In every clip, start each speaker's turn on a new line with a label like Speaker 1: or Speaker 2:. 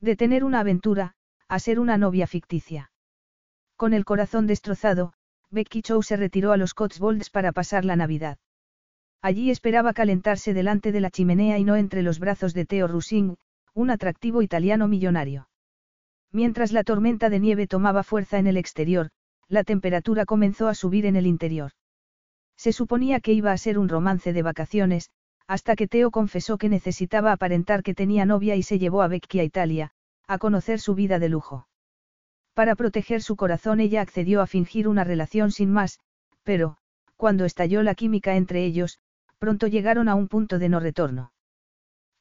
Speaker 1: De tener una aventura, a ser una novia ficticia. Con el corazón destrozado, Becky Chow se retiró a los Cotswolds para pasar la Navidad. Allí esperaba calentarse delante de la chimenea y no entre los brazos de Theo Rusing, un atractivo italiano millonario. Mientras la tormenta de nieve tomaba fuerza en el exterior, la temperatura comenzó a subir en el interior. Se suponía que iba a ser un romance de vacaciones, hasta que Theo confesó que necesitaba aparentar que tenía novia y se llevó a Becky a Italia, a conocer su vida de lujo. Para proteger su corazón ella accedió a fingir una relación sin más, pero, cuando estalló la química entre ellos, pronto llegaron a un punto de no retorno.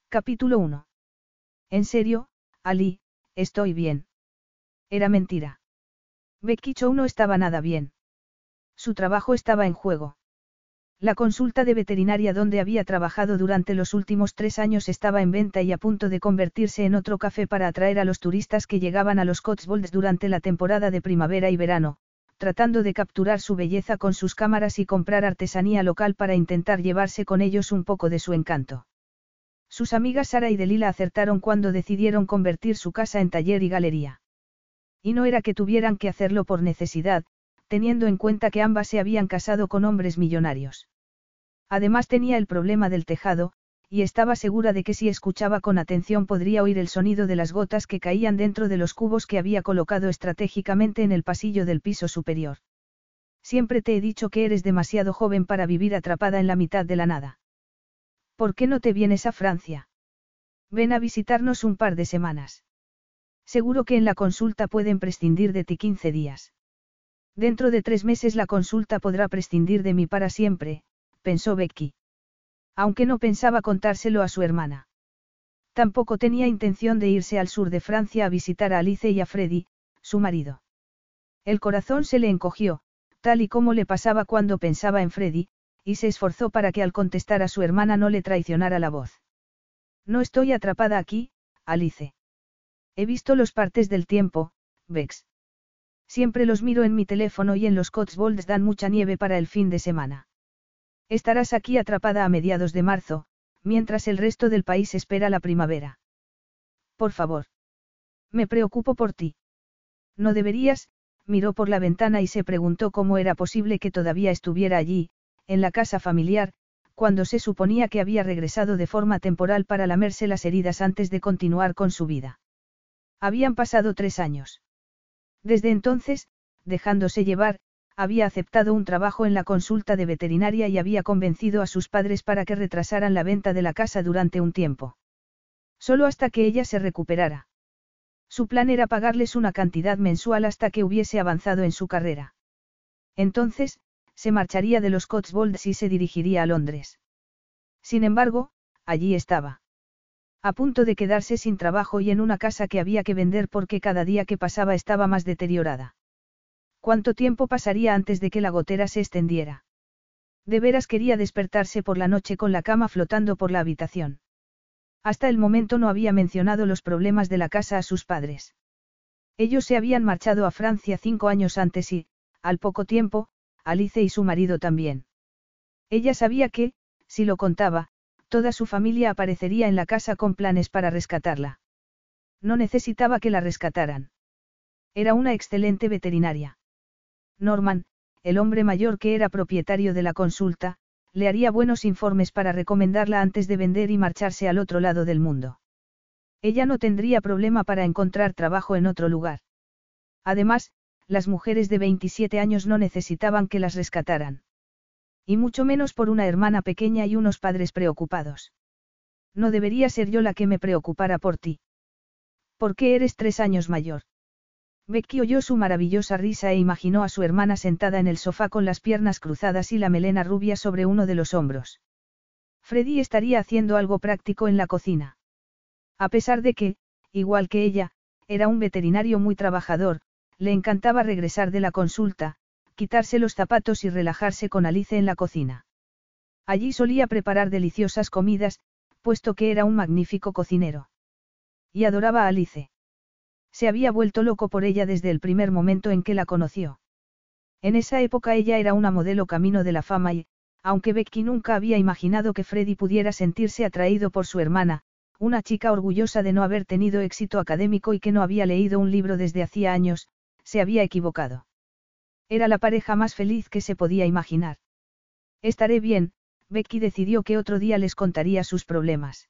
Speaker 1: Capítulo 1. En serio, Ali, estoy bien. Era mentira. Becky Chow no estaba nada bien. Su trabajo estaba en juego. La consulta de veterinaria donde había trabajado durante los últimos tres años estaba en venta y a punto de convertirse en otro café para atraer a los turistas que llegaban a los Cotswolds durante la temporada de primavera y verano, tratando de capturar su belleza con sus cámaras y comprar artesanía local para intentar llevarse con ellos un poco de su encanto. Sus amigas Sara y Delila acertaron cuando decidieron convertir su casa en taller y galería. Y no era que tuvieran que hacerlo por necesidad, teniendo en cuenta que ambas se habían casado con hombres millonarios. Además tenía el problema del tejado, y estaba segura de que si escuchaba con atención podría oír el sonido de las gotas que caían dentro de los cubos que había colocado estratégicamente en el pasillo del piso superior. Siempre te he dicho que eres demasiado joven para vivir atrapada en la mitad de la nada. ¿Por qué no te vienes a Francia? Ven a visitarnos un par de semanas. Seguro que en la consulta pueden prescindir de ti 15 días. Dentro de tres meses la consulta podrá prescindir de mí para siempre, pensó Becky. Aunque no pensaba contárselo a su hermana. Tampoco tenía intención de irse al sur de Francia a visitar a Alice y a Freddy, su marido. El corazón se le encogió, tal y como le pasaba cuando pensaba en Freddy, y se esforzó para que al contestar a su hermana no le traicionara la voz. No estoy atrapada aquí, Alice. He visto los partes del tiempo, Bex. Siempre los miro en mi teléfono y en los Cotswolds dan mucha nieve para el fin de semana. Estarás aquí atrapada a mediados de marzo, mientras el resto del país espera la primavera. Por favor. Me preocupo por ti. No deberías, miró por la ventana y se preguntó cómo era posible que todavía estuviera allí, en la casa familiar, cuando se suponía que había regresado de forma temporal para lamerse las heridas antes de continuar con su vida. Habían pasado tres años. Desde entonces, dejándose llevar, había aceptado un trabajo en la consulta de veterinaria y había convencido a sus padres para que retrasaran la venta de la casa durante un tiempo. Solo hasta que ella se recuperara. Su plan era pagarles una cantidad mensual hasta que hubiese avanzado en su carrera. Entonces, se marcharía de los Cotswolds y se dirigiría a Londres. Sin embargo, allí estaba. A punto de quedarse sin trabajo y en una casa que había que vender porque cada día que pasaba estaba más deteriorada. ¿Cuánto tiempo pasaría antes de que la gotera se extendiera? De veras quería despertarse por la noche con la cama flotando por la habitación. Hasta el momento no había mencionado los problemas de la casa a sus padres. Ellos se habían marchado a Francia cinco años antes y, al poco tiempo, Alice y su marido también. Ella sabía que, si lo contaba, toda su familia aparecería en la casa con planes para rescatarla. No necesitaba que la rescataran. Era una excelente veterinaria. Norman, el hombre mayor que era propietario de la consulta, le haría buenos informes para recomendarla antes de vender y marcharse al otro lado del mundo. Ella no tendría problema para encontrar trabajo en otro lugar. Además, las mujeres de 27 años no necesitaban que las rescataran. Y mucho menos por una hermana pequeña y unos padres preocupados. No debería ser yo la que me preocupara por ti. ¿Por qué eres tres años mayor? Becky oyó su maravillosa risa e imaginó a su hermana sentada en el sofá con las piernas cruzadas y la melena rubia sobre uno de los hombros. Freddy estaría haciendo algo práctico en la cocina. A pesar de que, igual que ella, era un veterinario muy trabajador, le encantaba regresar de la consulta, quitarse los zapatos y relajarse con Alice en la cocina. Allí solía preparar deliciosas comidas, puesto que era un magnífico cocinero. Y adoraba a Alice. Se había vuelto loco por ella desde el primer momento en que la conoció. En esa época ella era una modelo camino de la fama y, aunque Becky nunca había imaginado que Freddy pudiera sentirse atraído por su hermana, una chica orgullosa de no haber tenido éxito académico y que no había leído un libro desde hacía años, se había equivocado. Era la pareja más feliz que se podía imaginar. Estaré bien, Becky decidió que otro día les contaría sus problemas.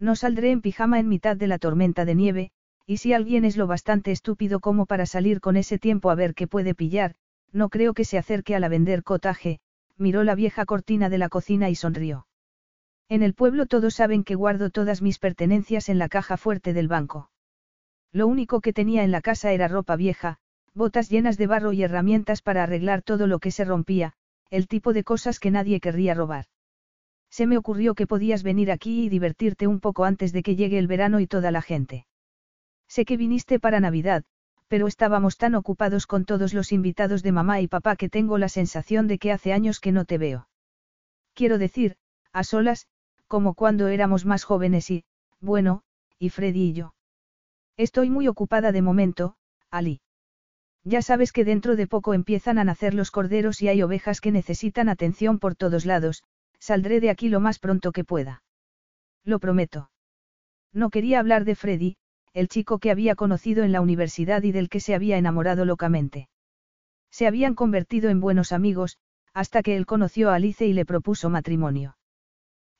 Speaker 1: No saldré en pijama en mitad de la tormenta de nieve, y si alguien es lo bastante estúpido como para salir con ese tiempo a ver qué puede pillar, no creo que se acerque a la vender cotaje, miró la vieja cortina de la cocina y sonrió. En el pueblo todos saben que guardo todas mis pertenencias en la caja fuerte del banco. Lo único que tenía en la casa era ropa vieja, botas llenas de barro y herramientas para arreglar todo lo que se rompía, el tipo de cosas que nadie querría robar. Se me ocurrió que podías venir aquí y divertirte un poco antes de que llegue el verano y toda la gente. Sé que viniste para Navidad, pero estábamos tan ocupados con todos los invitados de mamá y papá que tengo la sensación de que hace años que no te veo. Quiero decir, a solas, como cuando éramos más jóvenes y, bueno, y Freddy y yo. Estoy muy ocupada de momento, Ali. Ya sabes que dentro de poco empiezan a nacer los corderos y hay ovejas que necesitan atención por todos lados, saldré de aquí lo más pronto que pueda. Lo prometo. No quería hablar de Freddy, el chico que había conocido en la universidad y del que se había enamorado locamente. Se habían convertido en buenos amigos, hasta que él conoció a Alice y le propuso matrimonio.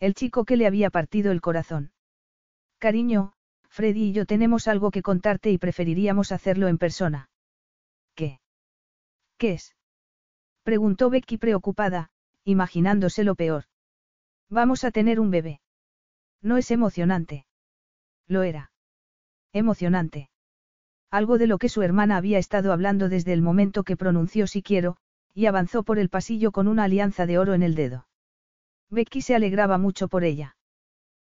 Speaker 1: El chico que le había partido el corazón. Cariño, Freddy y yo tenemos algo que contarte y preferiríamos hacerlo en persona. ¿Qué? ¿Qué es? Preguntó Becky preocupada, imaginándose lo peor. Vamos a tener un bebé. ¿No es emocionante? Lo era. Emocionante. Algo de lo que su hermana había estado hablando desde el momento que pronunció si quiero, y avanzó por el pasillo con una alianza de oro en el dedo. Becky se alegraba mucho por ella.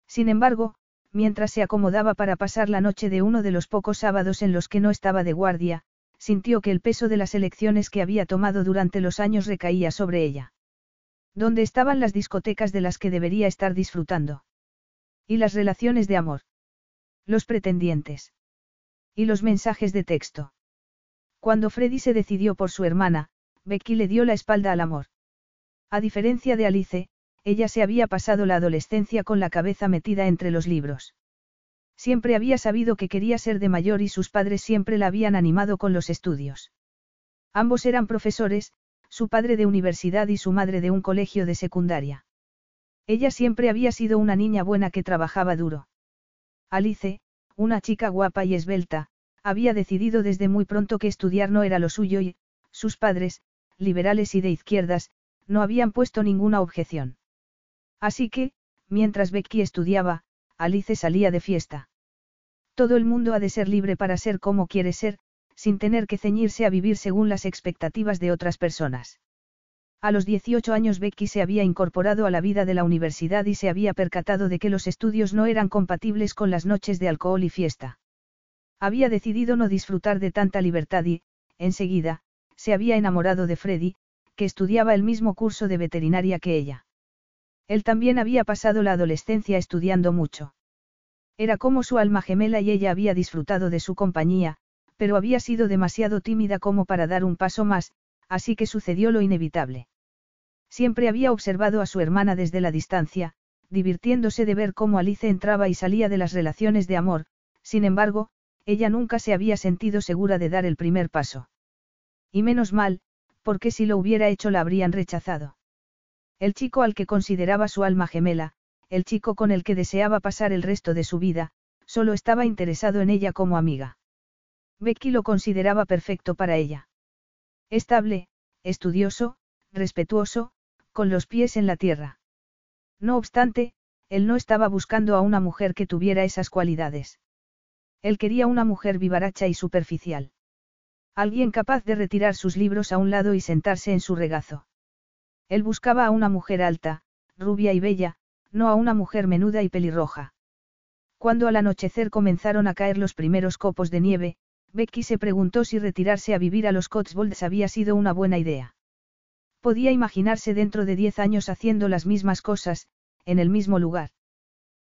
Speaker 1: Sin embargo, mientras se acomodaba para pasar la noche de uno de los pocos sábados en los que no estaba de guardia, sintió que el peso de las elecciones que había tomado durante los años recaía sobre ella. ¿Dónde estaban las discotecas de las que debería estar disfrutando? Y las relaciones de amor. Los pretendientes. Y los mensajes de texto. Cuando Freddy se decidió por su hermana, Becky le dio la espalda al amor. A diferencia de Alice, ella se había pasado la adolescencia con la cabeza metida entre los libros. Siempre había sabido que quería ser de mayor y sus padres siempre la habían animado con los estudios. Ambos eran profesores, su padre de universidad y su madre de un colegio de secundaria. Ella siempre había sido una niña buena que trabajaba duro. Alice, una chica guapa y esbelta, había decidido desde muy pronto que estudiar no era lo suyo y, sus padres, liberales y de izquierdas, no habían puesto ninguna objeción. Así que, mientras Becky estudiaba, Alice salía de fiesta. Todo el mundo ha de ser libre para ser como quiere ser, sin tener que ceñirse a vivir según las expectativas de otras personas. A los 18 años Becky se había incorporado a la vida de la universidad y se había percatado de que los estudios no eran compatibles con las noches de alcohol y fiesta. Había decidido no disfrutar de tanta libertad y, enseguida, se había enamorado de Freddy, que estudiaba el mismo curso de veterinaria que ella. Él también había pasado la adolescencia estudiando mucho. Era como su alma gemela y ella había disfrutado de su compañía, pero había sido demasiado tímida como para dar un paso más, así que sucedió lo inevitable. Siempre había observado a su hermana desde la distancia, divirtiéndose de ver cómo Alice entraba y salía de las relaciones de amor, sin embargo, ella nunca se había sentido segura de dar el primer paso. Y menos mal, porque si lo hubiera hecho la habrían rechazado. El chico al que consideraba su alma gemela, el chico con el que deseaba pasar el resto de su vida, solo estaba interesado en ella como amiga. Becky lo consideraba perfecto para ella. Estable, estudioso, respetuoso, con los pies en la tierra. No obstante, él no estaba buscando a una mujer que tuviera esas cualidades. Él quería una mujer vivaracha y superficial. Alguien capaz de retirar sus libros a un lado y sentarse en su regazo. Él buscaba a una mujer alta, rubia y bella, no a una mujer menuda y pelirroja. Cuando al anochecer comenzaron a caer los primeros copos de nieve, Becky se preguntó si retirarse a vivir a los Cotswolds había sido una buena idea. Podía imaginarse dentro de diez años haciendo las mismas cosas, en el mismo lugar.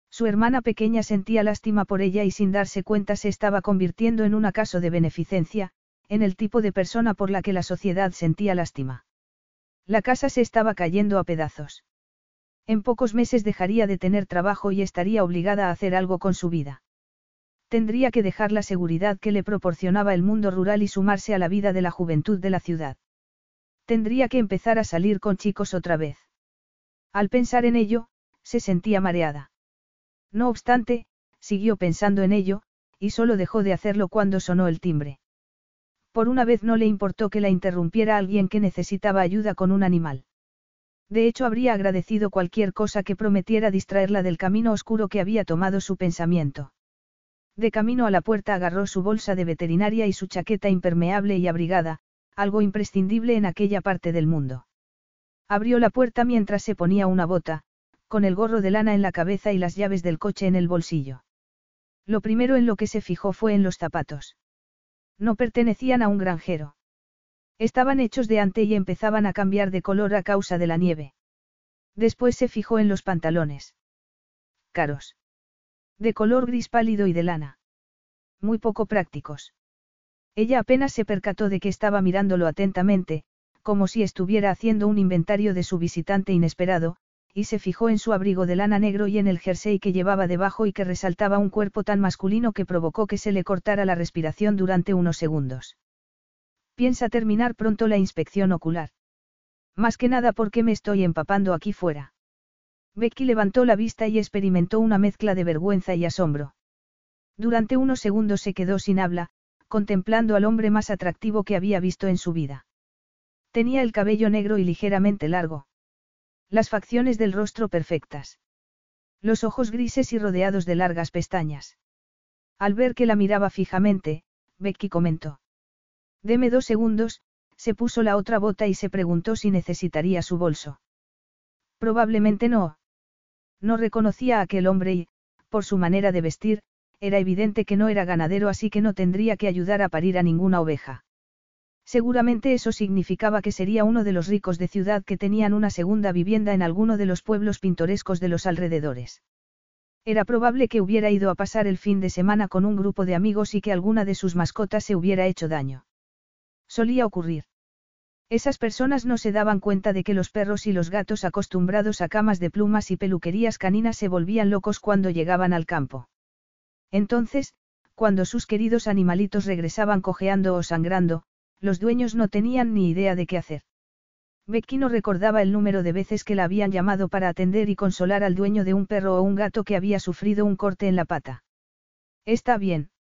Speaker 1: Su hermana pequeña sentía lástima por ella y sin darse cuenta se estaba convirtiendo en un acaso de beneficencia, en el tipo de persona por la que la sociedad sentía lástima. La casa se estaba cayendo a pedazos. En pocos meses dejaría de tener trabajo y estaría obligada a hacer algo con su vida. Tendría que dejar la seguridad que le proporcionaba el mundo rural y sumarse a la vida de la juventud de la ciudad. Tendría que empezar a salir con chicos otra vez. Al pensar en ello, se sentía mareada. No obstante, siguió pensando en ello, y solo dejó de hacerlo cuando sonó el timbre. Por una vez no le importó que la interrumpiera alguien que necesitaba ayuda con un animal. De hecho, habría agradecido cualquier cosa que prometiera distraerla del camino oscuro que había tomado su pensamiento. De camino a la puerta agarró su bolsa de veterinaria y su chaqueta impermeable y abrigada, algo imprescindible en aquella parte del mundo. Abrió la puerta mientras se ponía una bota, con el gorro de lana en la cabeza y las llaves del coche en el bolsillo. Lo primero en lo que se fijó fue en los zapatos. No pertenecían a un granjero. Estaban hechos de ante y empezaban a cambiar de color a causa de la nieve. Después se fijó en los pantalones. Caros. De color gris pálido y de lana. Muy poco prácticos. Ella apenas se percató de que estaba mirándolo atentamente, como si estuviera haciendo un inventario de su visitante inesperado, y se fijó en su abrigo de lana negro y en el jersey que llevaba debajo y que resaltaba un cuerpo tan masculino que provocó que se le cortara la respiración durante unos segundos. Piensa terminar pronto la inspección ocular. Más que nada porque me estoy empapando aquí fuera. Becky levantó la vista y experimentó una mezcla de vergüenza y asombro. Durante unos segundos se quedó sin habla, contemplando al hombre más atractivo que había visto en su vida. Tenía el cabello negro y ligeramente largo. Las facciones del rostro perfectas. Los ojos grises y rodeados de largas pestañas. Al ver que la miraba fijamente, Becky comentó. Deme dos segundos, se puso la otra bota y se preguntó si necesitaría su bolso. Probablemente no. No reconocía a aquel hombre y, por su manera de vestir, era evidente que no era ganadero así que no tendría que ayudar a parir a ninguna oveja. Seguramente eso significaba que sería uno de los ricos de ciudad que tenían una segunda vivienda en alguno de los pueblos pintorescos de los alrededores. Era probable que hubiera ido a pasar el fin de semana con un grupo de amigos y que alguna de sus mascotas se hubiera hecho daño. Solía ocurrir. Esas personas no se daban cuenta de que los perros y los gatos acostumbrados a camas de plumas y peluquerías caninas se volvían locos cuando llegaban al campo. Entonces, cuando sus queridos animalitos regresaban cojeando o sangrando, los dueños no tenían ni idea de qué hacer. Becky no recordaba el número de veces que la habían llamado para atender y consolar al dueño de un perro o un gato que había sufrido un corte en la pata. Está bien.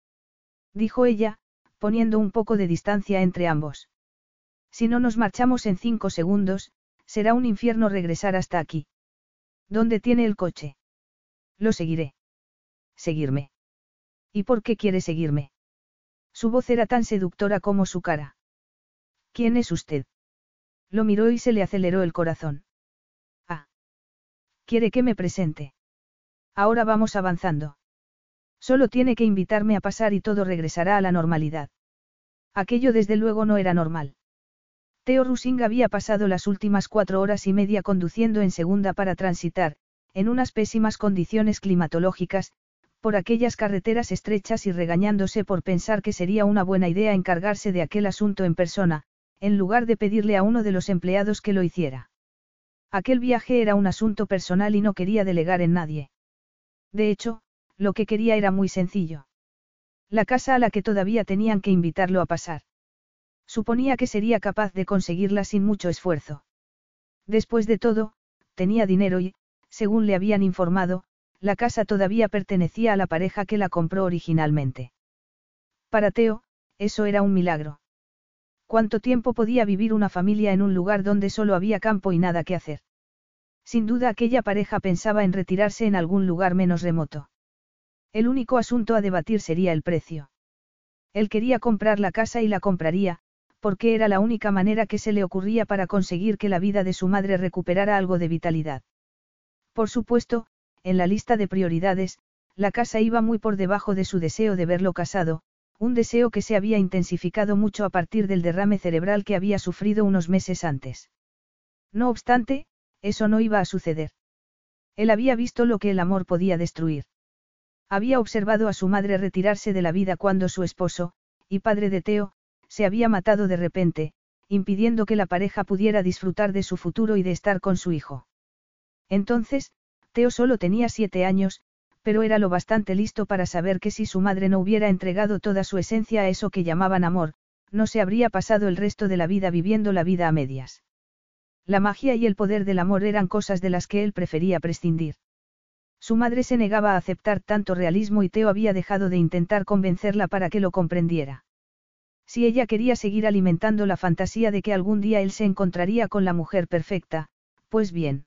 Speaker 1: Dijo ella, poniendo un poco de distancia entre ambos. Si no nos marchamos en cinco segundos, será un infierno regresar hasta aquí. ¿Dónde tiene el coche? Lo seguiré. Seguirme. ¿Y por qué quiere seguirme? Su voz era tan seductora como su cara. ¿Quién es usted? Lo miró y se le aceleró el corazón. Ah. Quiere que me presente. Ahora vamos avanzando. Solo tiene que invitarme a pasar y todo regresará a la normalidad. Aquello desde luego no era normal. Theo Rusing había pasado las últimas cuatro horas y media conduciendo en segunda para transitar, en unas pésimas condiciones climatológicas, por aquellas carreteras estrechas y regañándose por pensar que sería una buena idea encargarse de aquel asunto en persona, en lugar de pedirle a uno de los empleados que lo hiciera. Aquel viaje era un asunto personal y no quería delegar en nadie. De hecho, lo que quería era muy sencillo. La casa a la que todavía tenían que invitarlo a pasar. Suponía que sería capaz de conseguirla sin mucho esfuerzo. Después de todo, tenía dinero y, según le habían informado, la casa todavía pertenecía a la pareja que la compró originalmente. Para Teo, eso era un milagro. ¿Cuánto tiempo podía vivir una familia en un lugar donde solo había campo y nada que hacer? Sin duda aquella pareja pensaba en retirarse en algún lugar menos remoto. El único asunto a debatir sería el precio. Él quería comprar la casa y la compraría, porque era la única manera que se le ocurría para conseguir que la vida de su madre recuperara algo de vitalidad. Por supuesto, en la lista de prioridades, la casa iba muy por debajo de su deseo de verlo casado, un deseo que se había intensificado mucho a partir del derrame cerebral que había sufrido unos meses antes. No obstante, eso no iba a suceder. Él había visto lo que el amor podía destruir. Había observado a su madre retirarse de la vida cuando su esposo, y padre de Teo, se había matado de repente, impidiendo que la pareja pudiera disfrutar de su futuro y de estar con su hijo. Entonces, Teo solo tenía siete años, pero era lo bastante listo para saber que si su madre no hubiera entregado toda su esencia a eso que llamaban amor, no se habría pasado el resto de la vida viviendo la vida a medias. La magia y el poder del amor eran cosas de las que él prefería prescindir. Su madre se negaba a aceptar tanto realismo y Teo había dejado de intentar convencerla para que lo comprendiera. Si ella quería seguir alimentando la fantasía de que algún día él se encontraría con la mujer perfecta, pues bien.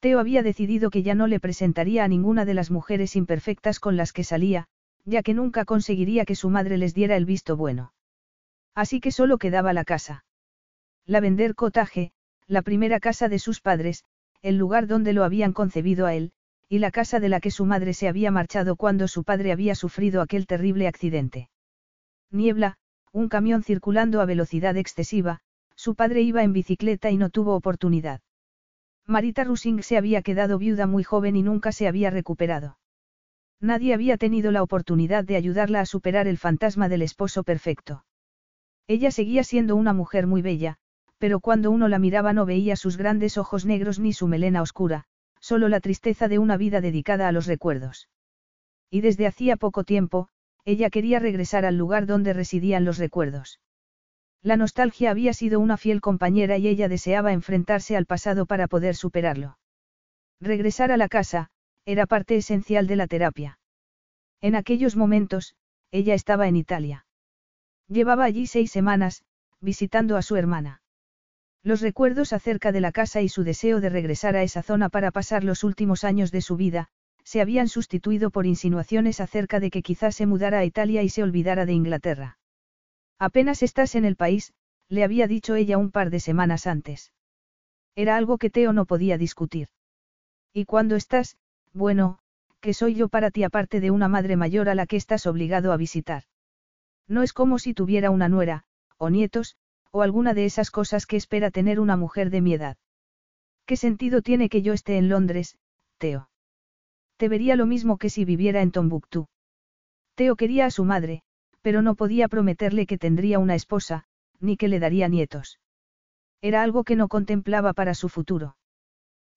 Speaker 1: Teo había decidido que ya no le presentaría a ninguna de las mujeres imperfectas con las que salía, ya que nunca conseguiría que su madre les diera el visto bueno. Así que solo quedaba la casa. La vender cotaje, la primera casa de sus padres, el lugar donde lo habían concebido a él, y la casa de la que su madre se había marchado cuando su padre había sufrido aquel terrible accidente. Niebla, un camión circulando a velocidad excesiva, su padre iba en bicicleta y no tuvo oportunidad. Marita Rusing se había quedado viuda muy joven y nunca se había recuperado. Nadie había tenido la oportunidad de ayudarla a superar el fantasma del esposo perfecto. Ella seguía siendo una mujer muy bella, pero cuando uno la miraba no veía sus grandes ojos negros ni su melena oscura, solo la tristeza de una vida dedicada a los recuerdos. Y desde hacía poco tiempo, ella quería regresar al lugar donde residían los recuerdos. La nostalgia había sido una fiel compañera y ella deseaba enfrentarse al pasado para poder superarlo. Regresar a la casa, era parte esencial de la terapia. En aquellos momentos, ella estaba en Italia. Llevaba allí seis semanas, visitando a su hermana. Los recuerdos acerca de la casa y su deseo de regresar a esa zona para pasar los últimos años de su vida, se habían sustituido por insinuaciones acerca de que quizás se mudara a Italia y se olvidara de Inglaterra. Apenas estás en el país, le había dicho ella un par de semanas antes. Era algo que Teo no podía discutir. Y cuando estás, bueno, que soy yo para ti aparte de una madre mayor a la que estás obligado a visitar. No es como si tuviera una nuera, o nietos, o alguna de esas cosas que espera tener una mujer de mi edad. ¿Qué sentido tiene que yo esté en Londres, Teo? Te vería lo mismo que si viviera en Tombuctú. Teo quería a su madre, pero no podía prometerle que tendría una esposa, ni que le daría nietos. Era algo que no contemplaba para su futuro.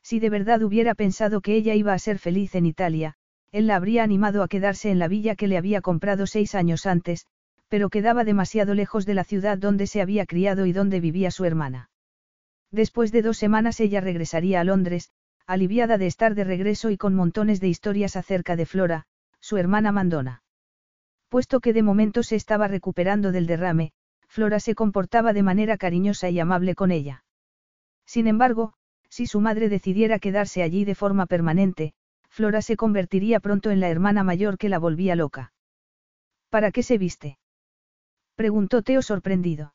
Speaker 1: Si de verdad hubiera pensado que ella iba a ser feliz en Italia, él la habría animado a quedarse en la villa que le había comprado seis años antes, pero quedaba demasiado lejos de la ciudad donde se había criado y donde vivía su hermana. Después de dos semanas ella regresaría a Londres, aliviada de estar de regreso y con montones de historias acerca de Flora, su hermana Mandona. Puesto que de momento se estaba recuperando del derrame, Flora se comportaba de manera cariñosa y amable con ella. Sin embargo, si su madre decidiera quedarse allí de forma permanente, Flora se convertiría pronto en la hermana mayor que la volvía loca. ¿Para qué se viste? preguntó Teo sorprendido.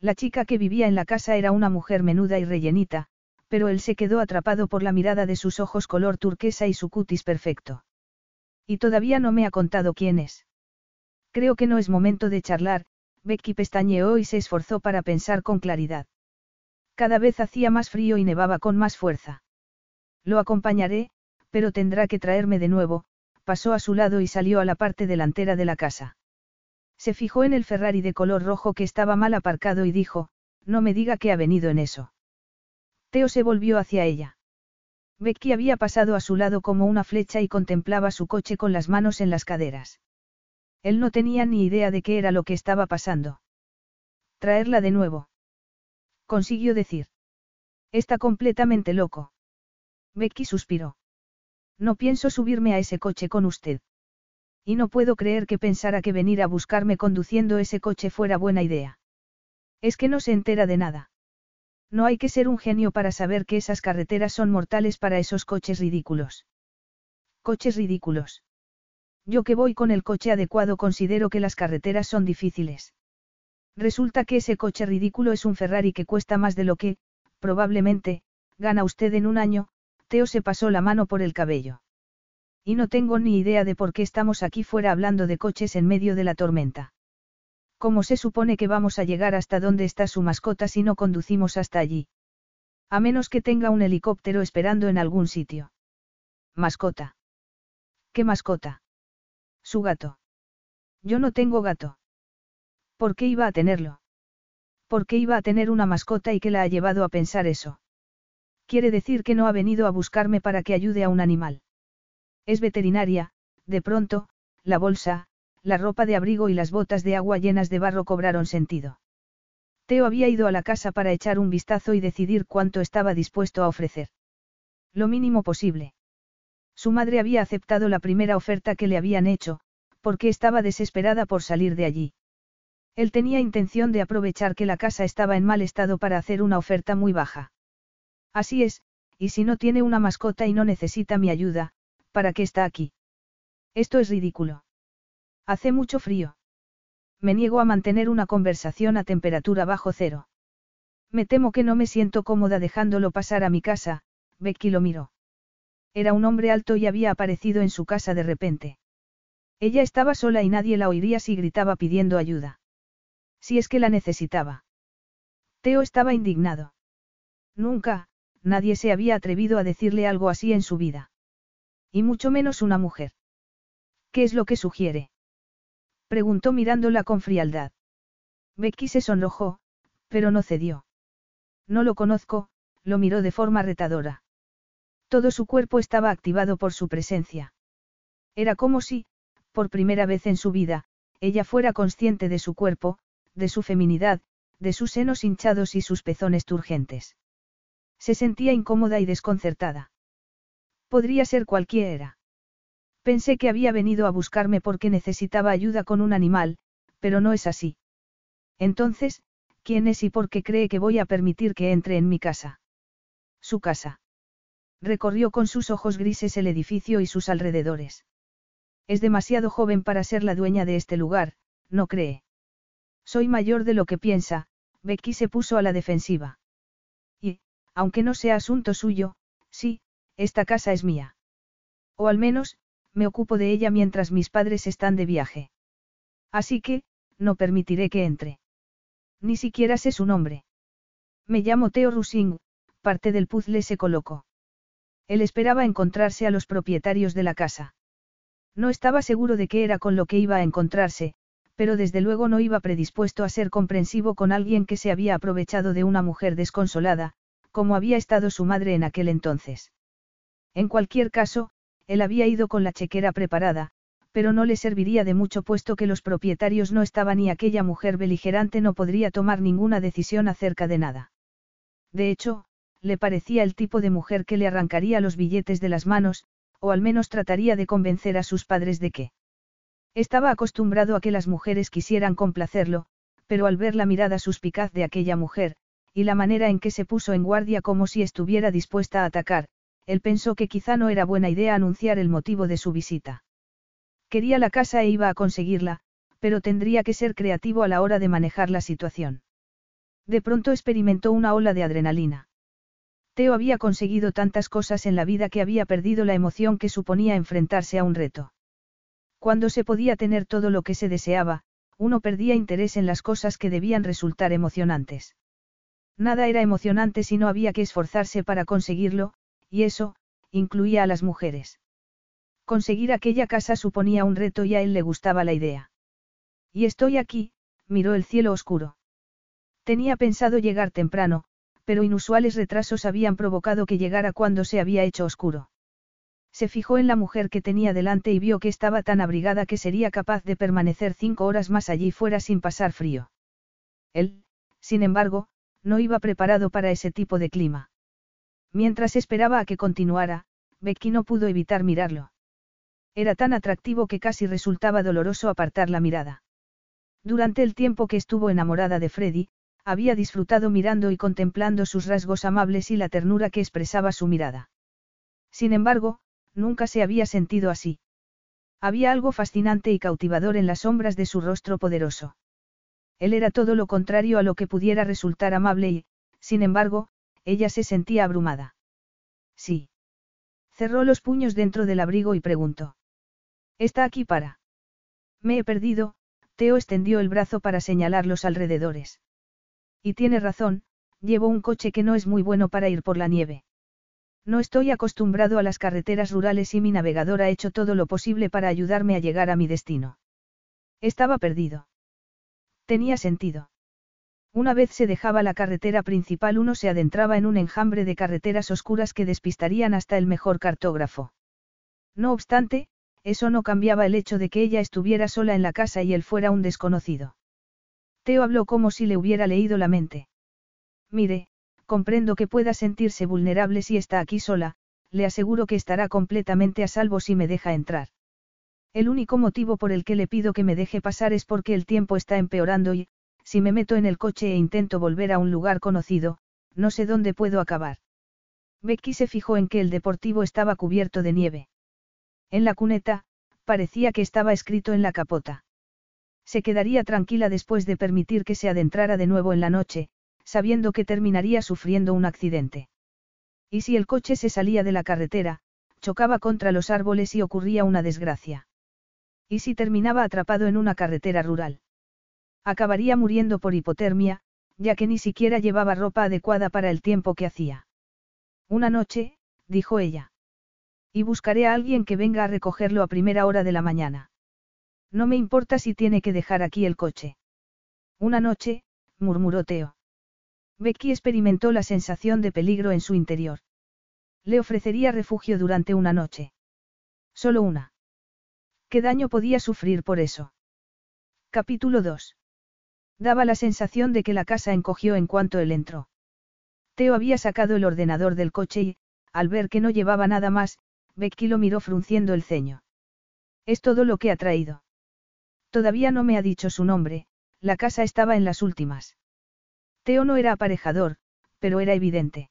Speaker 1: La chica que vivía en la casa era una mujer menuda y rellenita, pero él se quedó atrapado por la mirada de sus ojos color turquesa y su cutis perfecto. Y todavía no me ha contado quién es. Creo que no es momento de charlar, Becky pestañeó y se esforzó para pensar con claridad. Cada vez hacía más frío y nevaba con más fuerza. Lo acompañaré, pero tendrá que traerme de nuevo, pasó a su lado y salió a la parte delantera de la casa. Se fijó en el Ferrari de color rojo que estaba mal aparcado y dijo, no me diga que ha venido en eso. Teo se volvió hacia ella. Becky había pasado a su lado como una flecha y contemplaba su coche con las manos en las caderas. Él no tenía ni idea de qué era lo que estaba pasando. Traerla de nuevo. Consiguió decir. Está completamente loco. Becky suspiró. No pienso subirme a ese coche con usted. Y no puedo creer que pensara que venir a buscarme conduciendo ese coche fuera buena idea. Es que no se entera de nada. No hay que ser un genio para saber que esas carreteras son mortales para esos coches ridículos. Coches ridículos. Yo que voy con el coche adecuado considero que las carreteras son difíciles. Resulta que ese coche ridículo es un Ferrari que cuesta más de lo que, probablemente, gana usted en un año, Teo se pasó la mano por el cabello. Y no tengo ni idea de por qué estamos aquí fuera hablando de coches en medio de la tormenta. ¿Cómo se supone que vamos a llegar hasta donde está su mascota si no conducimos hasta allí? A menos que tenga un helicóptero esperando en algún sitio. Mascota. ¿Qué mascota? Su gato. Yo no tengo gato. ¿Por qué iba a tenerlo? ¿Por qué iba a tener una mascota y que la ha llevado a pensar eso? Quiere decir que no ha venido a buscarme para que ayude a un animal. Es veterinaria, de pronto, la bolsa, la ropa de abrigo y las botas de agua llenas de barro cobraron sentido. Teo había ido a la casa para echar un vistazo y decidir cuánto estaba dispuesto a ofrecer. Lo mínimo posible. Su madre había aceptado la primera oferta que le habían hecho, porque estaba desesperada por salir de allí. Él tenía intención de aprovechar que la casa estaba en mal estado para hacer una oferta muy baja. Así es, y si no tiene una mascota y no necesita mi ayuda, ¿para qué está aquí? Esto es ridículo. Hace mucho frío. Me niego a mantener una conversación a temperatura bajo cero. Me temo que no me siento cómoda dejándolo pasar a mi casa, Becky lo miró. Era un hombre alto y había aparecido en su casa de repente. Ella estaba sola y nadie la oiría si gritaba pidiendo ayuda. Si es que la necesitaba. Teo estaba indignado. Nunca, nadie se había atrevido a decirle algo así en su vida. Y mucho menos una mujer. ¿Qué es lo que sugiere? Preguntó mirándola con frialdad. Becky se sonrojó, pero no cedió. No lo conozco, lo miró de forma retadora. Todo su cuerpo estaba activado por su presencia. Era como si, por primera vez en su vida, ella fuera consciente de su cuerpo, de su feminidad, de sus senos hinchados y sus pezones turgentes. Se sentía incómoda y desconcertada. Podría ser cualquiera. Pensé que había venido a buscarme porque necesitaba ayuda con un animal, pero no es así. Entonces, ¿quién es y por qué cree que voy a permitir que entre en mi casa? Su casa. Recorrió con sus ojos grises el edificio y sus alrededores. Es demasiado joven para ser la dueña de este lugar, ¿no cree? Soy mayor de lo que piensa, Becky se puso a la defensiva. Y, aunque no sea asunto suyo, sí, esta casa es mía. O al menos, me ocupo de ella mientras mis padres están de viaje. Así que, no permitiré que entre. Ni siquiera sé su nombre. Me llamo Theo Rusing, parte del puzzle se colocó. Él esperaba encontrarse a los propietarios de la casa. No estaba seguro de qué era con lo que iba a encontrarse, pero desde luego no iba predispuesto a ser comprensivo con alguien que se había aprovechado de una mujer desconsolada, como había estado su madre en aquel entonces. En cualquier caso, él había ido con la chequera preparada, pero no le serviría de mucho puesto que los propietarios no estaban y aquella mujer beligerante no podría tomar ninguna decisión acerca de nada. De hecho, le parecía el tipo de mujer que le arrancaría los billetes de las manos, o al menos trataría de convencer a sus padres de que. Estaba acostumbrado a que las mujeres quisieran complacerlo, pero al ver la mirada suspicaz de aquella mujer, y la manera en que se puso en guardia como si estuviera dispuesta a atacar, él pensó que quizá no era buena idea anunciar el motivo de su visita. Quería la casa e iba a conseguirla, pero tendría que ser creativo a la hora de manejar la situación. De pronto experimentó una ola de adrenalina. Teo había conseguido tantas cosas en la vida que había perdido la emoción que suponía enfrentarse a un reto. Cuando se podía tener todo lo que se deseaba, uno perdía interés en las cosas que debían resultar emocionantes. Nada era emocionante si no había que esforzarse para conseguirlo, y eso, incluía a las mujeres. Conseguir aquella casa suponía un reto y a él le gustaba la idea. Y estoy aquí, miró el cielo oscuro. Tenía pensado llegar temprano, pero inusuales retrasos habían provocado que llegara cuando se había hecho oscuro. Se fijó en la mujer que tenía delante y vio que estaba tan abrigada que sería capaz de permanecer cinco horas más allí fuera sin pasar frío. Él, sin embargo, no iba preparado para ese tipo de clima. Mientras esperaba a que continuara, Becky no pudo evitar mirarlo. Era tan atractivo que casi resultaba doloroso apartar la mirada. Durante el tiempo que estuvo enamorada de Freddy, había disfrutado mirando y contemplando sus rasgos amables y la ternura que expresaba su mirada. Sin embargo, nunca se había sentido así. Había algo fascinante y cautivador en las sombras de su rostro poderoso. Él era todo lo contrario a lo que pudiera resultar amable y, sin embargo, ella se sentía abrumada. Sí. Cerró los puños dentro del abrigo y preguntó. ¿Está aquí para? Me he perdido, Teo extendió el brazo para señalar los alrededores. Y tiene razón, llevo un coche que no es muy bueno para ir por la nieve. No estoy acostumbrado a las carreteras rurales y mi navegador ha hecho todo lo posible para ayudarme a llegar a mi destino. Estaba perdido. Tenía sentido. Una vez se dejaba la carretera principal uno se adentraba en un enjambre de carreteras oscuras que despistarían hasta el mejor cartógrafo. No obstante, eso no cambiaba el hecho de que ella estuviera sola en la casa y él fuera un desconocido. Teo habló como si le hubiera leído la mente. Mire, comprendo que pueda sentirse vulnerable si está aquí sola, le aseguro que estará completamente a salvo si me deja entrar. El único motivo por el que le pido que me deje pasar es porque el tiempo está empeorando y, si me meto en el coche e intento volver a un lugar conocido, no sé dónde puedo acabar. Becky se fijó en que el deportivo estaba cubierto de nieve. En la cuneta, parecía que estaba escrito en la capota. Se quedaría tranquila después de permitir que se adentrara de nuevo en la noche, sabiendo que terminaría sufriendo un accidente. Y si el coche se salía de la carretera, chocaba contra los árboles y ocurría una desgracia. ¿Y si terminaba atrapado en una carretera rural? Acabaría muriendo por hipotermia, ya que ni siquiera llevaba ropa adecuada para el tiempo que hacía. Una noche, dijo ella. Y buscaré a alguien que venga a recogerlo a primera hora de la mañana. No me importa si tiene que dejar aquí el coche. Una noche, murmuró Teo. Becky experimentó la sensación de peligro en su interior. Le ofrecería refugio durante una noche. Solo una. ¿Qué daño podía sufrir por eso? Capítulo 2. Daba la sensación de que la casa encogió en cuanto él entró. Teo había sacado el ordenador del coche y, al ver que no llevaba nada más, Becky lo miró frunciendo el ceño. Es todo lo que ha traído. Todavía no me ha dicho su nombre, la casa estaba en las últimas. Teo no era aparejador, pero era evidente.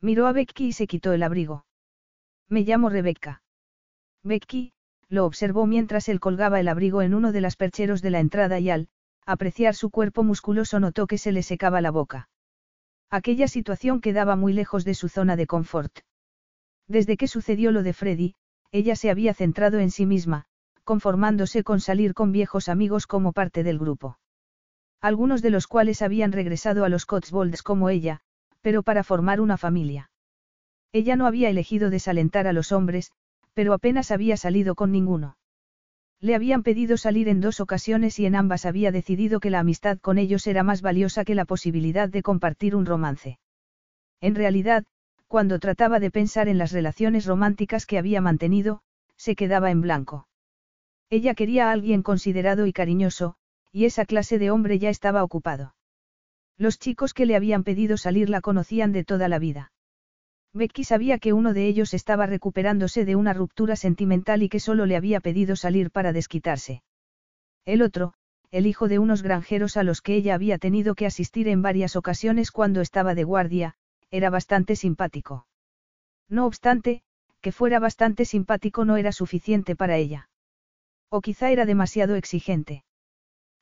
Speaker 1: Miró a Becky y se quitó el abrigo. Me llamo Rebecca. Becky, lo observó mientras él colgaba el abrigo en uno de las percheros de la entrada y al, apreciar su cuerpo musculoso notó que se le secaba la boca. Aquella situación quedaba muy lejos de su zona de confort. Desde que sucedió lo de Freddy, ella se había centrado en sí misma, conformándose con salir con viejos amigos como parte del grupo algunos de los cuales habían regresado a los Cotswolds como ella, pero para formar una familia. Ella no había elegido desalentar a los hombres, pero apenas había salido con ninguno. Le habían pedido salir en dos ocasiones y en ambas había decidido que la amistad con ellos era más valiosa que la posibilidad de compartir un romance. En realidad, cuando trataba de pensar en las relaciones románticas que había mantenido, se quedaba en blanco. Ella quería a alguien considerado y cariñoso, y esa clase de hombre ya estaba ocupado. Los chicos que le habían pedido salir la conocían de toda la vida. Becky sabía que uno de ellos estaba recuperándose de una ruptura sentimental y que solo le había pedido salir para desquitarse. El otro, el hijo de unos granjeros a los que ella había tenido que asistir en varias ocasiones cuando estaba de guardia, era bastante simpático. No obstante, que fuera bastante simpático no era suficiente para ella. O quizá era demasiado exigente.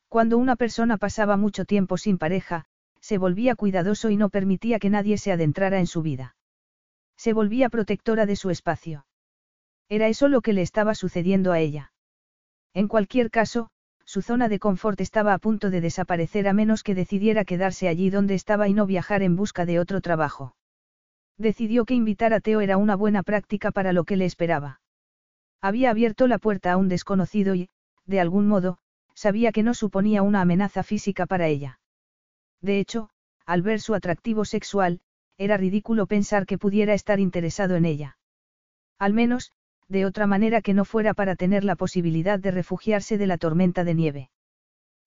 Speaker 1: Cuando una persona pasaba mucho tiempo sin pareja, se volvía cuidadoso y no permitía que nadie se adentrara en su vida. Se volvía protectora de su espacio. Era eso lo que le estaba sucediendo a ella. En cualquier caso, su zona de confort estaba a punto de desaparecer a menos que decidiera quedarse allí donde estaba y no viajar en busca de otro trabajo. Decidió que invitar a Teo era una buena práctica para lo que le esperaba. Había abierto la puerta a un desconocido y, de algún modo, sabía que no suponía una amenaza física para ella. De hecho, al ver su atractivo sexual, era ridículo pensar que pudiera estar interesado en ella. Al menos, de otra manera que no fuera para tener la posibilidad de refugiarse de la tormenta de nieve.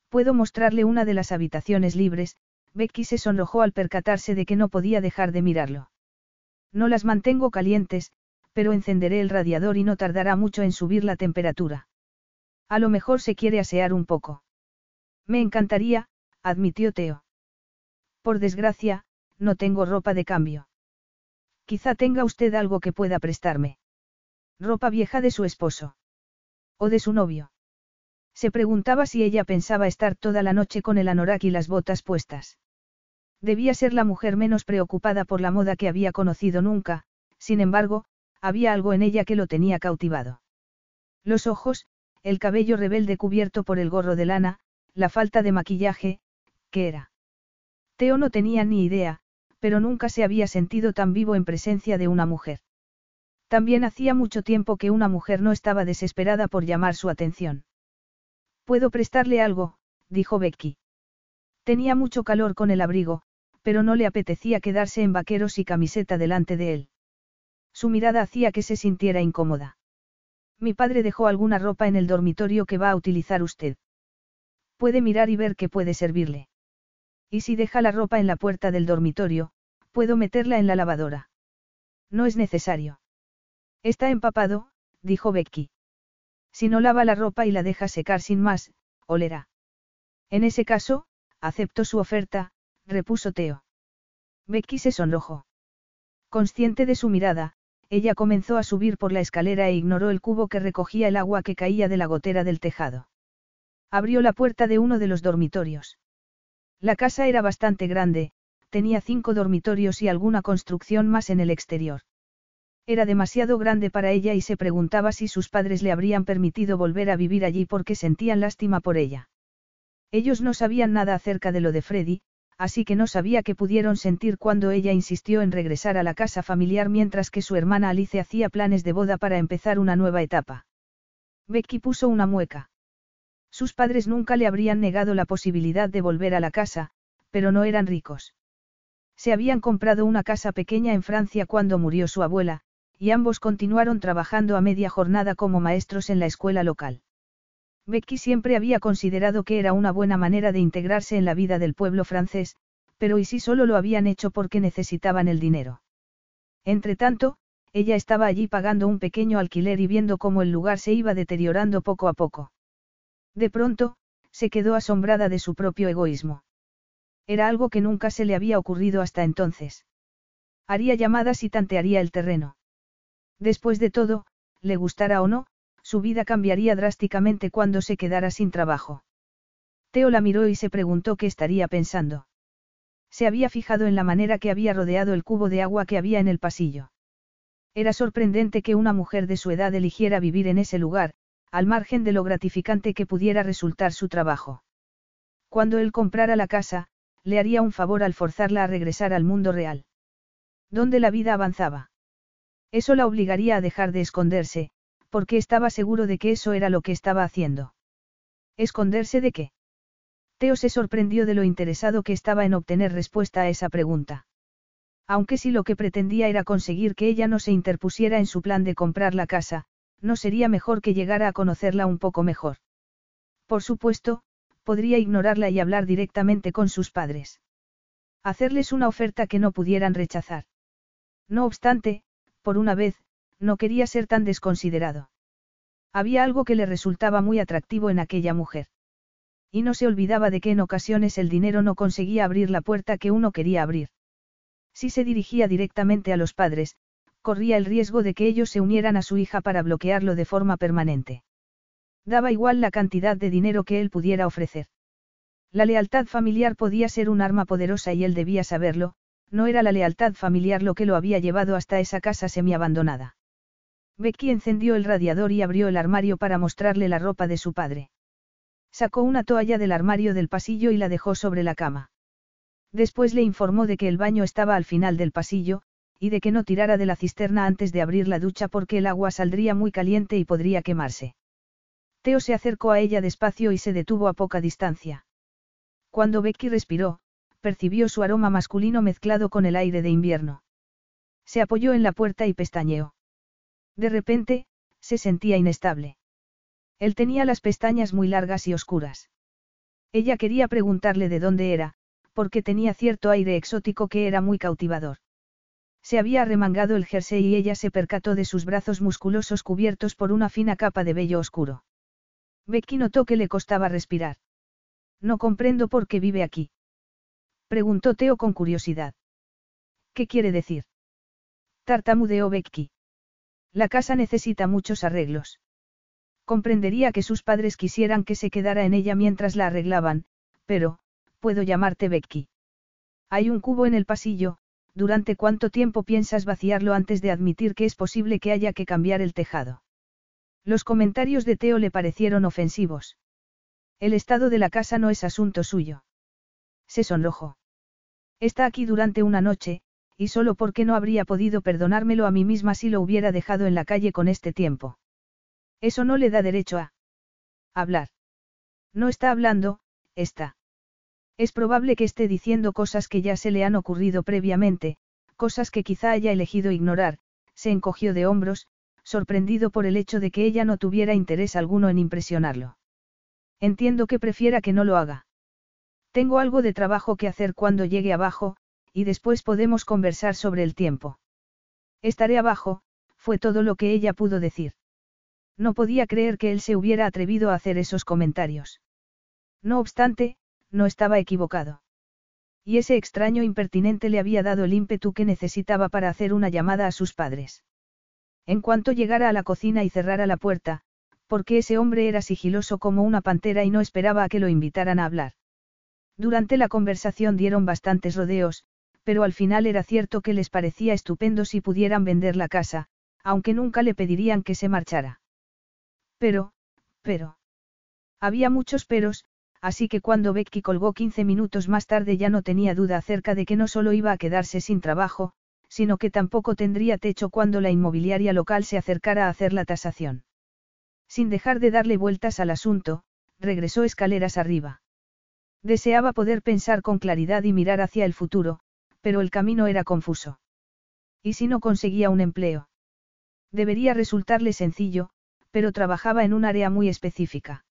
Speaker 1: Puedo mostrarle una de las habitaciones libres, Becky se sonrojó al percatarse de que no podía dejar de mirarlo. No las mantengo calientes, pero encenderé el radiador y no tardará mucho en subir la temperatura. A lo mejor se quiere asear un poco. Me encantaría, admitió Teo. Por desgracia, no tengo ropa de cambio. Quizá tenga usted algo que pueda prestarme. Ropa vieja de su esposo. O de su novio. Se preguntaba si ella pensaba estar toda la noche con el anorak y las botas puestas. Debía ser la mujer menos preocupada por la moda que había conocido nunca, sin embargo, había algo en ella que lo tenía cautivado. Los ojos, el cabello rebelde cubierto por el gorro de lana, la falta de maquillaje, ¿qué era? Teo no tenía ni idea, pero nunca se había sentido tan vivo en presencia de una mujer. También hacía mucho tiempo que una mujer no estaba desesperada por llamar su atención. ¿Puedo prestarle algo? dijo Becky. Tenía mucho calor con el abrigo, pero no le apetecía quedarse en vaqueros y camiseta delante de él. Su mirada hacía que se sintiera incómoda. Mi padre dejó alguna ropa en el dormitorio que va a utilizar usted. Puede mirar y ver qué puede servirle. Y si deja la ropa en la puerta del dormitorio, puedo meterla en la lavadora. No es necesario. Está empapado, dijo Becky. Si no lava la ropa y la deja secar sin más, olerá. En ese caso, acepto su oferta, repuso Teo. Becky se sonrojó. Consciente de su mirada, ella comenzó a subir por la escalera e ignoró el cubo que recogía el agua que caía de la gotera del tejado. Abrió la puerta de uno de los dormitorios. La casa era bastante grande, tenía cinco dormitorios y alguna construcción más en el exterior. Era demasiado grande para ella y se preguntaba si sus padres le habrían permitido volver a vivir allí porque sentían lástima por ella. Ellos no sabían nada acerca de lo de Freddy, así que no sabía qué pudieron sentir cuando ella insistió en regresar a la casa familiar mientras que su hermana Alice hacía planes de boda para empezar una nueva etapa. Becky puso una mueca. Sus padres nunca le habrían negado la posibilidad de volver a la casa, pero no eran ricos. Se habían comprado una casa pequeña en Francia cuando murió su abuela, y ambos continuaron trabajando a media jornada como maestros en la escuela local. Becky siempre había considerado que era una buena manera de integrarse en la vida del pueblo francés, pero y si solo lo habían hecho porque necesitaban el dinero. Entretanto, ella estaba allí pagando un pequeño alquiler y viendo cómo el lugar se iba deteriorando poco a poco. De pronto, se quedó asombrada de su propio egoísmo. Era algo que nunca se le había ocurrido hasta entonces. Haría llamadas y tantearía el terreno. Después de todo, le gustara o no, su vida cambiaría drásticamente cuando se quedara sin trabajo. Teo la miró y se preguntó qué estaría pensando. Se había fijado en la manera que había rodeado el cubo de agua que había en el pasillo. Era sorprendente que una mujer de su edad eligiera vivir en ese lugar, al margen de lo gratificante que pudiera resultar su trabajo. Cuando él comprara la casa, le haría un favor al forzarla a regresar al mundo real. Donde la vida avanzaba. Eso la obligaría a dejar de esconderse, porque estaba seguro de que eso era lo que estaba haciendo. ¿Esconderse de qué? Teo se sorprendió de lo interesado que estaba en obtener respuesta a esa pregunta. Aunque si lo que pretendía era conseguir que ella no se interpusiera en su plan de comprar la casa, no sería mejor que llegara a conocerla un poco mejor. Por supuesto, podría ignorarla y hablar directamente con sus padres. Hacerles una oferta que no pudieran rechazar. No obstante, por una vez, no quería ser tan desconsiderado. Había algo que le resultaba muy atractivo en aquella mujer. Y no se olvidaba de que en ocasiones el dinero no conseguía abrir la puerta que uno quería abrir. Si se dirigía directamente a los padres, corría el riesgo de que ellos se unieran a su hija para bloquearlo de forma permanente. Daba igual la cantidad de dinero que él pudiera ofrecer. La lealtad familiar podía ser un arma poderosa y él debía saberlo, no era la lealtad familiar lo que lo había llevado hasta esa casa semiabandonada. Becky encendió el radiador y abrió el armario para mostrarle la ropa de su padre. Sacó una toalla del armario del pasillo y la dejó sobre la cama. Después le informó de que el baño estaba al final del pasillo, y de que no tirara de la cisterna antes de abrir la ducha porque el agua saldría muy caliente y podría quemarse. Teo se acercó a ella despacio y se detuvo a poca distancia. Cuando Becky respiró, percibió su aroma masculino mezclado con el aire de invierno. Se apoyó en la puerta y pestañeó. De repente, se sentía inestable. Él tenía las pestañas muy largas y oscuras. Ella quería preguntarle de dónde era, porque tenía cierto aire exótico que era muy cautivador. Se había arremangado el jersey y ella se percató de sus brazos musculosos cubiertos por una fina capa de vello oscuro. Becky notó que le costaba respirar. No comprendo por qué vive aquí. Preguntó Teo con curiosidad. ¿Qué quiere decir? Tartamudeó Becky. La casa necesita muchos arreglos. Comprendería que sus padres quisieran que se quedara en ella mientras la arreglaban, pero, puedo llamarte Becky. Hay un cubo en el pasillo, ¿durante cuánto tiempo piensas vaciarlo antes de admitir que es posible que haya que cambiar el tejado? Los comentarios de Teo le parecieron ofensivos. El estado de la casa no es asunto suyo. Se sonrojó. Está aquí durante una noche, y solo porque no habría podido perdonármelo a mí misma si lo hubiera dejado en la calle con este tiempo. Eso no le da derecho a hablar. No está hablando, está. Es probable que esté diciendo cosas que ya se le han ocurrido previamente, cosas que quizá haya elegido ignorar, se encogió de hombros, sorprendido por el hecho de que ella no tuviera interés alguno en impresionarlo. Entiendo que prefiera que no lo haga. Tengo algo de trabajo que hacer cuando llegue abajo, y después podemos conversar sobre el tiempo. Estaré abajo, fue todo lo que ella pudo decir. No podía creer que él se hubiera atrevido a hacer esos comentarios. No obstante, no estaba equivocado. Y ese extraño impertinente le había dado el ímpetu que necesitaba para hacer una llamada a sus padres. En cuanto llegara a la cocina y cerrara la puerta, porque ese hombre era sigiloso como una pantera y no esperaba a que lo invitaran a hablar. Durante la conversación dieron bastantes rodeos, pero al final era cierto que les parecía estupendo si pudieran vender la casa, aunque nunca le pedirían que se marchara. Pero, pero. Había muchos peros, así que cuando Becky colgó 15 minutos más tarde ya no tenía duda acerca de que no solo iba a quedarse sin trabajo, sino que tampoco tendría techo cuando la inmobiliaria local se acercara a hacer la tasación. Sin dejar de darle vueltas al asunto, regresó escaleras arriba. Deseaba poder pensar con claridad y mirar hacia el futuro, pero el camino era confuso. ¿Y si no conseguía un empleo? Debería resultarle sencillo, pero trabajaba en un área muy específica.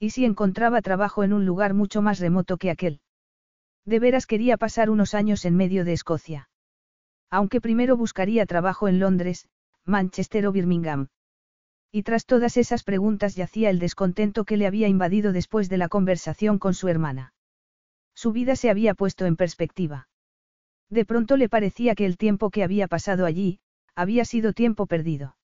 Speaker 1: ¿Y si encontraba trabajo en un lugar mucho más remoto que aquel? De veras quería pasar unos años en medio de Escocia. Aunque primero buscaría trabajo en Londres, Manchester o Birmingham. Y tras todas esas preguntas yacía el descontento que le había invadido después de la conversación con su hermana. Su vida se había puesto en perspectiva. De pronto le parecía que el tiempo que había pasado allí, había sido tiempo perdido.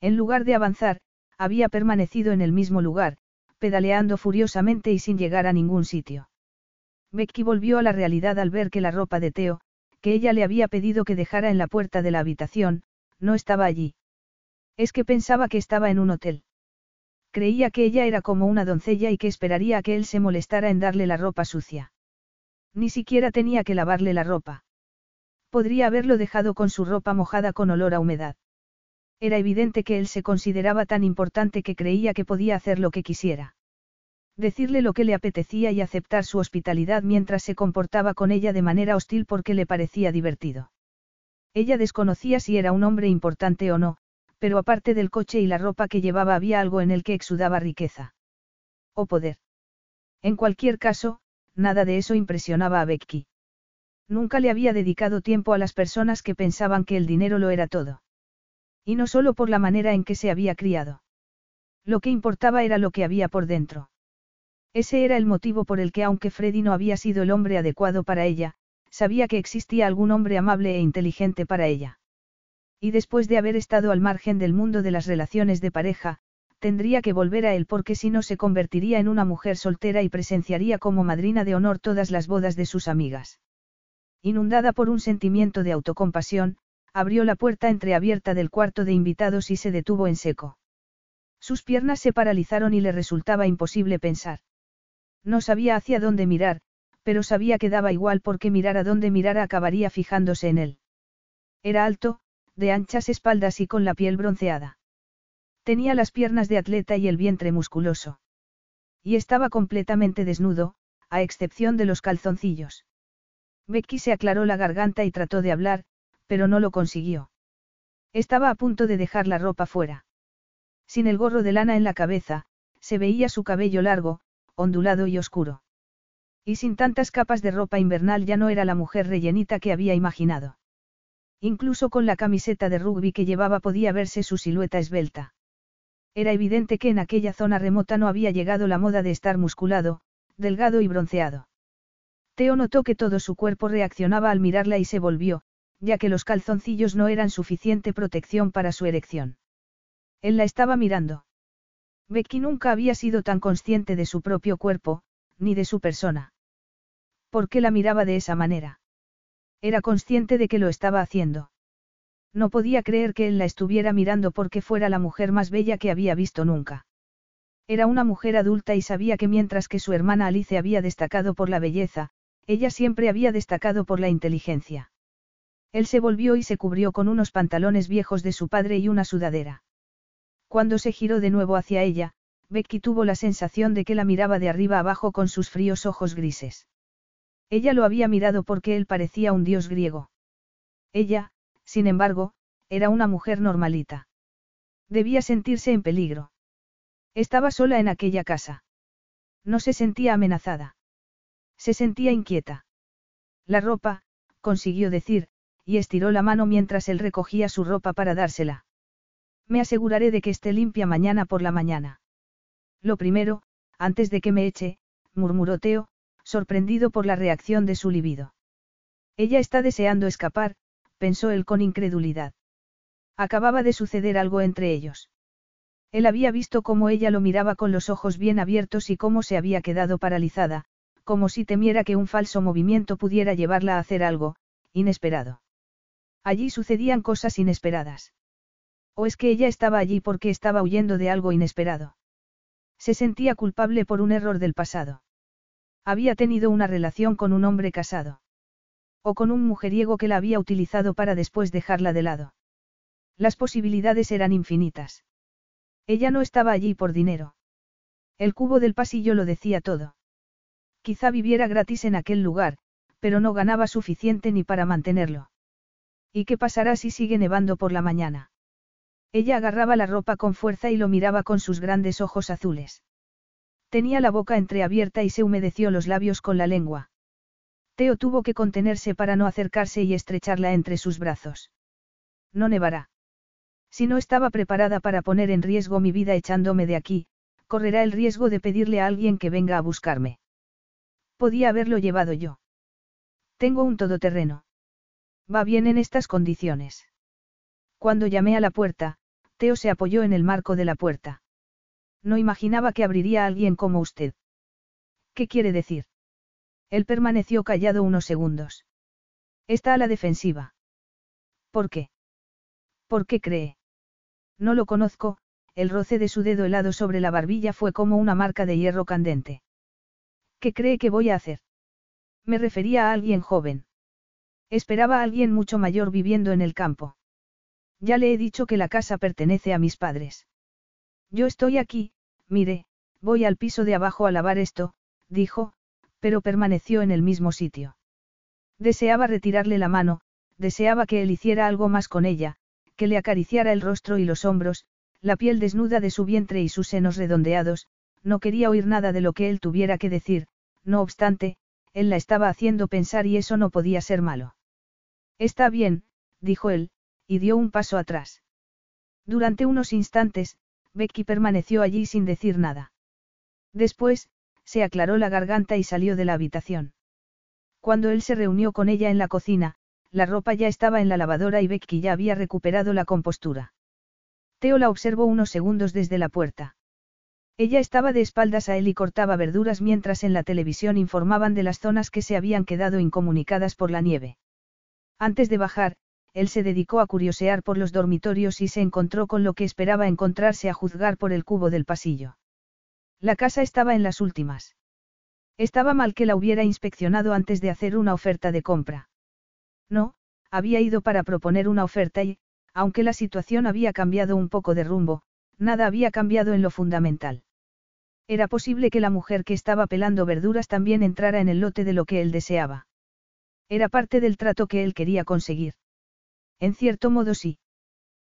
Speaker 1: En lugar de avanzar, había permanecido en el mismo lugar, pedaleando furiosamente y sin llegar a ningún sitio. Becky volvió a la realidad al ver que la ropa de Teo, que ella le había pedido que dejara en la puerta de la habitación, no estaba allí. Es que pensaba que estaba en un hotel. Creía que ella era como una doncella y que esperaría a que él se molestara en darle la ropa sucia. Ni siquiera tenía que lavarle la ropa. Podría haberlo dejado con su ropa mojada con olor a humedad. Era evidente que él se consideraba tan importante que creía que podía hacer lo que quisiera. Decirle lo que le apetecía y aceptar su hospitalidad mientras se comportaba con ella de manera hostil porque le parecía divertido. Ella desconocía si era un hombre importante o no, pero aparte del coche y la ropa que llevaba había algo en el que exudaba riqueza. O poder. En cualquier caso, nada de eso impresionaba a Becky. Nunca le había dedicado tiempo a las personas que pensaban que el dinero lo era todo. Y no solo por la manera en que se había criado. Lo que importaba era lo que había por dentro. Ese era el motivo por el que aunque Freddy no había sido el hombre adecuado para ella, sabía que existía algún hombre amable e inteligente para ella. Y después de haber estado al margen del mundo de las relaciones de pareja, tendría que volver a él porque si no se convertiría en una mujer soltera y presenciaría como madrina de honor todas las bodas de sus amigas. Inundada por un sentimiento de autocompasión, abrió la puerta entreabierta del cuarto de invitados y se detuvo en seco. Sus piernas se paralizaron y le resultaba imposible pensar. No sabía hacia dónde mirar, pero sabía que daba igual porque mirar a dónde mirara acabaría fijándose en él. Era alto, de anchas espaldas y con la piel bronceada. Tenía las piernas de atleta y el vientre musculoso. Y estaba completamente desnudo, a excepción de los calzoncillos. Becky se aclaró la garganta y trató de hablar, pero no lo consiguió. Estaba a punto de dejar la ropa fuera. Sin el gorro de lana en la cabeza, se veía su cabello largo, ondulado y oscuro. Y sin tantas capas de ropa invernal ya no era la mujer rellenita que había imaginado. Incluso con la camiseta de rugby que llevaba podía verse su silueta esbelta. Era evidente que en aquella zona remota no había llegado la moda de estar musculado, delgado y bronceado. Teo notó que todo su cuerpo reaccionaba al mirarla y se volvió, ya que los calzoncillos no eran suficiente protección para su erección. Él la estaba mirando. Becky nunca había sido tan consciente de su propio cuerpo, ni de su persona. ¿Por qué la miraba de esa manera? Era consciente de que lo estaba haciendo. No podía creer que él la estuviera mirando porque fuera la mujer más bella que había visto nunca. Era una mujer adulta y sabía que mientras que su hermana Alice había destacado por la belleza, ella siempre había destacado por la inteligencia. Él se volvió y se cubrió con unos pantalones viejos de su padre y una sudadera. Cuando se giró de nuevo hacia ella, Becky tuvo la sensación de que la miraba de arriba abajo con sus fríos ojos grises. Ella lo había mirado porque él parecía un dios griego. Ella, sin embargo, era una mujer normalita. Debía sentirse en peligro. Estaba sola en aquella casa. No se sentía amenazada. Se sentía inquieta. La ropa, consiguió decir, y estiró la mano mientras él recogía su ropa para dársela. Me aseguraré de que esté limpia mañana por la mañana. Lo primero, antes de que me eche, murmuró Teo, sorprendido por la reacción de su libido. Ella está deseando escapar, pensó él con incredulidad. Acababa de suceder algo entre ellos. Él había visto cómo ella lo miraba con los ojos bien abiertos y cómo se había quedado paralizada, como si temiera que un falso movimiento pudiera llevarla a hacer algo, inesperado. Allí sucedían cosas inesperadas. ¿O es que ella estaba allí porque estaba huyendo de algo inesperado? Se sentía culpable por un error del pasado. Había tenido una relación con un hombre casado. O con un mujeriego que la había utilizado para después dejarla de lado. Las posibilidades eran infinitas. Ella no estaba allí por dinero. El cubo del pasillo lo decía todo. Quizá viviera gratis en aquel lugar, pero no ganaba suficiente ni para mantenerlo. ¿Y qué pasará si sigue nevando por la mañana? Ella agarraba la ropa con fuerza y lo miraba con sus grandes ojos azules. Tenía la boca entreabierta y se humedeció los labios con la lengua. Teo tuvo que contenerse para no acercarse y estrecharla entre sus brazos. No nevará. Si no estaba preparada para poner en riesgo mi vida echándome de aquí, correrá el riesgo de pedirle a alguien que venga a buscarme. Podía haberlo llevado yo. Tengo un todoterreno. Va bien en estas condiciones. Cuando llamé a la puerta, Teo se apoyó en el marco de la puerta. No imaginaba que abriría a alguien como usted. ¿Qué quiere decir? Él permaneció callado unos segundos. Está a la defensiva. ¿Por qué? ¿Por qué cree? No lo conozco, el roce de su dedo helado sobre la barbilla fue como una marca de hierro candente. ¿Qué cree que voy a hacer? Me refería a alguien joven. Esperaba a alguien mucho mayor viviendo en el campo. Ya le he dicho que la casa pertenece a mis padres. Yo estoy aquí, mire, voy al piso de abajo a lavar esto, dijo, pero permaneció en el mismo sitio. Deseaba retirarle la mano, deseaba que él hiciera algo más con ella, que le acariciara el rostro y los hombros, la piel desnuda de su vientre y sus senos redondeados, no quería oír nada de lo que él tuviera que decir, no obstante, él la estaba haciendo pensar y eso no podía ser malo. Está bien, dijo él, y dio un paso atrás. Durante unos instantes, Becky permaneció allí sin decir nada. Después, se aclaró la garganta y salió de la habitación. Cuando él se reunió con ella en la cocina, la ropa ya estaba en la lavadora y Becky ya había recuperado la compostura. Teo la observó unos segundos desde la puerta. Ella estaba de espaldas a él y cortaba verduras mientras en la televisión informaban de las zonas que se habían quedado incomunicadas por la nieve. Antes de bajar, él se dedicó a curiosear por los dormitorios y se encontró con lo que esperaba encontrarse a juzgar por el cubo del pasillo. La casa estaba en las últimas. Estaba mal que la hubiera inspeccionado antes de hacer una oferta de compra. No, había ido para proponer una oferta y, aunque la situación había cambiado un poco de rumbo, nada había cambiado en lo fundamental. Era posible que la mujer que estaba pelando verduras también entrara en el lote de lo que él deseaba. Era parte del trato que él quería conseguir. En cierto modo sí.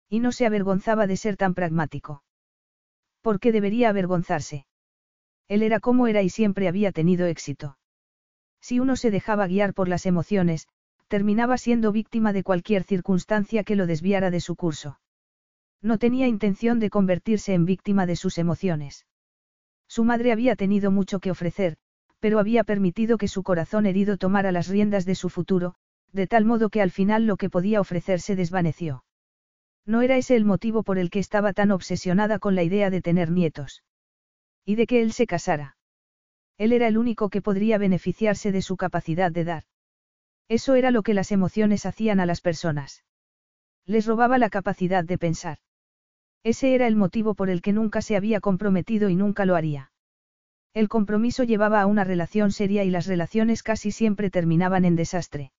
Speaker 1: Y no se avergonzaba de ser tan pragmático. ¿Por qué debería avergonzarse? Él era como era y siempre había tenido éxito. Si uno se dejaba guiar por las emociones, terminaba siendo víctima de cualquier circunstancia que lo desviara de su curso. No tenía intención de convertirse en víctima de sus emociones. Su madre había tenido mucho que ofrecer, pero había permitido que su corazón herido tomara las riendas de su futuro, de tal modo que al final lo que podía ofrecer se desvaneció. No era ese el motivo por el que estaba tan obsesionada con la idea de tener nietos. Y de que él se casara. Él era el único que podría beneficiarse de su capacidad de dar. Eso era lo que las emociones hacían a las personas. Les robaba la capacidad de pensar. Ese era el motivo por el que nunca se había comprometido y nunca lo haría. El compromiso llevaba a una relación seria y las relaciones casi siempre terminaban en desastre.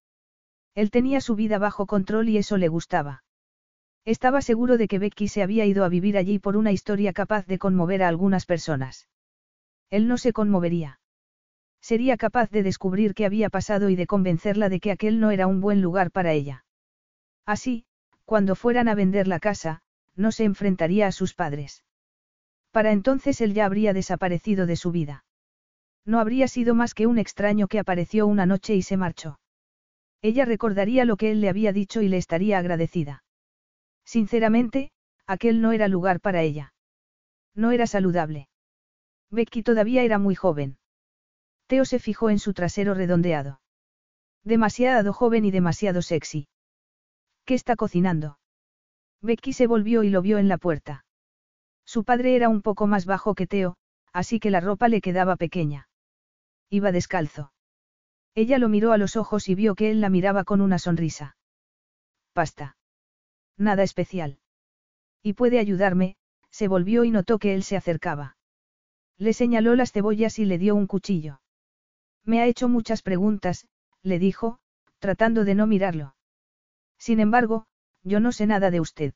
Speaker 1: Él tenía su vida bajo control y eso le gustaba. Estaba seguro de que Becky se había ido a vivir allí por una historia capaz de conmover a algunas personas. Él no se conmovería. Sería capaz de descubrir qué había pasado y de convencerla de que aquel no era un buen lugar para ella. Así, cuando fueran a vender la casa, no se enfrentaría a sus padres. Para entonces él ya habría desaparecido de su vida. No habría sido más que un extraño que apareció una noche y se marchó. Ella recordaría lo que él le había dicho y le estaría agradecida. Sinceramente, aquel no era lugar para ella. No era saludable. Becky todavía era muy joven. Teo se fijó en su trasero redondeado. Demasiado joven y demasiado sexy. ¿Qué está cocinando? Becky se volvió y lo vio en la puerta. Su padre era un poco más bajo que Teo, así que la ropa le quedaba pequeña. Iba descalzo. Ella lo miró a los ojos y vio que él la miraba con una sonrisa. Pasta. Nada especial. Y puede ayudarme, se volvió y notó que él se acercaba. Le señaló las cebollas y le dio un cuchillo. Me ha hecho muchas preguntas, le dijo, tratando de no mirarlo. Sin embargo, yo no sé nada de usted.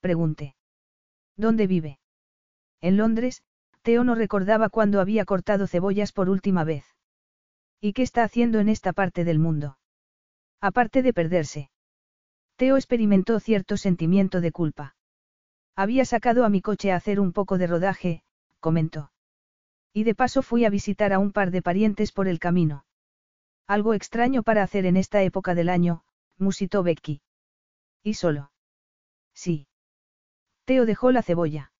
Speaker 1: Pregunté. ¿Dónde vive? En Londres, Teo no recordaba cuándo había cortado cebollas por última vez. ¿Y qué está haciendo en esta parte del mundo? Aparte de perderse. Teo experimentó cierto sentimiento de culpa. Había sacado a mi coche a hacer un poco de rodaje, comentó. Y de paso fui a visitar a un par de parientes por el camino. Algo extraño para hacer en esta época del año, musitó Becky. ¿Y solo? Sí. Teo dejó la cebolla.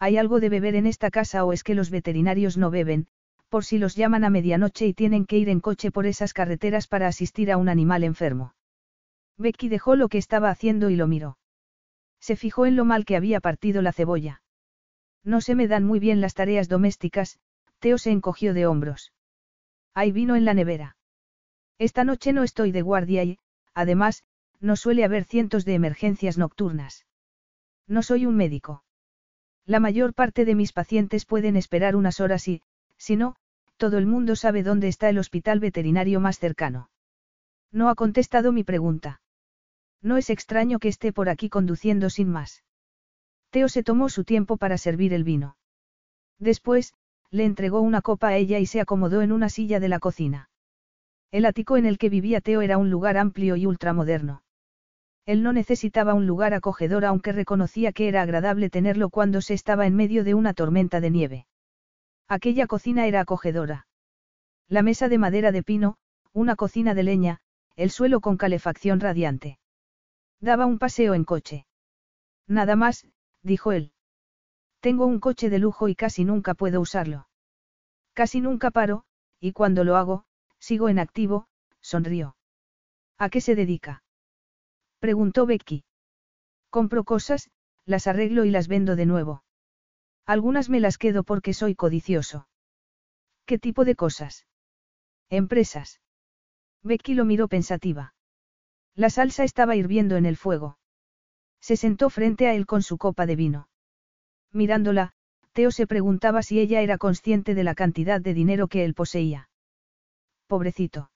Speaker 1: ¿Hay algo de beber en esta casa o es que los veterinarios no beben, por si los llaman a medianoche y tienen que ir en coche por esas carreteras para asistir a un animal enfermo? Becky dejó lo que estaba haciendo y lo miró. Se fijó en lo mal que había partido la cebolla. No se me dan muy bien las tareas domésticas, Teo se encogió de hombros. Hay vino en la nevera. Esta noche no estoy de guardia y, además, no suele haber cientos de emergencias nocturnas. No soy un médico. La mayor parte de mis pacientes pueden esperar unas horas y, si no, todo el mundo sabe dónde está el hospital veterinario más cercano. No ha contestado mi pregunta. No es extraño que esté por aquí conduciendo sin más. Teo se tomó su tiempo para servir el vino. Después, le entregó una copa a ella y se acomodó en una silla de la cocina. El ático en el que vivía Teo era un lugar amplio y ultramoderno. Él no necesitaba un lugar acogedor aunque reconocía que era agradable tenerlo cuando se estaba en medio de una tormenta de nieve. Aquella cocina era acogedora. La mesa de madera de pino, una cocina de leña, el suelo con calefacción radiante. Daba un paseo en coche. Nada más, dijo él. Tengo un coche de lujo y casi nunca puedo usarlo. Casi nunca paro, y cuando lo hago, sigo en activo, sonrió. ¿A qué se dedica? Preguntó Becky. Compro cosas, las arreglo y las vendo de nuevo. Algunas me las quedo porque soy codicioso. ¿Qué tipo de cosas? Empresas. Becky lo miró pensativa. La salsa estaba hirviendo en el fuego. Se sentó frente a él con su copa de vino. Mirándola, Teo se preguntaba si ella era consciente de la cantidad de dinero que él poseía. Pobrecito.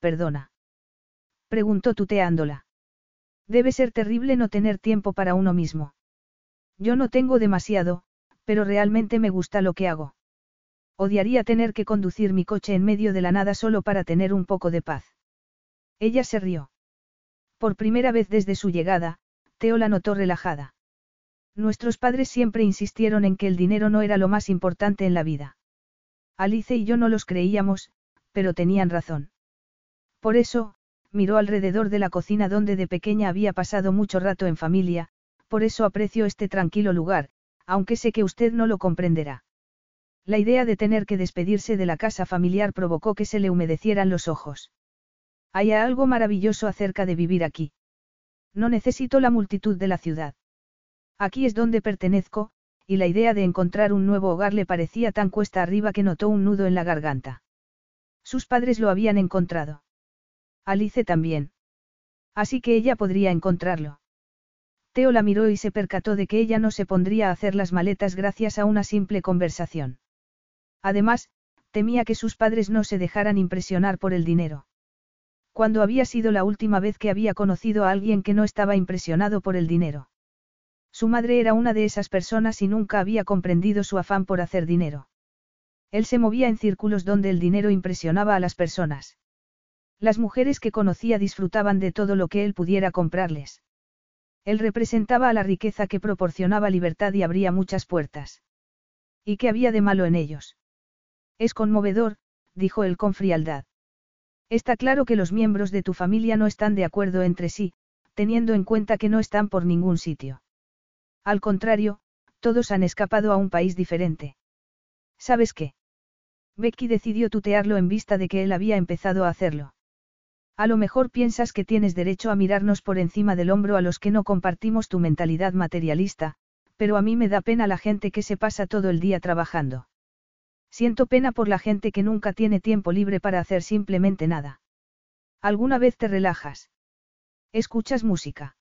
Speaker 1: Perdona. Preguntó tuteándola. Debe ser terrible no tener tiempo para uno mismo. Yo no tengo demasiado, pero realmente me gusta lo que hago. Odiaría tener que conducir mi coche en medio de la nada solo para tener un poco de paz. Ella se rió. Por primera vez desde su llegada, Teo la notó relajada. Nuestros padres siempre insistieron en que el dinero no era lo más importante en la vida. Alice y yo no los creíamos, pero tenían razón. Por eso, miró alrededor de la cocina donde de pequeña había pasado mucho rato en familia, por eso aprecio este tranquilo lugar, aunque sé que usted no lo comprenderá. La idea de tener que despedirse de la casa familiar provocó que se le humedecieran los ojos. Hay algo maravilloso acerca de vivir aquí. No necesito la multitud de la ciudad. Aquí es donde pertenezco, y la idea de encontrar un nuevo hogar le parecía tan cuesta arriba que notó un nudo en la garganta. Sus padres lo habían encontrado. Alice también. Así que ella podría encontrarlo. Teo la miró y se percató de que ella no se pondría a hacer las maletas gracias a una simple conversación. Además, temía que sus padres no se dejaran impresionar por el dinero. Cuando había sido la última vez que había conocido a alguien que no estaba impresionado por el dinero? Su madre era una de esas personas y nunca había comprendido su afán por hacer dinero. Él se movía en círculos donde el dinero impresionaba a las personas. Las mujeres que conocía disfrutaban de todo lo que él pudiera comprarles. Él representaba a la riqueza que proporcionaba libertad y abría muchas puertas. ¿Y qué había de malo en ellos? Es conmovedor, dijo él con frialdad. Está claro que los miembros de tu familia no están de acuerdo entre sí, teniendo en cuenta que no están por ningún sitio. Al contrario, todos han escapado a un país diferente. ¿Sabes qué? Becky decidió tutearlo en vista de que él había empezado a hacerlo. A lo mejor piensas que tienes derecho a mirarnos por encima del hombro a los que no compartimos tu mentalidad materialista, pero a mí me da pena la gente que se pasa todo el día trabajando. Siento pena por la gente que nunca tiene tiempo libre para hacer simplemente nada. ¿Alguna vez te relajas? ¿Escuchas música?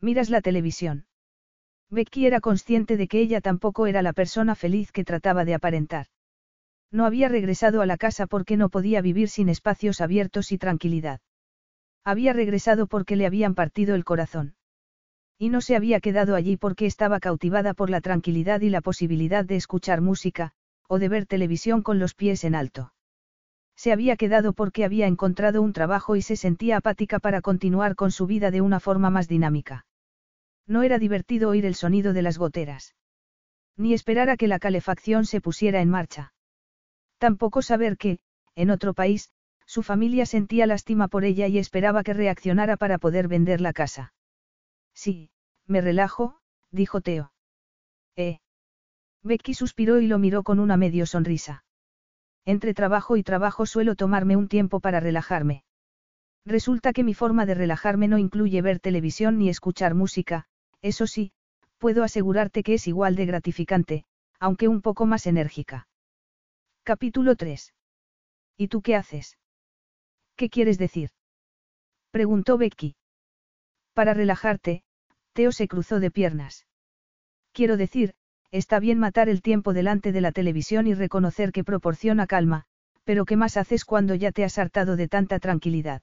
Speaker 1: ¿Miras la televisión? Becky era consciente de que ella tampoco era la persona feliz que trataba de aparentar. No había regresado a la casa porque no podía vivir sin espacios abiertos y tranquilidad. Había regresado porque le habían partido el corazón. Y no se había quedado allí porque estaba cautivada por la tranquilidad y la posibilidad de escuchar música, o de ver televisión con los pies en alto. Se había quedado porque había encontrado un trabajo y se sentía apática para continuar con su vida de una forma más dinámica. No era divertido oír el sonido de las goteras. Ni esperar a que la calefacción se pusiera en marcha. Tampoco saber que, en otro país, su familia sentía lástima por ella y esperaba que reaccionara para poder vender la casa. Sí, me relajo, dijo Teo. Eh. Becky suspiró y lo miró con una medio sonrisa. Entre trabajo y trabajo suelo tomarme un tiempo para relajarme. Resulta que mi forma de relajarme no incluye ver televisión ni escuchar música, eso sí, puedo asegurarte que es igual de gratificante, aunque un poco más enérgica. Capítulo 3. ¿Y tú qué haces? ¿Qué quieres decir? Preguntó Becky. Para relajarte, Teo se cruzó de piernas. Quiero decir, está bien matar el tiempo delante de la televisión y reconocer que proporciona calma, pero ¿qué más haces cuando ya te has hartado de tanta tranquilidad?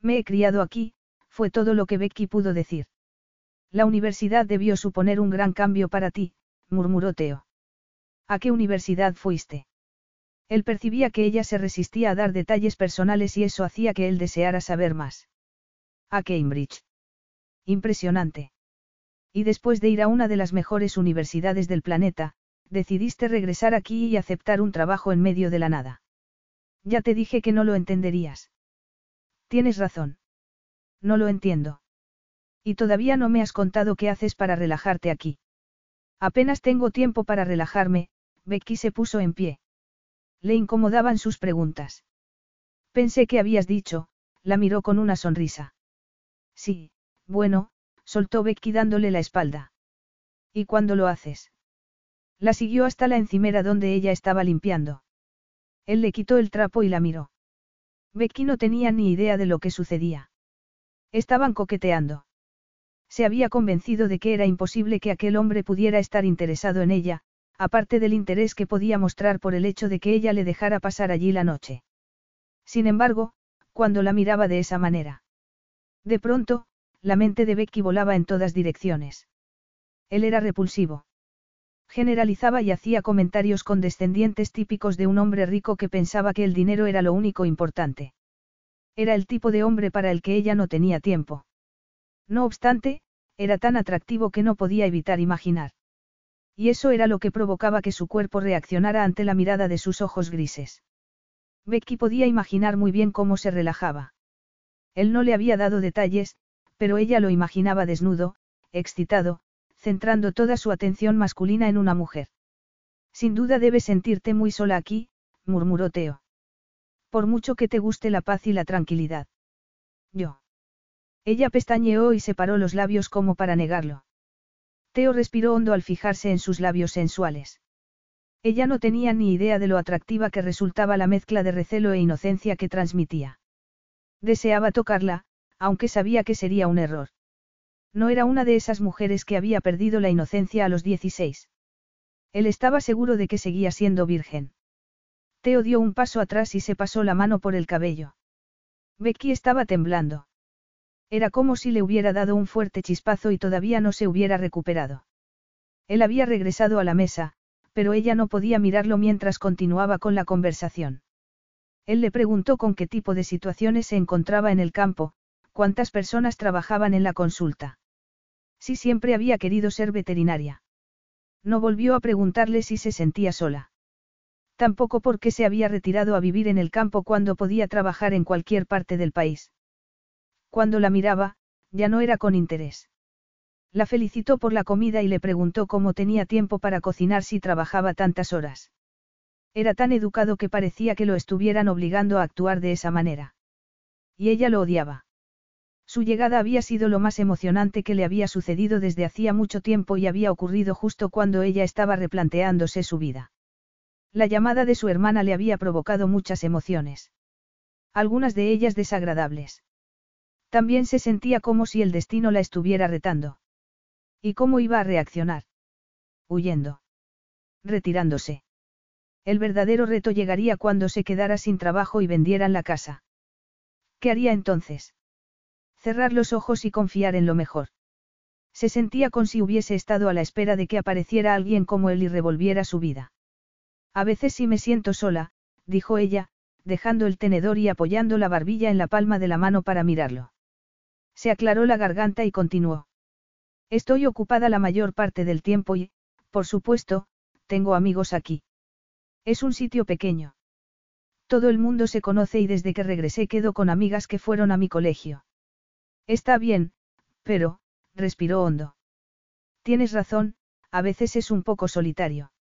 Speaker 1: Me he criado aquí, fue todo lo que Becky pudo decir. La universidad debió suponer un gran cambio para ti, murmuró Teo. ¿A qué universidad fuiste? Él percibía que ella se resistía a dar detalles personales y eso hacía que él deseara saber más. A Cambridge. Impresionante. Y después de ir a una de las mejores universidades del planeta, decidiste regresar aquí y aceptar un trabajo en medio de la nada. Ya te dije que no lo entenderías. Tienes razón. No lo entiendo. Y todavía no me has contado qué haces para relajarte aquí. Apenas tengo tiempo para relajarme, Becky se puso en pie. Le incomodaban sus preguntas. Pensé que habías dicho, la miró con una sonrisa. Sí, bueno, soltó Becky dándole la espalda. ¿Y cuándo lo haces? La siguió hasta la encimera donde ella estaba limpiando. Él le quitó el trapo y la miró. Becky no tenía ni idea de lo que sucedía. Estaban coqueteando. Se había convencido de que era imposible que aquel hombre pudiera estar interesado en ella, aparte del interés que podía mostrar por el hecho de que ella le dejara pasar allí la noche. Sin embargo, cuando la miraba de esa manera. De pronto, la mente de Becky volaba en todas direcciones. Él era repulsivo. Generalizaba y hacía comentarios condescendientes típicos de un hombre rico que pensaba que el dinero era lo único importante. Era el tipo de hombre para el que ella no tenía tiempo. No obstante, era tan atractivo que no podía evitar imaginar. Y eso era lo que provocaba que su cuerpo reaccionara ante la mirada de sus ojos grises. Becky podía imaginar muy bien cómo se relajaba. Él no le había dado detalles, pero ella lo imaginaba desnudo, excitado, centrando toda su atención masculina en una mujer. Sin duda debes sentirte muy sola aquí, murmuró Teo. Por mucho que te guste la paz y la tranquilidad. Yo. Ella pestañeó y separó los labios como para negarlo. Teo respiró hondo al fijarse en sus labios sensuales. Ella no tenía ni idea de lo atractiva que resultaba la mezcla de recelo e inocencia que transmitía. Deseaba tocarla, aunque sabía que sería un error. No era una de esas mujeres que había perdido la inocencia a los 16. Él estaba seguro de que seguía siendo virgen. Teo dio un paso atrás y se pasó la mano por el cabello. Becky estaba temblando. Era como si le hubiera dado un fuerte chispazo y todavía no se hubiera recuperado. Él había regresado a la mesa, pero ella no podía mirarlo mientras continuaba con la conversación. Él le preguntó con qué tipo de situaciones se encontraba en el campo, cuántas personas trabajaban en la consulta. Si siempre había querido ser veterinaria. No volvió a preguntarle si se sentía sola. Tampoco porque se había retirado a vivir en el campo cuando podía trabajar en cualquier parte del país. Cuando la miraba, ya no era con interés. La felicitó por la comida y le preguntó cómo tenía tiempo para cocinar si trabajaba tantas horas. Era tan educado que parecía que lo estuvieran obligando a actuar de esa manera. Y ella lo odiaba. Su llegada había sido lo más emocionante que le había sucedido desde hacía mucho tiempo y había ocurrido justo cuando ella estaba replanteándose su vida. La llamada de su hermana le había provocado muchas emociones. Algunas de ellas desagradables. También se sentía como si el destino la estuviera retando. ¿Y cómo iba a reaccionar? Huyendo. Retirándose. El verdadero reto llegaría cuando se quedara sin trabajo y vendieran la casa. ¿Qué haría entonces? Cerrar los ojos y confiar en lo mejor. Se sentía con si hubiese estado a la espera de que apareciera alguien como él y revolviera su vida. A veces sí me siento sola, dijo ella, dejando el tenedor y apoyando la barbilla en la palma de la mano para mirarlo. Se aclaró la garganta y continuó. Estoy ocupada la mayor parte del tiempo y, por supuesto, tengo amigos aquí. Es un sitio pequeño. Todo el mundo se conoce y desde que regresé quedo con amigas que fueron a mi colegio. Está bien, pero, respiró hondo. Tienes razón, a veces es un poco solitario.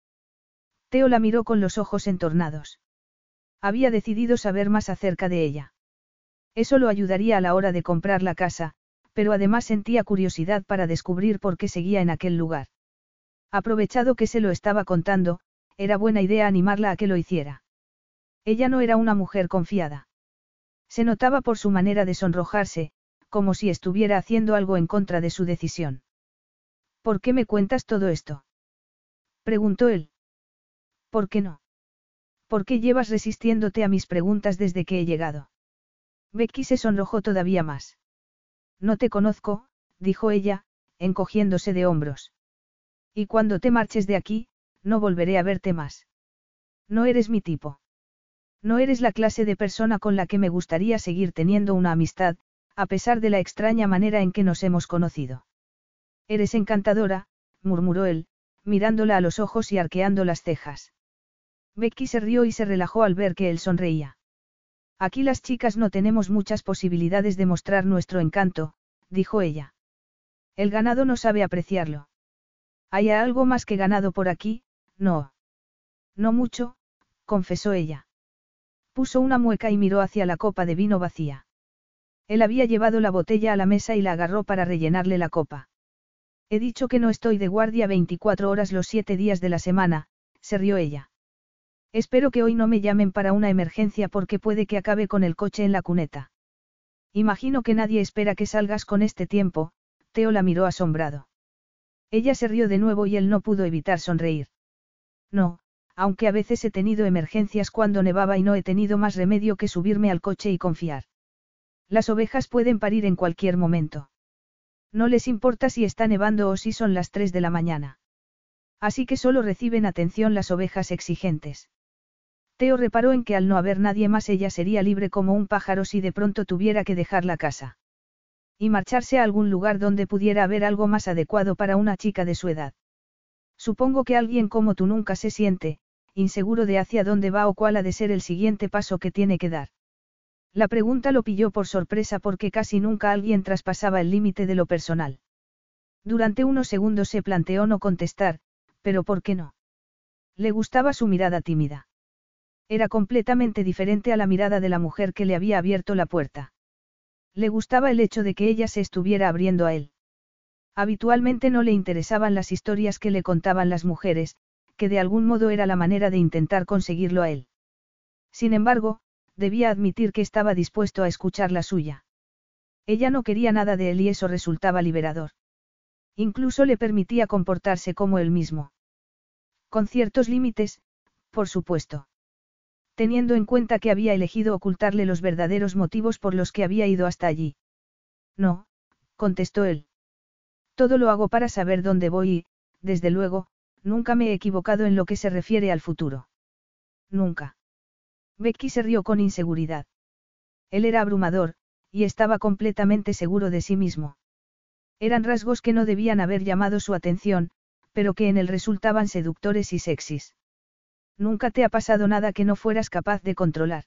Speaker 1: Teo la miró con los ojos entornados. Había decidido saber más acerca de ella. Eso lo ayudaría a la hora de comprar la casa, pero además sentía curiosidad para descubrir por qué seguía en aquel lugar. Aprovechado que se lo estaba contando, era buena idea animarla a que lo hiciera. Ella no era una mujer confiada. Se notaba por su manera de sonrojarse, como si estuviera haciendo algo en contra de su decisión. ¿Por qué me cuentas todo esto? preguntó él. ¿Por qué no? ¿Por qué llevas resistiéndote a mis preguntas desde que he llegado? Becky se sonrojó todavía más. No te conozco, dijo ella, encogiéndose de hombros. Y cuando te marches de aquí, no volveré a verte más. No eres mi tipo. No eres la clase de persona con la que me gustaría seguir teniendo una amistad, a pesar de la extraña manera en que nos hemos conocido. Eres encantadora, murmuró él, mirándola a los ojos y arqueando las cejas. Becky se rió y se relajó al ver que él sonreía. Aquí las chicas no tenemos muchas posibilidades de mostrar nuestro encanto, dijo ella. El ganado no sabe apreciarlo. ¿Hay algo más que ganado por aquí? No. No mucho, confesó ella. Puso una mueca y miró hacia la copa de vino vacía. Él había llevado la botella a la mesa y la agarró para rellenarle la copa. He dicho que no estoy de guardia 24 horas los siete días de la semana, se rió ella. Espero que hoy no me llamen para una emergencia porque puede que acabe con el coche en la cuneta. Imagino que nadie espera que salgas con este tiempo, Teo la miró asombrado. Ella se rió de nuevo y él no pudo evitar sonreír. No, aunque a veces he tenido emergencias cuando nevaba y no he tenido más remedio que subirme al coche y confiar. Las ovejas pueden parir en cualquier momento. No les importa si está nevando o si son las 3 de la mañana. Así que solo reciben atención las ovejas exigentes. Teo reparó en que al no haber nadie más ella sería libre como un pájaro si de pronto tuviera que dejar la casa. Y marcharse a algún lugar donde pudiera haber algo más adecuado para una chica de su edad. Supongo que alguien como tú nunca se siente, inseguro de hacia dónde va o cuál ha de ser el siguiente paso que tiene que dar. La pregunta lo pilló por sorpresa porque casi nunca alguien traspasaba el límite de lo personal. Durante unos segundos se planteó no contestar, pero ¿por qué no? Le gustaba su mirada tímida. Era completamente diferente a la mirada de la mujer que le había abierto la puerta. Le gustaba el hecho de que ella se estuviera abriendo a él. Habitualmente no le interesaban las historias que le contaban las mujeres, que de algún modo era la manera de intentar conseguirlo a él. Sin embargo, debía admitir que estaba dispuesto a escuchar la suya. Ella no quería nada de él y eso resultaba liberador. Incluso le permitía comportarse como él mismo. Con ciertos límites, por supuesto. Teniendo en cuenta que había elegido ocultarle los verdaderos motivos por los que había ido hasta allí. No, contestó él. Todo lo hago para saber dónde voy y, desde luego, nunca me he equivocado en lo que se refiere al futuro. Nunca. Becky se rió con inseguridad. Él era abrumador, y estaba completamente seguro de sí mismo. Eran rasgos que no debían haber llamado su atención, pero que en él resultaban seductores y sexys. Nunca te ha pasado nada que no fueras capaz de controlar.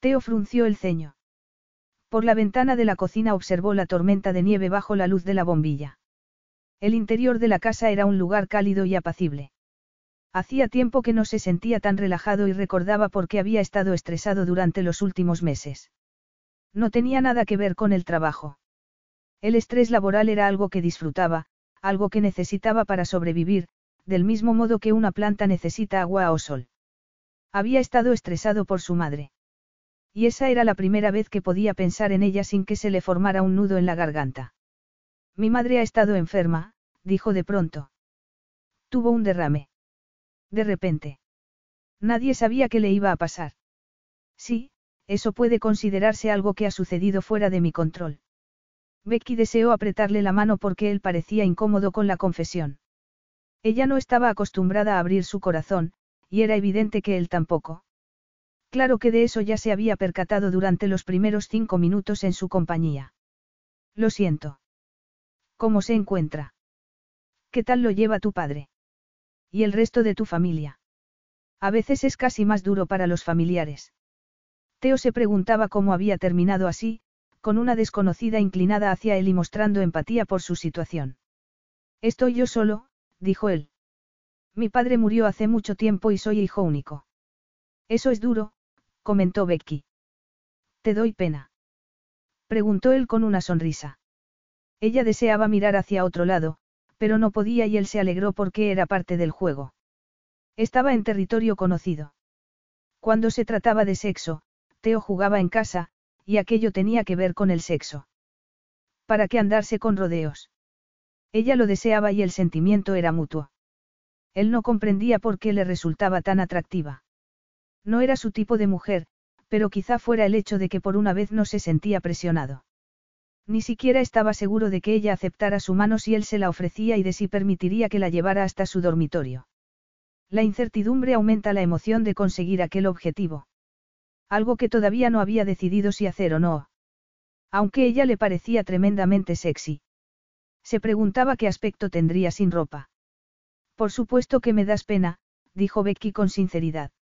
Speaker 1: Teo frunció el ceño. Por la ventana de la cocina observó la tormenta de nieve bajo la luz de la bombilla. El interior de la casa era un lugar cálido y apacible. Hacía tiempo que no se sentía tan relajado y recordaba por qué había estado estresado durante los últimos meses. No tenía nada que ver con el trabajo. El estrés laboral era algo que disfrutaba, algo que necesitaba para sobrevivir, del mismo modo que una planta necesita agua o sol. Había estado estresado por su madre. Y esa era la primera vez que podía pensar en ella sin que se le formara un nudo en la garganta. Mi madre ha estado enferma, dijo de pronto. Tuvo un derrame. De repente. Nadie sabía qué le iba a pasar. Sí, eso puede considerarse algo que ha sucedido fuera de mi control. Becky deseó apretarle la mano porque él parecía incómodo con la confesión. Ella no estaba acostumbrada a abrir su corazón, y era evidente que él tampoco. Claro que de eso ya se había percatado durante los primeros cinco minutos en su compañía. Lo siento. ¿Cómo se encuentra? ¿Qué tal lo lleva tu padre? ¿Y el resto de tu familia? A veces es casi más duro para los familiares. Teo se preguntaba cómo había terminado así, con una desconocida inclinada hacia él y mostrando empatía por su situación. Estoy yo solo, dijo él. Mi padre murió hace mucho tiempo y soy hijo único. Eso es duro, comentó Becky. ¿Te doy pena? Preguntó él con una sonrisa. Ella deseaba mirar hacia otro lado, pero no podía y él se alegró porque era parte del juego. Estaba en territorio conocido. Cuando se trataba de sexo, Teo jugaba en casa, y aquello tenía que ver con el sexo. ¿Para qué andarse con rodeos? Ella lo deseaba y el sentimiento era mutuo. Él no comprendía por qué le resultaba tan atractiva. No era su tipo de mujer, pero quizá fuera el hecho de que por una vez no se sentía presionado. Ni siquiera estaba seguro de que ella aceptara su mano si él se la ofrecía y de si permitiría que la llevara hasta su dormitorio. La incertidumbre aumenta la emoción de conseguir aquel objetivo. Algo que todavía no había decidido si hacer o no. Aunque ella le parecía tremendamente sexy. Se preguntaba qué aspecto tendría sin ropa. Por supuesto que me das pena, dijo Becky con sinceridad.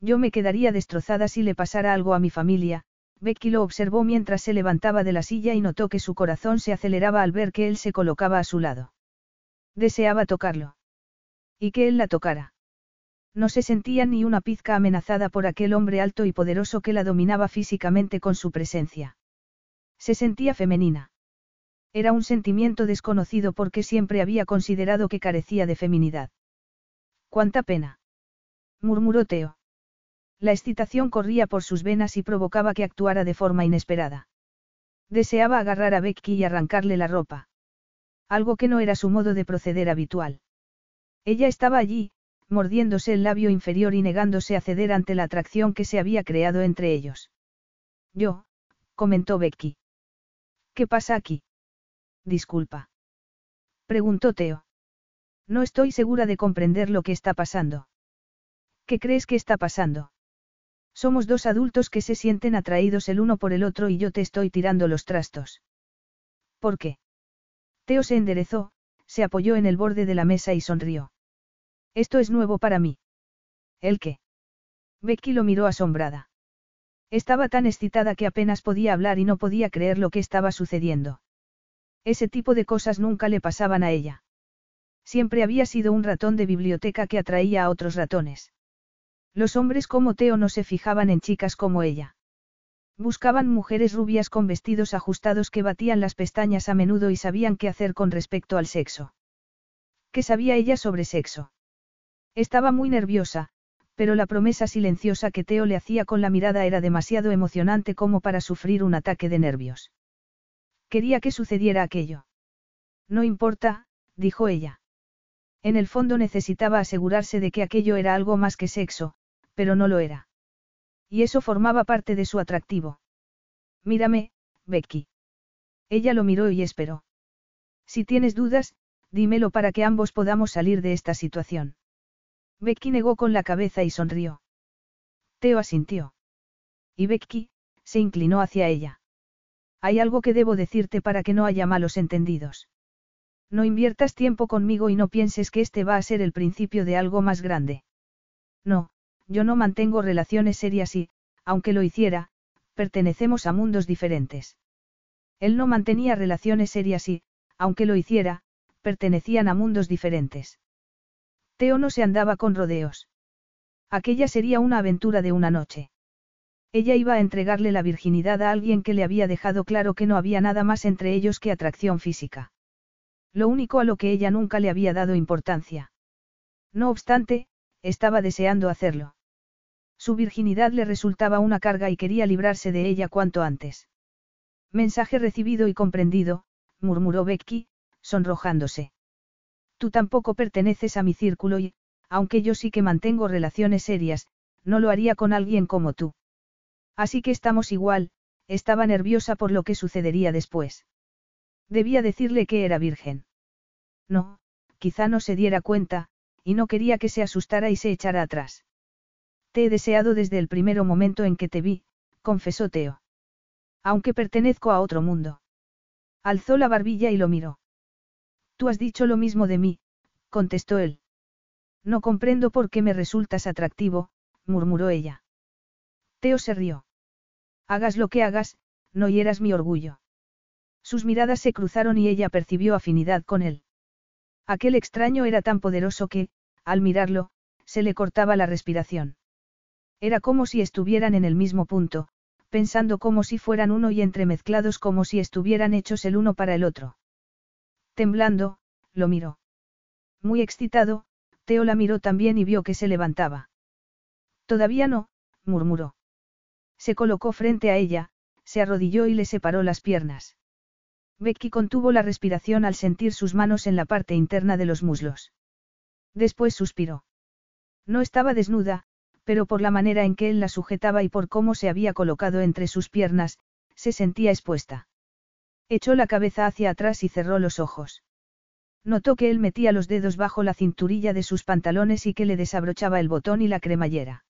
Speaker 1: Yo me quedaría destrozada si le pasara algo a mi familia, Becky lo observó mientras se levantaba de la silla y notó que su corazón se aceleraba al ver que él se colocaba a su lado. Deseaba tocarlo. Y que él la tocara. No se sentía ni una pizca amenazada por aquel hombre alto y poderoso que la dominaba físicamente con su presencia. Se sentía femenina. Era un sentimiento desconocido porque siempre había considerado que carecía de feminidad. ¡Cuánta pena! murmuró Teo. La excitación corría por sus venas y provocaba que actuara de forma inesperada. Deseaba agarrar a Becky y arrancarle la ropa. Algo que no era su modo de proceder habitual. Ella estaba allí, mordiéndose el labio inferior y negándose a ceder ante la atracción que se había creado entre ellos. Yo, comentó Becky. ¿Qué pasa aquí? Disculpa. Preguntó Teo. No estoy segura de comprender lo que está pasando. ¿Qué crees que está pasando? Somos dos adultos que se sienten atraídos el uno por el otro y yo te estoy tirando los trastos. ¿Por qué? Teo se enderezó, se apoyó en el borde de la mesa y sonrió. Esto es nuevo para mí. ¿El qué? Becky lo miró asombrada. Estaba tan excitada que apenas podía hablar y no podía creer lo que estaba sucediendo. Ese tipo de cosas nunca le pasaban a ella. Siempre había sido un ratón de biblioteca que atraía a otros ratones. Los hombres como Teo no se fijaban en chicas como ella. Buscaban mujeres rubias con vestidos ajustados que batían las pestañas a menudo y sabían qué hacer con respecto al sexo. ¿Qué sabía ella sobre sexo? Estaba muy nerviosa, Pero la promesa silenciosa que Teo le hacía con la mirada era demasiado emocionante como para sufrir un ataque de nervios. Quería que sucediera aquello. No importa, dijo ella. En el fondo necesitaba asegurarse de que aquello era algo más que sexo, pero no lo era. Y eso formaba parte de su atractivo. Mírame, Becky. Ella lo miró y esperó. Si tienes dudas, dímelo para que ambos podamos salir de esta situación. Becky negó con la cabeza y sonrió. Teo asintió. Y Becky, se inclinó hacia ella. Hay algo que debo decirte para que no haya malos entendidos. No inviertas tiempo conmigo y no pienses que este va a ser el principio de algo más grande. No, yo no mantengo relaciones serias y, aunque lo hiciera, pertenecemos a mundos diferentes. Él no mantenía relaciones serias y, aunque lo hiciera, pertenecían a mundos diferentes. Teo no se andaba con rodeos. Aquella sería una aventura de una noche. Ella iba a entregarle la virginidad a alguien que le había dejado claro que no había nada más entre ellos que atracción física. Lo único a lo que ella nunca le había dado importancia. No obstante, estaba deseando hacerlo. Su virginidad le resultaba una carga y quería librarse de ella cuanto antes. Mensaje recibido y comprendido, murmuró Becky, sonrojándose. Tú tampoco perteneces a mi círculo y, aunque yo sí que mantengo relaciones serias, no lo haría con alguien como tú. Así que estamos igual, estaba nerviosa por lo que sucedería después. Debía decirle que era virgen. No, quizá no se diera cuenta, y no quería que se asustara y se echara atrás. Te he deseado desde el primer momento en que te vi, confesó Teo. Aunque pertenezco a otro mundo. Alzó la barbilla y lo miró. Tú has dicho lo mismo de mí, contestó él. No comprendo por qué me resultas atractivo, murmuró ella. Teo se rió. Hagas lo que hagas, no hieras mi orgullo. Sus miradas se cruzaron y ella percibió afinidad con él. Aquel extraño era tan poderoso que, al mirarlo, se le cortaba la respiración. Era como si estuvieran en el mismo punto, pensando como si fueran uno y entremezclados como si estuvieran hechos el uno para el otro. Temblando, lo miró. Muy excitado, Teo la miró también y vio que se levantaba. Todavía no, murmuró. Se colocó frente a ella, se arrodilló y le separó las piernas. Becky contuvo la respiración al sentir sus manos en la parte interna de los muslos. Después suspiró. No estaba desnuda, pero por la manera en que él la sujetaba y por cómo se había colocado entre sus piernas, se sentía expuesta. Echó la cabeza hacia atrás y cerró los ojos. Notó que él metía los dedos bajo la cinturilla de sus pantalones y que le desabrochaba el botón y la cremallera.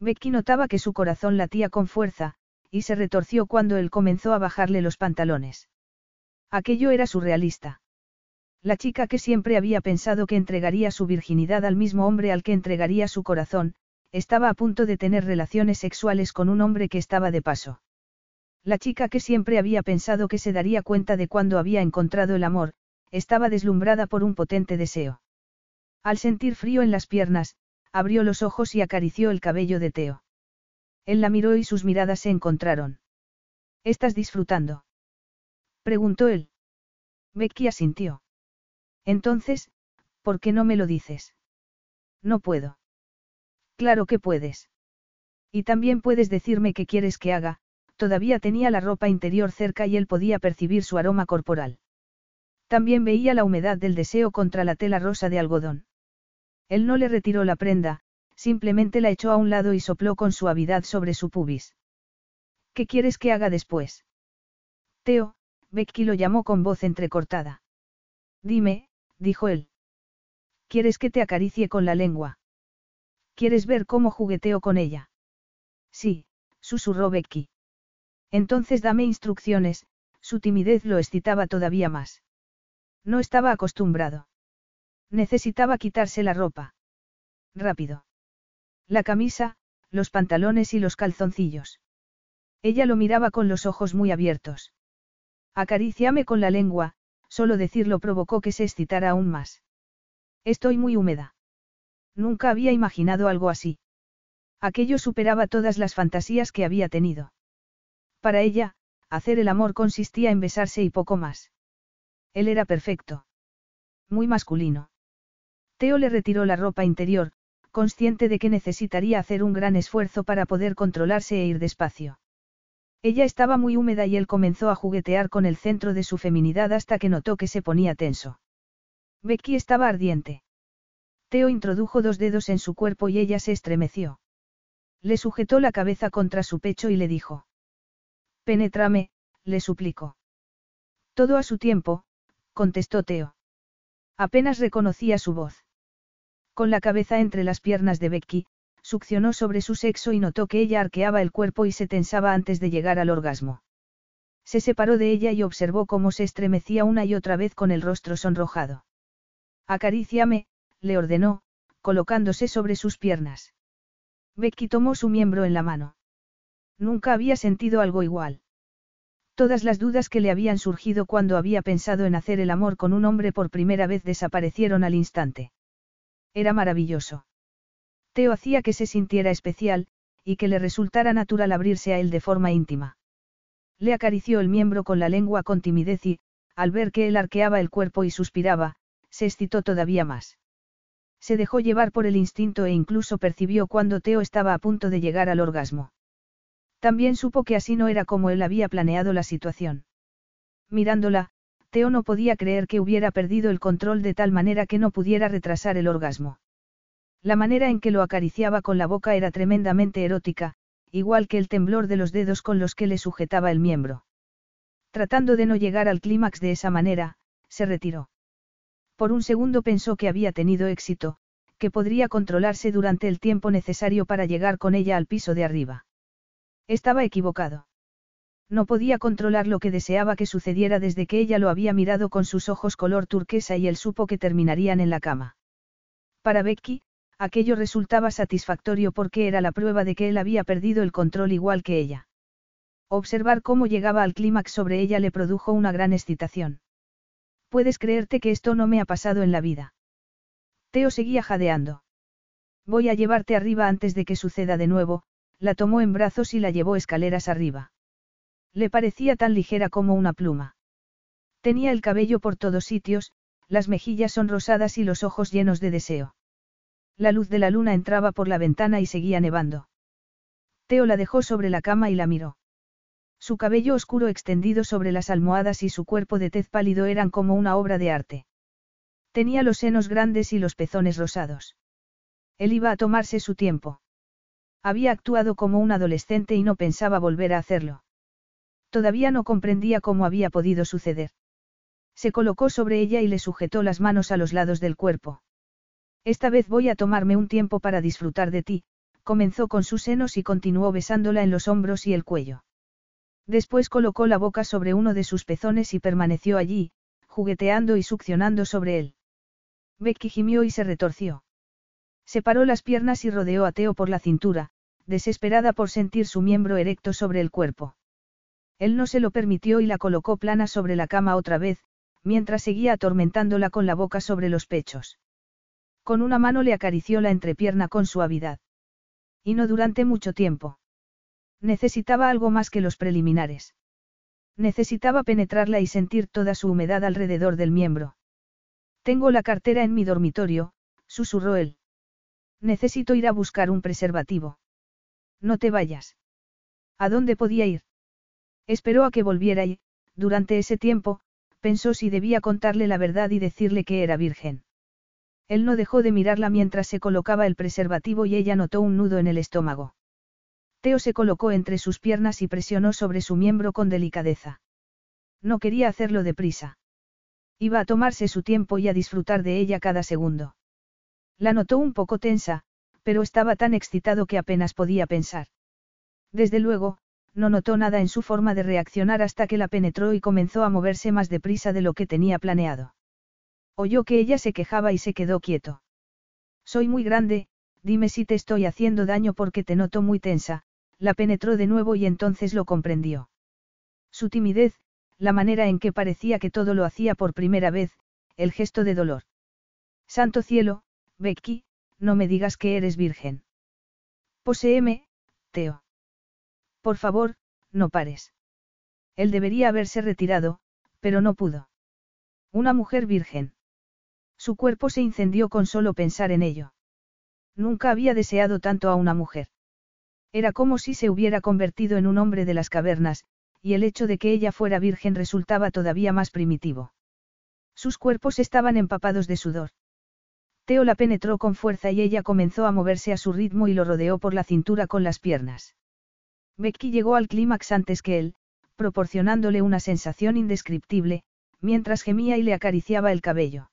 Speaker 1: Becky notaba que su corazón latía con fuerza, y se retorció cuando él comenzó a bajarle los pantalones. Aquello era surrealista. La chica que siempre había pensado que entregaría su virginidad al mismo hombre al que entregaría su corazón, estaba a punto de tener relaciones sexuales con un hombre que estaba de paso. La chica que siempre había pensado que se daría cuenta de cuando había encontrado el amor, estaba deslumbrada por un potente deseo. Al sentir frío en las piernas, abrió los ojos y acarició el cabello de Teo. Él la miró y sus miradas se encontraron. ¿Estás disfrutando? preguntó él. Becky asintió. Entonces, ¿por qué no me lo dices? No puedo. Claro que puedes. Y también puedes decirme qué quieres que haga, todavía tenía la ropa interior cerca y él podía percibir su aroma corporal. También veía la humedad del deseo contra la tela rosa de algodón. Él no le retiró la prenda, simplemente la echó a un lado y sopló con suavidad sobre su pubis. ¿Qué quieres que haga después? Teo, Becky lo llamó con voz entrecortada. Dime, dijo él. ¿Quieres que te acaricie con la lengua? ¿Quieres ver cómo jugueteo con ella? Sí, susurró Becky. Entonces dame instrucciones, su timidez lo excitaba todavía más. No estaba acostumbrado. Necesitaba quitarse la ropa. Rápido. La camisa, los pantalones y los calzoncillos. Ella lo miraba con los ojos muy abiertos. Acariciame con la lengua, solo decirlo provocó que se excitara aún más. Estoy muy húmeda. Nunca había imaginado algo así. Aquello superaba todas las fantasías que había tenido. Para ella, hacer el amor consistía en besarse y poco más. Él era perfecto. Muy masculino. Teo le retiró la ropa interior, consciente de que necesitaría hacer un gran esfuerzo para poder controlarse e ir despacio. Ella estaba muy húmeda y él comenzó a juguetear con el centro de su feminidad hasta que notó que se ponía tenso. Becky estaba ardiente. Teo introdujo dos dedos en su cuerpo y ella se estremeció. Le sujetó la cabeza contra su pecho y le dijo. Penétrame, le suplicó. Todo a su tiempo, contestó Teo. Apenas reconocía su voz. Con la cabeza entre las piernas de Becky, succionó sobre su sexo y notó que ella arqueaba el cuerpo y se tensaba antes de llegar al orgasmo. Se separó de ella y observó cómo se estremecía una y otra vez con el rostro sonrojado. Acaríciame, le ordenó, colocándose sobre sus piernas. Becky tomó su miembro en la mano. Nunca había sentido algo igual. Todas las dudas que le habían surgido cuando había pensado en hacer el amor con un hombre por primera vez desaparecieron al instante. Era maravilloso. Teo hacía que se sintiera especial, y que le resultara natural abrirse a él de forma íntima. Le acarició el miembro con la lengua con timidez y, al ver que él arqueaba el cuerpo y suspiraba, se excitó todavía más. Se dejó llevar por el instinto e incluso percibió cuando Teo estaba a punto de llegar al orgasmo. También supo que así no era como él había planeado la situación. Mirándola, Teo no podía creer que hubiera perdido el control de tal manera que no pudiera retrasar el orgasmo. La manera en que lo acariciaba con la boca era tremendamente erótica, igual que el temblor de los dedos con los que le sujetaba el miembro. Tratando de no llegar al clímax de esa manera, se retiró. Por un segundo pensó que había tenido éxito, que podría controlarse durante el tiempo necesario para llegar con ella al piso de arriba. Estaba equivocado. No podía controlar lo que deseaba que sucediera desde que ella lo había mirado con sus ojos color turquesa y él supo que terminarían en la cama. Para Becky, aquello resultaba satisfactorio porque era la prueba de que él había perdido el control igual que ella. Observar cómo llegaba al clímax sobre ella le produjo una gran excitación. Puedes creerte que esto no me ha pasado en la vida. Teo seguía jadeando. Voy a llevarte arriba antes de que suceda de nuevo, la tomó en brazos y la llevó escaleras arriba. Le parecía tan ligera como una pluma. Tenía el cabello por todos sitios, las mejillas sonrosadas y los ojos llenos de deseo. La luz de la luna entraba por la ventana y seguía nevando. Teo la dejó sobre la cama y la miró. Su cabello oscuro extendido sobre las almohadas y su cuerpo de tez pálido eran como una obra de arte. Tenía los senos grandes y los pezones rosados. Él iba a tomarse su tiempo. Había actuado como un adolescente y no pensaba volver a hacerlo. Todavía no comprendía cómo había podido suceder. Se colocó sobre ella y le sujetó las manos a los lados del cuerpo. Esta vez voy a tomarme un tiempo para disfrutar de ti, comenzó con sus senos y continuó besándola en los hombros y el cuello. Después colocó la boca sobre uno de sus pezones y permaneció allí, jugueteando y succionando sobre él. Becky gimió y se retorció. Separó las piernas y rodeó a Teo por la cintura, desesperada por sentir su miembro erecto sobre el cuerpo. Él no se lo permitió y la colocó plana sobre la cama otra vez, mientras seguía atormentándola con la boca sobre los pechos. Con una mano le acarició la entrepierna con suavidad. Y no durante mucho tiempo. Necesitaba algo más que los preliminares. Necesitaba penetrarla y sentir toda su humedad alrededor del miembro. Tengo la cartera en mi dormitorio, susurró él. Necesito ir a buscar un preservativo. No te vayas. ¿A dónde podía ir? Esperó a que volviera y, durante ese tiempo, pensó si debía contarle la verdad y decirle que era virgen. Él no dejó de mirarla mientras se colocaba el preservativo y ella notó un nudo en el estómago. Teo se colocó entre sus piernas y presionó sobre su miembro con delicadeza. No quería hacerlo deprisa. Iba a tomarse su tiempo y a disfrutar de ella cada segundo. La notó un poco tensa, pero estaba tan excitado que apenas podía pensar. Desde luego, no notó nada en su forma de reaccionar hasta que la penetró y comenzó a moverse más deprisa de lo que tenía planeado. Oyó que ella se quejaba y se quedó quieto. Soy muy grande, dime si te estoy haciendo daño porque te noto muy tensa, la penetró de nuevo y entonces lo comprendió. Su timidez, la manera en que parecía que todo lo hacía por primera vez, el gesto de dolor. Santo cielo, Becky, no me digas que eres virgen. Poseeme, Teo. Por favor, no pares. Él debería haberse retirado, pero no pudo. Una mujer virgen. Su cuerpo se incendió con solo pensar en ello. Nunca había deseado tanto a una mujer. Era como si se hubiera convertido en un hombre de las cavernas, y el hecho de que ella fuera virgen resultaba todavía más primitivo. Sus cuerpos estaban empapados de sudor. Teo la penetró con fuerza y ella comenzó a moverse a su ritmo y lo rodeó por la cintura con las piernas. Becky llegó al clímax antes que él, proporcionándole una sensación indescriptible, mientras gemía y le acariciaba el cabello.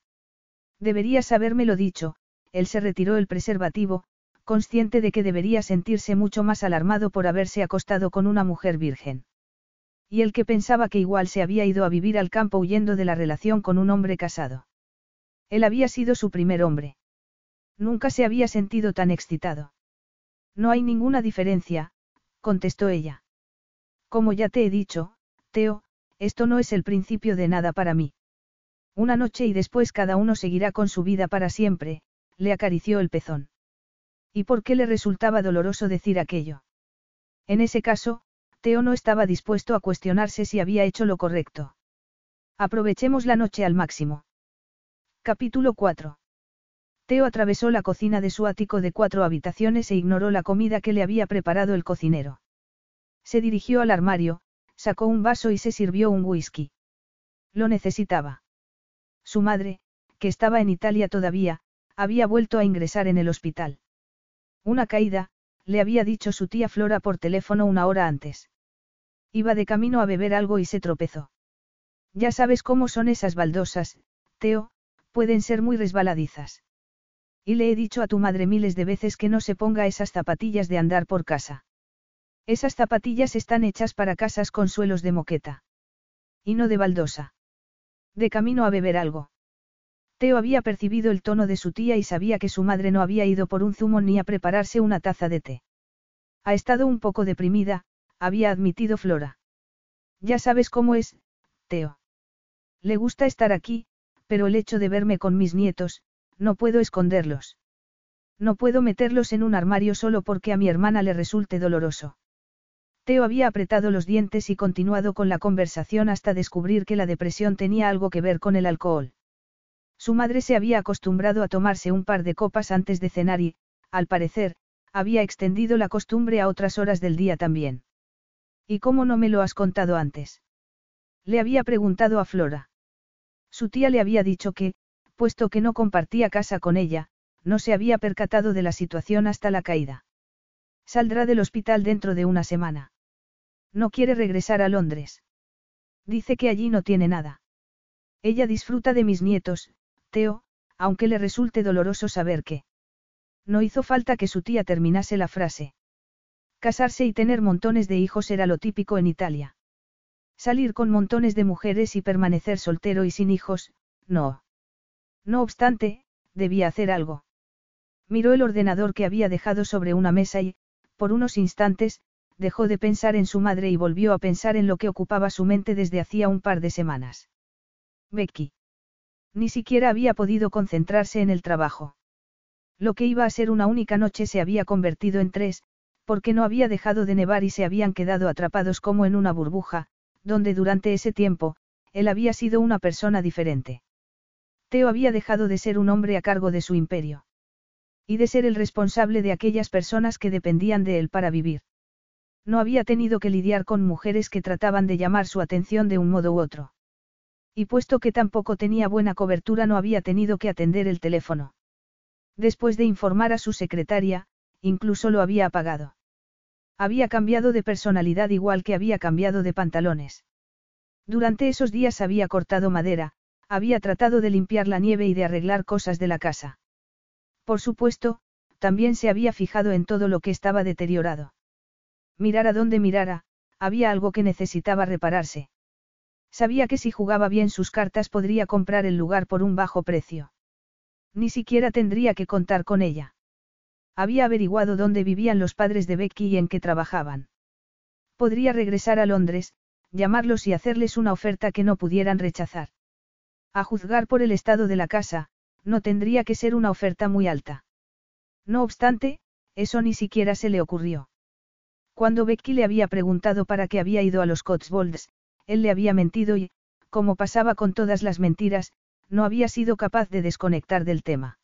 Speaker 1: Deberías habérmelo dicho, él se retiró el preservativo, consciente de que debería sentirse mucho más alarmado por haberse acostado con una mujer virgen. Y el que pensaba que igual se había ido a vivir al campo huyendo de la relación con un hombre casado. Él había sido su primer hombre. Nunca se había sentido tan excitado. No hay ninguna diferencia, contestó ella. Como ya te he dicho, Teo, esto no es el principio de nada para mí. Una noche y después cada uno seguirá con su vida para siempre, le acarició el pezón. ¿Y por qué le resultaba doloroso decir aquello? En ese caso, Teo no estaba dispuesto a cuestionarse si había hecho lo correcto. Aprovechemos la noche al máximo. Capítulo 4. Teo atravesó la cocina de su ático de cuatro habitaciones e ignoró la comida que le había preparado el cocinero. Se dirigió al armario, sacó un vaso y se sirvió un whisky. Lo necesitaba. Su madre, que estaba en Italia todavía, había vuelto a ingresar en el hospital. Una caída, le había dicho su tía Flora por teléfono una hora antes. Iba de camino a beber algo y se tropezó. Ya sabes cómo son esas baldosas, Teo, pueden ser muy resbaladizas. Y le he dicho a tu madre miles de veces que no se ponga esas zapatillas de andar por casa. Esas zapatillas están hechas para casas con suelos de moqueta. Y no de baldosa. De camino a beber algo. Teo había percibido el tono de su tía y sabía que su madre no había ido por un zumo ni a prepararse una taza de té. Ha estado un poco deprimida, había admitido Flora. Ya sabes cómo es, Teo. Le gusta estar aquí, pero el hecho de verme con mis nietos, no puedo esconderlos. No puedo meterlos en un armario solo porque a mi hermana le resulte doloroso. Teo había apretado los dientes y continuado con la conversación hasta descubrir que la depresión tenía algo que ver con el alcohol. Su madre se había acostumbrado a tomarse un par de copas antes de cenar y, al parecer, había extendido la costumbre a otras horas del día también. ¿Y cómo no me lo has contado antes? Le había preguntado a Flora. Su tía le había dicho que, puesto que no compartía casa con ella, no se había percatado de la situación hasta la caída. Saldrá del hospital dentro de una semana. No quiere regresar a Londres. Dice que allí no tiene nada. Ella disfruta de mis nietos, Aunque le resulte doloroso saber que. No hizo falta que su tía terminase la frase. Casarse y tener montones de hijos era lo típico en Italia. Salir con montones de mujeres y permanecer soltero y sin hijos, no. No obstante, debía hacer algo. Miró el ordenador que había dejado sobre una mesa y, por unos instantes, dejó de pensar en su madre y volvió a pensar en lo que ocupaba su mente desde hacía un par de semanas. Becky. Ni siquiera había podido concentrarse en el trabajo. Lo que iba a ser una única noche se había convertido en tres, porque no había dejado de nevar y se habían quedado atrapados como en una burbuja, donde durante ese tiempo, él había sido una persona diferente. Teo había dejado de ser un hombre a cargo de su imperio. Y de ser el responsable de aquellas personas que dependían de él para vivir. No había tenido que lidiar con mujeres que trataban de llamar su atención de un modo u otro. Y puesto que tampoco tenía buena cobertura no había tenido que atender el teléfono. Después de informar a su secretaria, incluso lo había apagado. Había cambiado de personalidad igual que había cambiado de pantalones. Durante esos días había cortado madera, había tratado de limpiar la nieve y de arreglar cosas de la casa. Por supuesto, también se había fijado en todo lo que estaba deteriorado. Mirara donde mirara, había algo que necesitaba repararse. Sabía que si jugaba bien sus cartas podría comprar el lugar por un bajo precio. Ni siquiera tendría que contar con ella. Había averiguado dónde vivían los padres de Becky y en qué trabajaban. Podría regresar a Londres, llamarlos y hacerles una oferta que no pudieran rechazar. A juzgar por el estado de la casa, no tendría que ser una oferta muy alta. No obstante, eso ni siquiera se le ocurrió. Cuando Becky le había preguntado para qué había ido a los Cotswolds, él le había mentido y, como pasaba con todas las mentiras, no había sido capaz de desconectar del tema.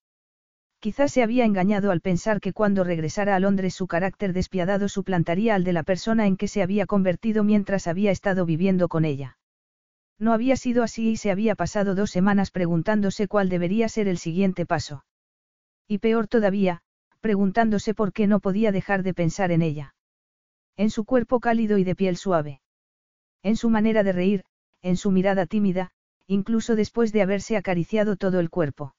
Speaker 1: Quizás se había engañado al pensar que cuando regresara a Londres su carácter despiadado suplantaría al de la persona en que se había convertido mientras había estado viviendo con ella. No había sido así y se había pasado dos semanas preguntándose cuál debería ser el siguiente paso. Y peor todavía, preguntándose por qué no podía dejar de pensar en ella. En su cuerpo cálido y de piel suave. En su manera de reír, en su mirada tímida, incluso después de haberse acariciado todo el cuerpo.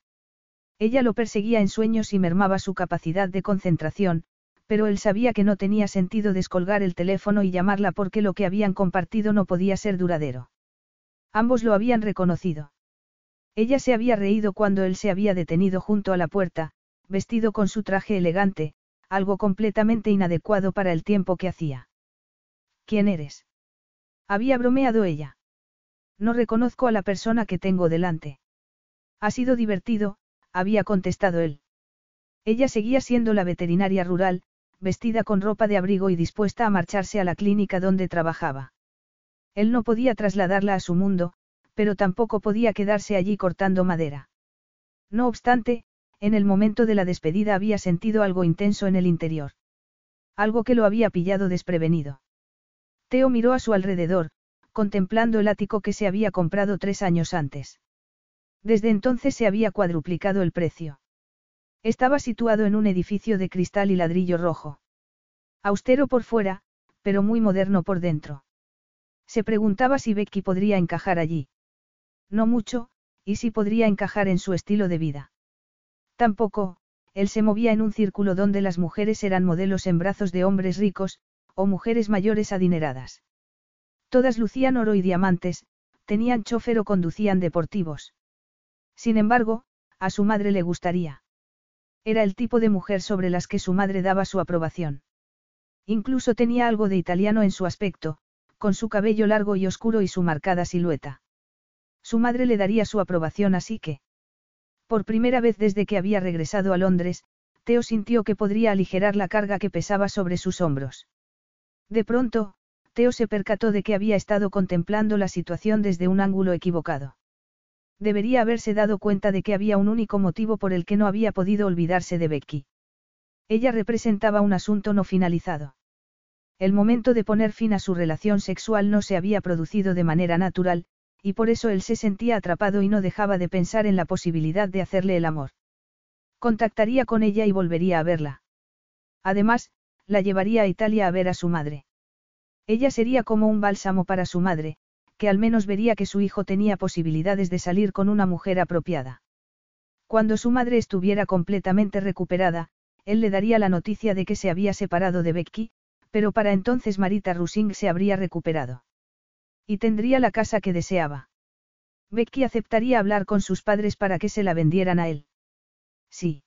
Speaker 1: Ella lo perseguía en sueños y mermaba su capacidad de concentración, pero él sabía que no tenía sentido descolgar el teléfono y llamarla porque lo que habían compartido no podía ser duradero. Ambos lo habían reconocido. Ella se había reído cuando él se había detenido junto a la puerta, vestido con su traje elegante, algo completamente inadecuado para el tiempo que hacía. ¿Quién eres? Había bromeado ella. No reconozco a la persona que tengo delante. Ha sido divertido, había contestado él. Ella seguía siendo la veterinaria rural, vestida con ropa de abrigo y dispuesta a marcharse a la clínica donde trabajaba. Él no podía trasladarla a su mundo, pero tampoco podía quedarse allí cortando madera. No obstante, en el momento de la despedida había sentido algo intenso en el interior. Algo que lo había pillado desprevenido. Teo miró a su alrededor, contemplando el ático que se había comprado tres años antes. Desde entonces se había cuadruplicado el precio. Estaba situado en un edificio de cristal y ladrillo rojo. Austero por fuera, pero muy moderno por dentro. Se preguntaba si Becky podría encajar allí. No mucho, y si podría encajar en su estilo de vida. Tampoco, él se movía en un círculo donde las mujeres eran modelos en brazos de hombres ricos, o mujeres mayores adineradas. Todas lucían oro y diamantes, tenían chofer o conducían deportivos. Sin embargo, a su madre le gustaría. Era el tipo de mujer sobre las que su madre daba su aprobación. Incluso tenía algo de italiano en su aspecto, con su cabello largo y oscuro y su marcada silueta. Su madre le daría su aprobación así que... Por primera vez desde que había regresado a Londres, Teo sintió que podría aligerar la carga que pesaba sobre sus hombros. De pronto, Teo se percató de que había estado contemplando la situación desde un ángulo equivocado. Debería haberse dado cuenta de que había un único motivo por el que no había podido olvidarse de Becky. Ella representaba un asunto no finalizado. El momento de poner fin a su relación sexual no se había producido de manera natural, y por eso él se sentía atrapado y no dejaba de pensar en la posibilidad de hacerle el amor. Contactaría con ella y volvería a verla. Además, la llevaría a Italia a ver a su madre. Ella sería como un bálsamo para su madre, que al menos vería que su hijo tenía posibilidades de salir con una mujer apropiada. Cuando su madre estuviera completamente recuperada, él le daría la noticia de que se había separado de Becky, pero para entonces Marita Rusing se habría recuperado. Y tendría la casa que deseaba. Becky aceptaría hablar con sus padres para que se la vendieran a él. Sí.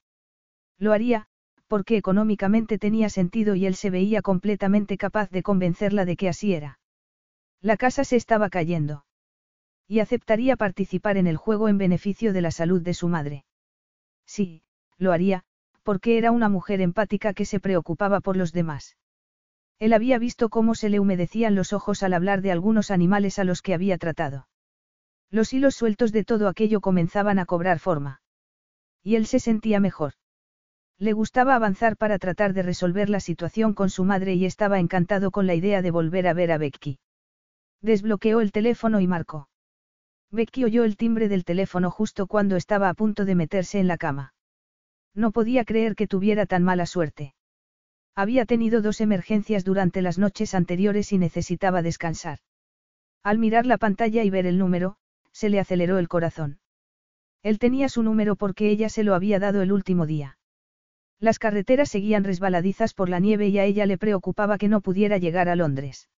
Speaker 1: Lo haría, porque económicamente tenía sentido y él se veía completamente capaz de convencerla de que así era. La casa se estaba cayendo. Y aceptaría participar en el juego en beneficio de la salud de su madre. Sí, lo haría, porque era una mujer empática que se preocupaba por los demás. Él había visto cómo se le humedecían los ojos al hablar de algunos animales a los que había tratado. Los hilos sueltos de todo aquello comenzaban a cobrar forma. Y él se sentía mejor. Le gustaba avanzar para tratar de resolver la situación con su madre y estaba encantado con la idea de volver a ver a Becky. Desbloqueó el teléfono y marcó. Becky oyó el timbre del teléfono justo cuando estaba a punto de meterse en la cama. No podía creer que tuviera tan mala suerte. Había tenido dos emergencias durante las noches anteriores y necesitaba descansar. Al mirar la pantalla y ver el número, se le aceleró el corazón. Él tenía su número porque ella se lo había dado el último día. Las carreteras seguían resbaladizas por la nieve y a ella le preocupaba que no pudiera llegar a Londres.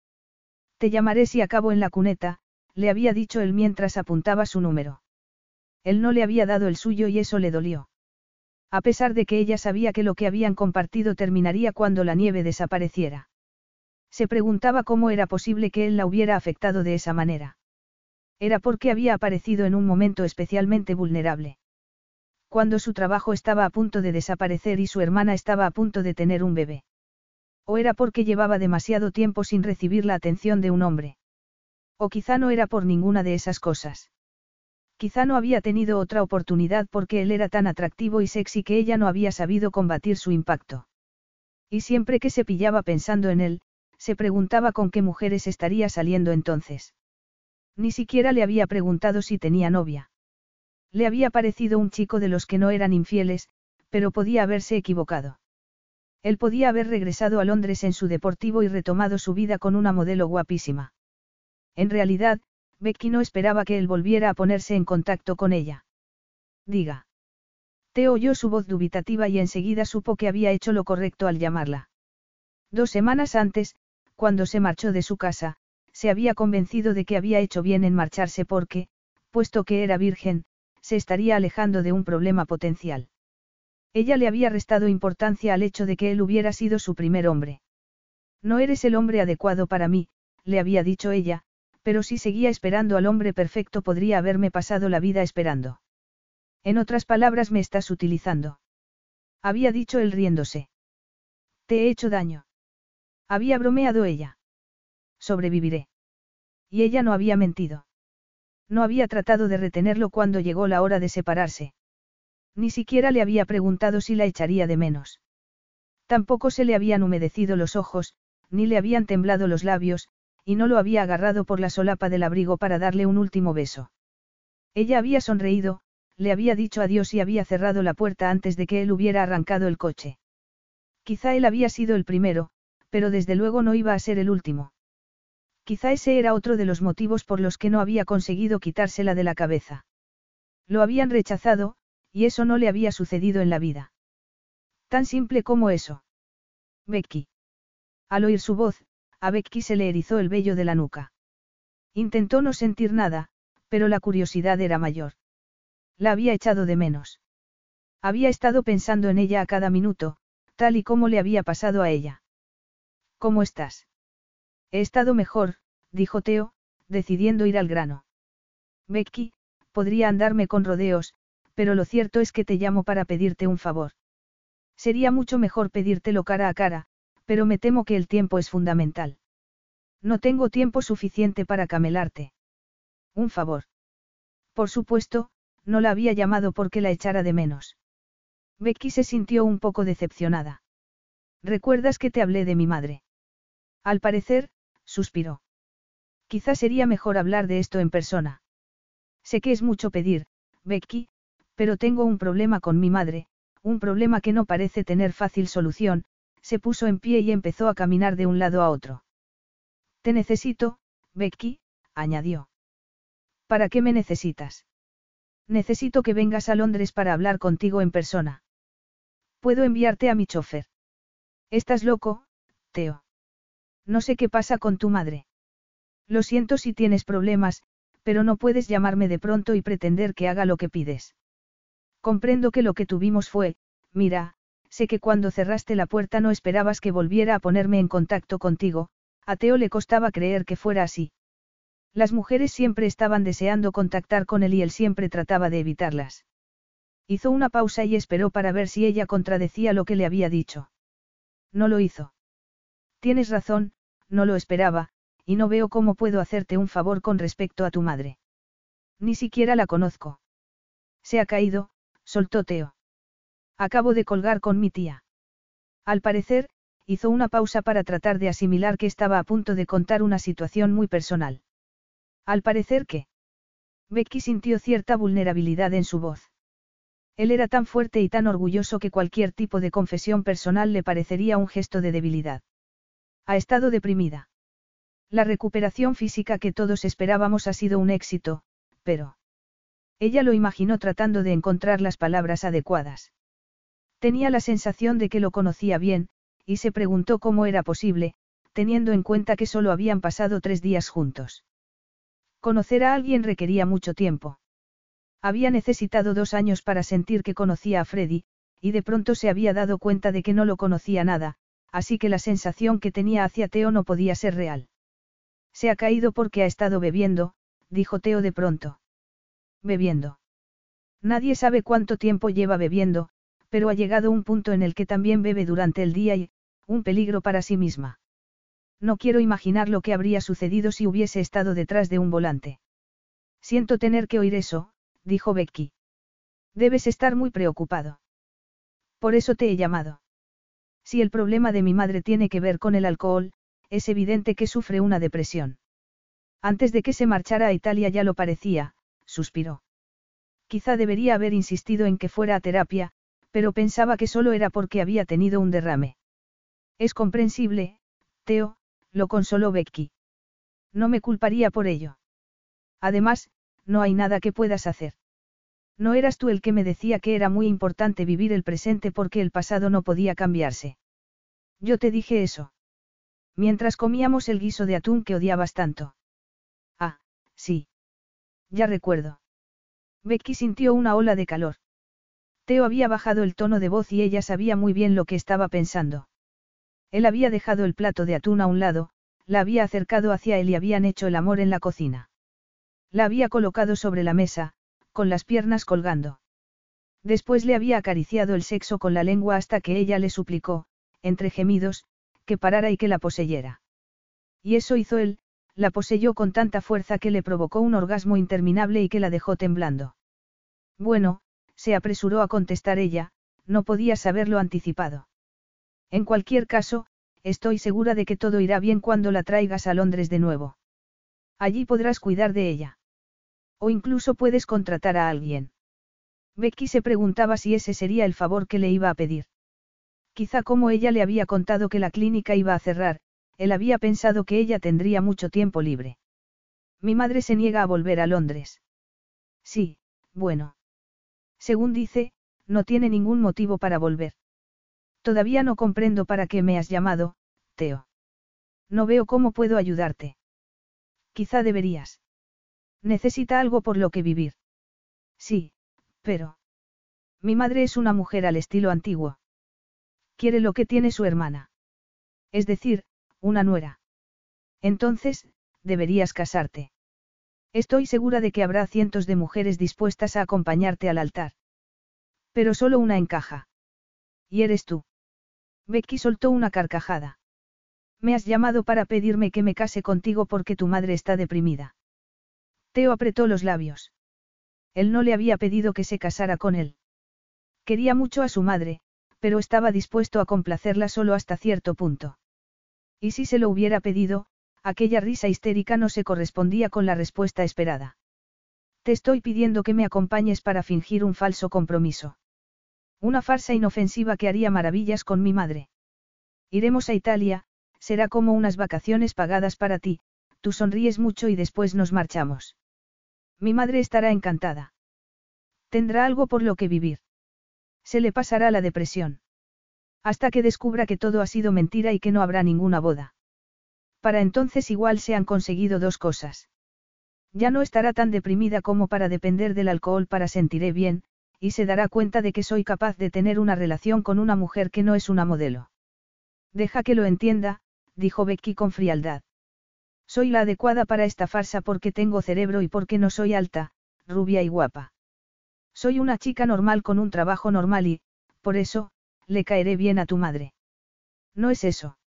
Speaker 1: Te llamaré si acabo en la cuneta, le había dicho él mientras apuntaba su número. Él no le había dado el suyo y eso le dolió. A pesar de que ella sabía que lo que habían compartido terminaría cuando la nieve desapareciera. Se preguntaba cómo era posible que él la hubiera afectado de esa manera. Era porque había aparecido en un momento especialmente vulnerable. Cuando su trabajo estaba a punto de desaparecer y su hermana estaba a punto de tener un bebé. O era porque llevaba demasiado tiempo sin recibir la atención de un hombre. O quizá no era por ninguna de esas cosas. Quizá no había tenido otra oportunidad porque él era tan atractivo y sexy que ella no había sabido combatir su impacto. Y siempre que se pillaba pensando en él, se preguntaba con qué mujeres estaría saliendo entonces. Ni siquiera le había preguntado si tenía novia. Le había parecido un chico de los que no eran infieles, pero podía haberse equivocado. Él podía haber regresado a Londres en su deportivo y retomado su vida con una modelo guapísima. En realidad, Becky no esperaba que él volviera a ponerse en contacto con ella. Diga. Teo oyó su voz dubitativa y enseguida supo que había hecho lo correcto al llamarla. Dos semanas antes, cuando se marchó de su casa, se había convencido de que había hecho bien en marcharse porque, puesto que era virgen, se estaría alejando de un problema potencial. Ella le había restado importancia al hecho de que él hubiera sido su primer hombre. No eres el hombre adecuado para mí, le había dicho ella, pero si seguía esperando al hombre perfecto podría haberme pasado la vida esperando. En otras palabras me estás utilizando. Había dicho él riéndose. Te he hecho daño. Había bromeado ella. Sobreviviré. Y ella no había mentido. No había tratado de retenerlo cuando llegó la hora de separarse. Ni siquiera le había preguntado si la echaría de menos. Tampoco se le habían humedecido los ojos, ni le habían temblado los labios, y no lo había agarrado por la solapa del abrigo para darle un último beso. Ella había sonreído, le había dicho adiós y había cerrado la puerta antes de que él hubiera arrancado el coche. Quizá él había sido el primero, pero desde luego no iba a ser el último. Quizá ese era otro de los motivos por los que no había conseguido quitársela de la cabeza. Lo habían rechazado, y eso no le había sucedido en la vida. Tan simple como eso. Becky. Al oír su voz, a Becky se le erizó el vello de la nuca. Intentó no sentir nada, pero la curiosidad era mayor. La había echado de menos. Había estado pensando en ella a cada minuto, tal y como le había pasado a ella. ¿Cómo estás? He estado mejor, dijo Teo, decidiendo ir al grano. Becky, podría andarme con rodeos, pero lo cierto es que te llamo para pedirte un favor. Sería mucho mejor pedírtelo cara a cara, pero me temo que el tiempo es fundamental. No tengo tiempo suficiente para camelarte. Un favor. Por supuesto, no la había llamado porque la echara de menos. Becky se sintió un poco decepcionada. ¿Recuerdas que te hablé de mi madre? Al parecer, suspiró. Quizás sería mejor hablar de esto en persona. Sé que es mucho pedir, Becky, pero tengo un problema con mi madre, un problema que no parece tener fácil solución, se puso en pie y empezó a caminar de un lado a otro. Te necesito, Becky, añadió. ¿Para qué me necesitas? Necesito que vengas a Londres para hablar contigo en persona. Puedo enviarte a mi chofer. Estás loco, Teo. No sé qué pasa con tu madre. Lo siento si tienes problemas, pero no puedes llamarme de pronto y pretender que haga lo que pides. Comprendo que lo que tuvimos fue, mira, sé que cuando cerraste la puerta no esperabas que volviera a ponerme en contacto contigo, a Teo le costaba creer que fuera así. Las mujeres siempre estaban deseando contactar con él y él siempre trataba de evitarlas. Hizo una pausa y esperó para ver si ella contradecía lo que le había dicho. No lo hizo. Tienes razón, no lo esperaba, y no veo cómo puedo hacerte un favor con respecto a tu madre. Ni siquiera la conozco. Se ha caído, soltó Teo. Acabo de colgar con mi tía. Al parecer, hizo una pausa para tratar de asimilar que estaba a punto de contar una situación muy personal. Al parecer que. Becky sintió cierta vulnerabilidad en su voz. Él era tan fuerte y tan orgulloso que cualquier tipo de confesión personal le parecería un gesto de debilidad. Ha estado deprimida. La recuperación física que todos esperábamos ha sido un éxito, pero... Ella lo imaginó tratando de encontrar las palabras adecuadas. Tenía la sensación de que lo conocía bien, y se preguntó cómo era posible, teniendo en cuenta que solo habían pasado tres días juntos. Conocer a alguien requería mucho tiempo. Había necesitado dos años para sentir que conocía a Freddy, y de pronto se había dado cuenta de que no lo conocía nada, así que la sensación que tenía hacia Teo no podía ser real. Se ha caído porque ha estado bebiendo, dijo Teo de pronto. Bebiendo. Nadie sabe cuánto tiempo lleva bebiendo, pero ha llegado un punto en el que también bebe durante el día y, un peligro para sí misma. No quiero imaginar lo que habría sucedido si hubiese estado detrás de un volante. Siento tener que oír eso, dijo Becky. Debes estar muy preocupado. Por eso te he llamado. Si el problema de mi madre tiene que ver con el alcohol, es evidente que sufre una depresión. Antes de que se marchara a Italia ya lo parecía, suspiró. Quizá debería haber insistido en que fuera a terapia, pero pensaba que solo era porque había tenido un derrame. Es comprensible, Teo, lo consoló Becky. No me culparía por ello. Además, no hay nada que puedas hacer. No eras tú el que me decía que era muy importante vivir el presente porque el pasado no podía cambiarse. Yo te dije eso. Mientras comíamos el guiso de atún que odiabas tanto. Ah, sí. Ya recuerdo. Becky sintió una ola de calor. Teo había bajado el tono de voz y ella sabía muy bien lo que estaba pensando. Él había dejado el plato de atún a un lado, la había acercado hacia él y habían hecho el amor en la cocina. La había colocado sobre la mesa, con las piernas colgando. Después le había acariciado el sexo con la lengua hasta que ella le suplicó, entre gemidos, que parara y que la poseyera. Y eso hizo él, la poseyó con tanta fuerza que le provocó un orgasmo interminable y que la dejó temblando. Bueno, se apresuró a contestar ella, no podía saberlo anticipado. En cualquier caso, estoy segura de que todo irá bien cuando la traigas a Londres de nuevo. Allí podrás cuidar de ella. O incluso puedes contratar a alguien. Becky se preguntaba si ese sería el favor que le iba a pedir. Quizá como ella le había contado que la clínica iba a cerrar, él había pensado que ella tendría mucho tiempo libre. Mi madre se niega a volver a Londres. Sí, bueno. Según dice, no tiene ningún motivo para volver. Todavía no comprendo para qué me has llamado, Teo. No veo cómo puedo ayudarte. Quizá deberías. Necesita algo por lo que vivir. Sí, pero... Mi madre es una mujer al estilo antiguo. Quiere lo que tiene su hermana. Es decir, una nuera. Entonces, deberías casarte. Estoy segura de que habrá cientos de mujeres dispuestas a acompañarte al altar. Pero solo una encaja. Y eres tú. Becky soltó una carcajada. Me has llamado para pedirme que me case contigo porque tu madre está deprimida. Teo apretó los labios. Él no le había pedido que se casara con él. Quería mucho a su madre, pero estaba dispuesto a complacerla solo hasta cierto punto. Y si se lo hubiera pedido, aquella risa histérica no se correspondía con la respuesta esperada. Te estoy pidiendo que me acompañes para fingir un falso compromiso. Una farsa inofensiva que haría maravillas con mi madre. Iremos a Italia, será como unas vacaciones pagadas para ti, tú sonríes mucho y después nos marchamos. Mi madre estará encantada. Tendrá algo por lo que vivir. Se le pasará la depresión. Hasta que descubra que todo ha sido mentira y que no habrá ninguna boda. Para entonces igual se han conseguido dos cosas. Ya no estará tan deprimida como para depender del alcohol para sentiré bien, y se dará cuenta de que soy capaz de tener una relación con una mujer que no es una modelo. Deja que lo entienda, dijo Becky con frialdad. Soy la adecuada para esta farsa porque tengo cerebro y porque no soy alta, rubia y guapa. Soy una chica normal con un trabajo normal y, por eso, le caeré bien a tu madre. No es eso.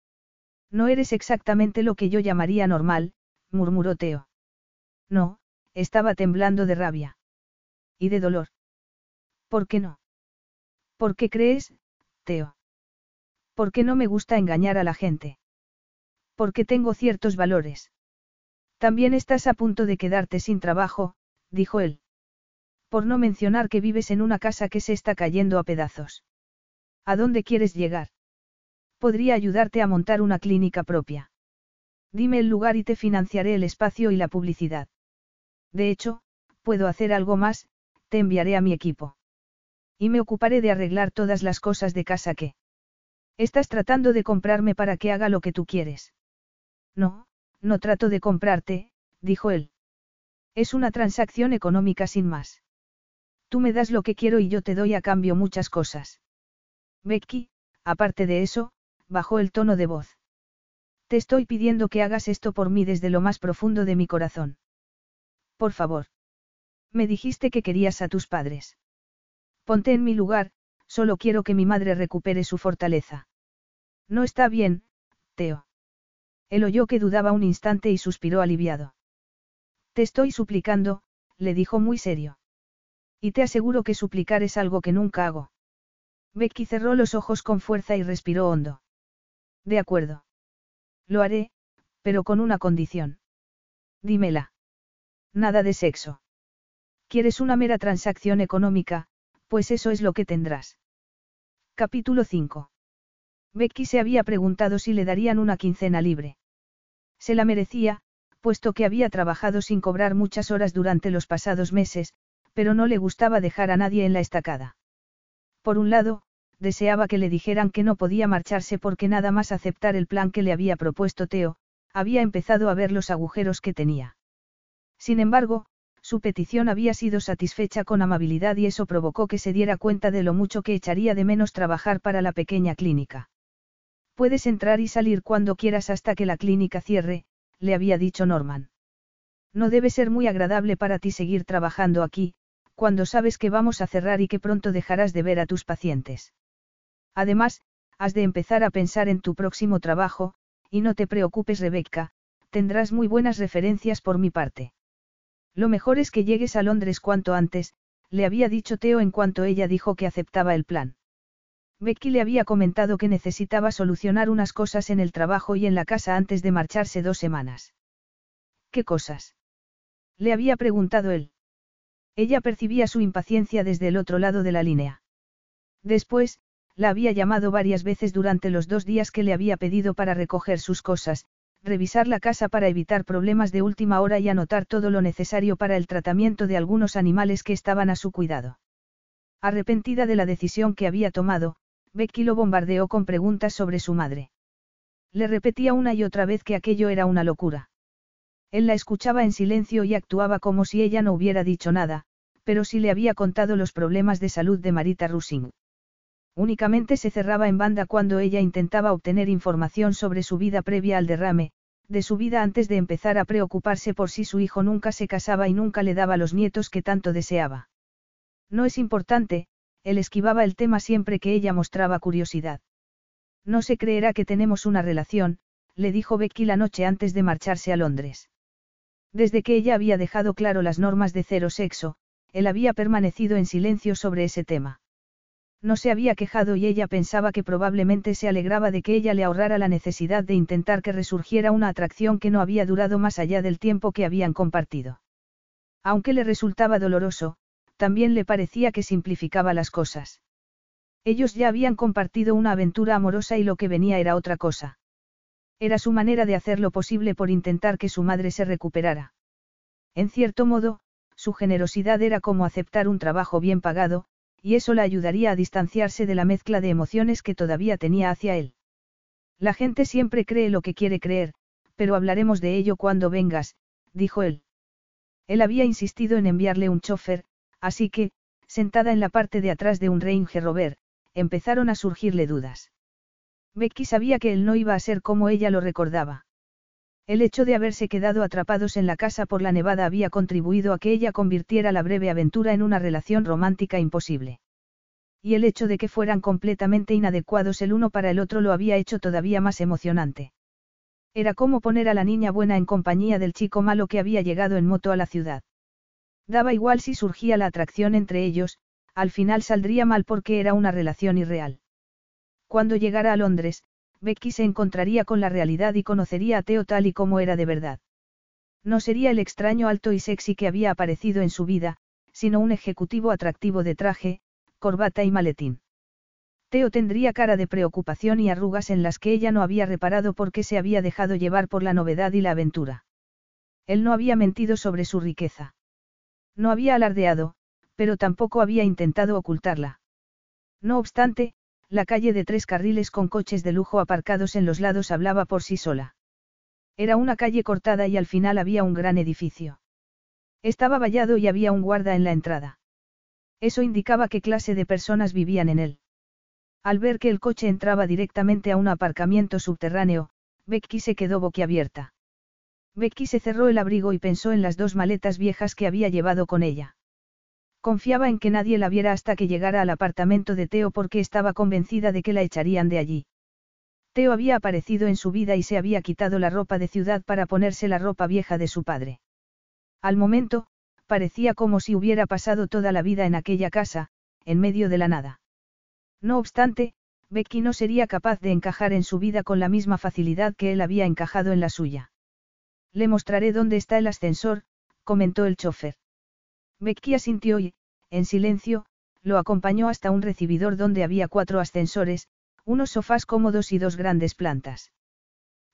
Speaker 1: No eres exactamente lo que yo llamaría normal, murmuró Teo. No, estaba temblando de rabia. Y de dolor. ¿Por qué no? ¿Por qué crees, Teo? Porque no me gusta engañar a la gente. Porque tengo ciertos valores. También estás a punto de quedarte sin trabajo, dijo él. Por no mencionar que vives en una casa que se está cayendo a pedazos. ¿A dónde quieres llegar? Podría ayudarte a montar una clínica propia. Dime el lugar y te financiaré el espacio y la publicidad. De hecho, puedo hacer algo más, te enviaré a mi equipo. Y me ocuparé de arreglar todas las cosas de casa que... Estás tratando de comprarme para que haga lo que tú quieres. No, no trato de comprarte, dijo él. Es una transacción económica sin más. Tú me das lo que quiero y yo te doy a cambio muchas cosas. Becky, aparte de eso, bajó el tono de voz. Te estoy pidiendo que hagas esto por mí desde lo más profundo de mi corazón. Por favor. Me dijiste que querías a tus padres. Ponte en mi lugar, solo quiero que mi madre recupere su fortaleza. No está bien, Teo. Él oyó que dudaba un instante y suspiró aliviado. Te estoy suplicando, le dijo muy serio. Y te aseguro que suplicar es algo que nunca hago. Becky cerró los ojos con fuerza y respiró hondo. De acuerdo. Lo haré, pero con una condición. Dímela. Nada de sexo. ¿Quieres una mera transacción económica? Pues eso es lo que tendrás. Capítulo 5. Becky se había preguntado si le darían una quincena libre. Se la merecía, puesto que había trabajado sin cobrar muchas horas durante los pasados meses, pero no le gustaba dejar a nadie en la estacada. Por un lado, deseaba que le dijeran que no podía marcharse porque nada más aceptar el plan que le había propuesto Teo, había empezado a ver los agujeros que tenía. Sin embargo, su petición había sido satisfecha con amabilidad y eso provocó que se diera cuenta de lo mucho que echaría de menos trabajar para la pequeña clínica. Puedes entrar y salir cuando quieras hasta que la clínica cierre, le había dicho Norman. No debe ser muy agradable para ti seguir trabajando aquí, cuando sabes que vamos a cerrar y que pronto dejarás de ver a tus pacientes. Además, has de empezar a pensar en tu próximo trabajo, y no te preocupes Rebecca, tendrás muy buenas referencias por mi parte. Lo mejor es que llegues a Londres cuanto antes, le había dicho Teo en cuanto ella dijo que aceptaba el plan. Becky le había comentado que necesitaba solucionar unas cosas en el trabajo y en la casa antes de marcharse dos semanas. ¿Qué cosas? Le había preguntado él. Ella percibía su impaciencia desde el otro lado de la línea. Después, la había llamado varias veces durante los dos días que le había pedido para recoger sus cosas, revisar la casa para evitar problemas de última hora y anotar todo lo necesario para el tratamiento de algunos animales que estaban a su cuidado. Arrepentida de la decisión que había tomado, Becky lo bombardeó con preguntas sobre su madre. Le repetía una y otra vez que aquello era una locura. Él la escuchaba en silencio y actuaba como si ella no hubiera dicho nada, pero sí le había contado los problemas de salud de Marita Rusing. Únicamente se cerraba en banda cuando ella intentaba obtener información sobre su vida previa al derrame, de su vida antes de empezar a preocuparse por si su hijo nunca se casaba y nunca le daba los nietos que tanto deseaba. No es importante, él esquivaba el tema siempre que ella mostraba curiosidad. No se creerá que tenemos una relación, le dijo Becky la noche antes de marcharse a Londres. Desde que ella había dejado claro las normas de cero sexo, él había permanecido en silencio sobre ese tema. No se había quejado y ella pensaba que probablemente se alegraba de que ella le ahorrara la necesidad de intentar que resurgiera una atracción que no había durado más allá del tiempo que habían compartido. Aunque le resultaba doloroso, también le parecía que simplificaba las cosas. Ellos ya habían compartido una aventura amorosa y lo que venía era otra cosa. Era su manera de hacer lo posible por intentar que su madre se recuperara. En cierto modo, su generosidad era como aceptar un trabajo bien pagado, y eso la ayudaría a distanciarse de la mezcla de emociones que todavía tenía hacia él. La gente siempre cree lo que quiere creer, pero hablaremos de ello cuando vengas, dijo él. Él había insistido en enviarle un chofer, así que, sentada en la parte de atrás de un Range Rover, empezaron a surgirle dudas. Becky sabía que él no iba a ser como ella lo recordaba. El hecho de haberse quedado atrapados en la casa por la nevada había contribuido a que ella convirtiera la breve aventura en una relación romántica imposible. Y el hecho de que fueran completamente inadecuados el uno para el otro lo había hecho todavía más emocionante. Era como poner a la niña buena en compañía del chico malo que había llegado en moto a la ciudad. Daba igual si surgía la atracción entre ellos, al final saldría mal porque era una relación irreal. Cuando llegara a Londres, Becky se encontraría con la realidad y conocería a Teo tal y como era de verdad. No sería el extraño alto y sexy que había aparecido en su vida, sino un ejecutivo atractivo de traje, corbata y maletín. Teo tendría cara de preocupación y arrugas en las que ella no había reparado porque se había dejado llevar por la novedad y la aventura. Él no había mentido sobre su riqueza. No había alardeado, pero tampoco había intentado ocultarla. No obstante, la calle de tres carriles con coches de lujo aparcados en los lados hablaba por sí sola. Era una calle cortada y al final había un gran edificio. Estaba vallado y había un guarda en la entrada. Eso indicaba qué clase de personas vivían en él. Al ver que el coche entraba directamente a un aparcamiento subterráneo, Becky se quedó boquiabierta. Becky se cerró el abrigo y pensó en las dos maletas viejas que había llevado con ella. Confiaba en que nadie la viera hasta que llegara al apartamento de Teo porque estaba convencida de que la echarían de allí. Teo había aparecido en su vida y se había quitado la ropa de ciudad para ponerse la ropa vieja de su padre. Al momento, parecía como si hubiera pasado toda la vida en aquella casa, en medio de la nada. No obstante, Becky no sería capaz de encajar en su vida con la misma facilidad que él había encajado en la suya. Le mostraré dónde está el ascensor, comentó el chofer. Becky asintió y, en silencio, lo acompañó hasta un recibidor donde había cuatro ascensores, unos sofás cómodos y dos grandes plantas.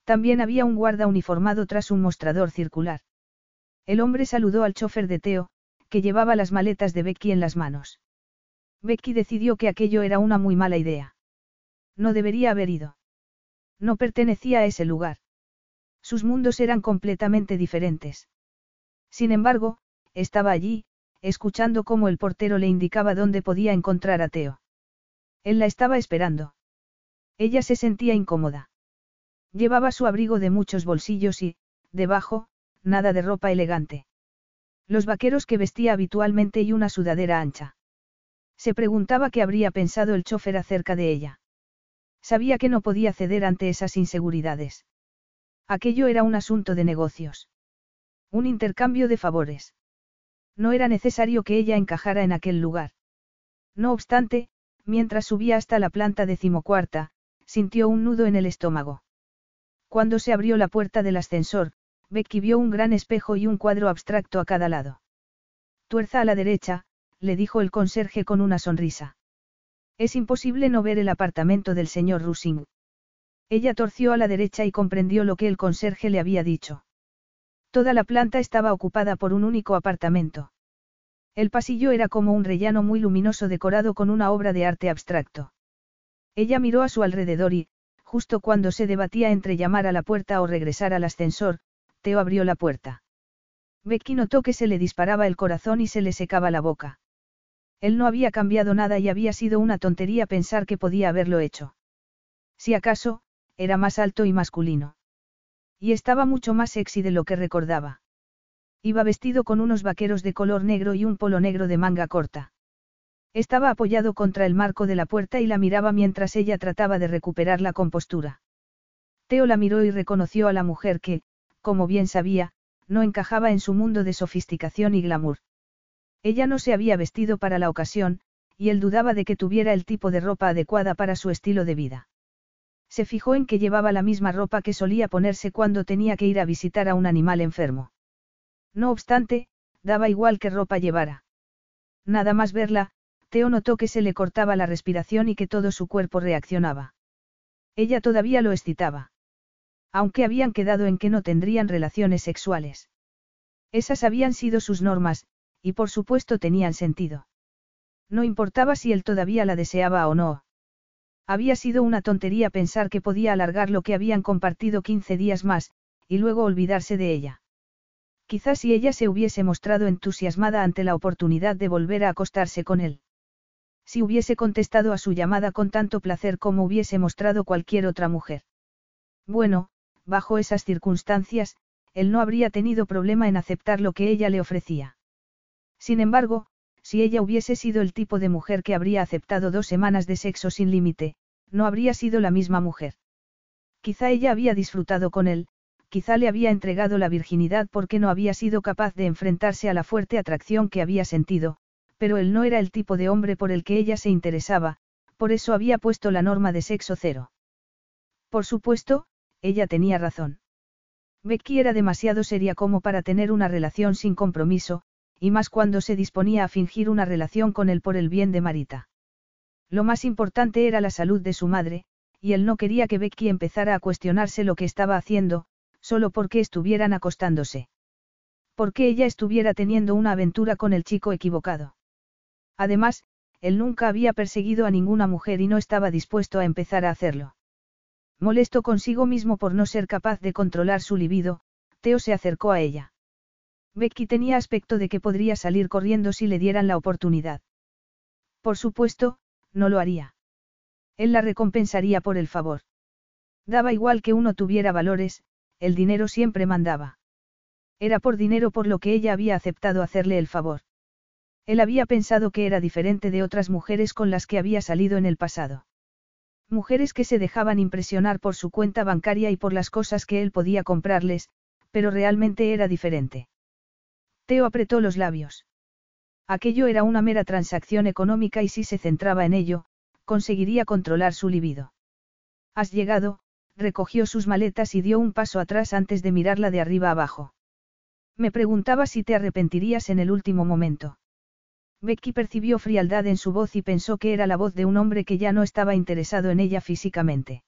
Speaker 1: También había un guarda uniformado tras un mostrador circular. El hombre saludó al chofer de Teo, que llevaba las maletas de Becky en las manos. Becky decidió que aquello era una muy mala idea. No debería haber ido. No pertenecía a ese lugar. Sus mundos eran completamente diferentes. Sin embargo, estaba allí, escuchando cómo el portero le indicaba dónde podía encontrar a Teo. Él la estaba esperando. Ella se sentía incómoda. Llevaba su abrigo de muchos bolsillos y, debajo, nada de ropa elegante. Los vaqueros que vestía habitualmente y una sudadera ancha. Se preguntaba qué habría pensado el chofer acerca de ella. Sabía que no podía ceder ante esas inseguridades. Aquello era un asunto de negocios. Un intercambio de favores. No era necesario que ella encajara en aquel lugar. No obstante, mientras subía hasta la planta decimocuarta, sintió un nudo en el estómago. Cuando se abrió la puerta del ascensor, Becky vio un gran espejo y un cuadro abstracto a cada lado. Tuerza a la derecha, le dijo el conserje con una sonrisa. Es imposible no ver el apartamento del señor Rusing. Ella torció a la derecha y comprendió lo que el conserje le había dicho. Toda la planta estaba ocupada por un único apartamento. El pasillo era como un rellano muy luminoso decorado con una obra de arte abstracto. Ella miró a su alrededor y, justo cuando se debatía entre llamar a la puerta o regresar al ascensor, Teo abrió la puerta. Becky notó que se le disparaba el corazón y se le secaba la boca. Él no había cambiado nada y había sido una tontería pensar que podía haberlo hecho. Si acaso, era más alto y masculino. Y estaba mucho más sexy de lo que recordaba. Iba vestido con unos vaqueros de color negro y un polo negro de manga corta. Estaba apoyado contra el marco de la puerta y la miraba mientras ella trataba de recuperar la compostura. Teo la miró y reconoció a la mujer que, como bien sabía, no encajaba en su mundo de sofisticación y glamour. Ella no se había vestido para la ocasión, y él dudaba de que tuviera el tipo de ropa adecuada para su estilo de vida. Se fijó en que llevaba la misma ropa que solía ponerse cuando tenía que ir a visitar a un animal enfermo. No obstante, daba igual qué ropa llevara. Nada más verla, Teo notó que se le cortaba la respiración y que todo su cuerpo reaccionaba. Ella todavía lo excitaba aunque habían quedado en que no tendrían relaciones sexuales. Esas habían sido sus normas, y por supuesto tenían sentido. No importaba si él todavía la deseaba o no. Había sido una tontería pensar que podía alargar lo que habían compartido 15 días más, y luego olvidarse de ella. Quizás si ella se hubiese mostrado entusiasmada ante la oportunidad de volver a acostarse con él. Si hubiese contestado a su llamada con tanto placer como hubiese mostrado cualquier otra mujer. Bueno, bajo esas circunstancias, él no habría tenido problema en aceptar lo que ella le ofrecía. Sin embargo, si ella hubiese sido el tipo de mujer que habría aceptado dos semanas de sexo sin límite, no habría sido la misma mujer. Quizá ella había disfrutado con él, quizá le había entregado la virginidad porque no había sido capaz de enfrentarse a la fuerte atracción que había sentido, pero él no era el tipo de hombre por el que ella se interesaba, por eso había puesto la norma de sexo cero. Por supuesto, ella tenía razón. Becky era demasiado seria como para tener una relación sin compromiso, y más cuando se disponía a fingir una relación con él por el bien de Marita. Lo más importante era la salud de su madre, y él no quería que Becky empezara a cuestionarse lo que estaba haciendo, solo porque estuvieran acostándose. Porque ella estuviera teniendo una aventura con el chico equivocado. Además, él nunca había perseguido a ninguna mujer y no estaba dispuesto a empezar a hacerlo. Molesto consigo mismo por no ser capaz de controlar su libido, Teo se acercó a ella. Becky tenía aspecto de que podría salir corriendo si le dieran la oportunidad. Por supuesto, no lo haría. Él la recompensaría por el favor. Daba igual que uno tuviera valores, el dinero siempre mandaba. Era por dinero por lo que ella había aceptado hacerle el favor. Él había pensado que era diferente de otras mujeres con las que había salido en el pasado. Mujeres que se dejaban impresionar por su cuenta bancaria y por las cosas que él podía comprarles, pero realmente era diferente. Teo apretó los labios. Aquello era una mera transacción económica y si se centraba en ello, conseguiría controlar su libido. Has llegado, recogió sus maletas y dio un paso atrás antes de mirarla de arriba abajo. Me preguntaba si te arrepentirías en el último momento. Becky percibió frialdad en su voz y pensó que era la voz de un hombre que ya no estaba interesado en ella físicamente.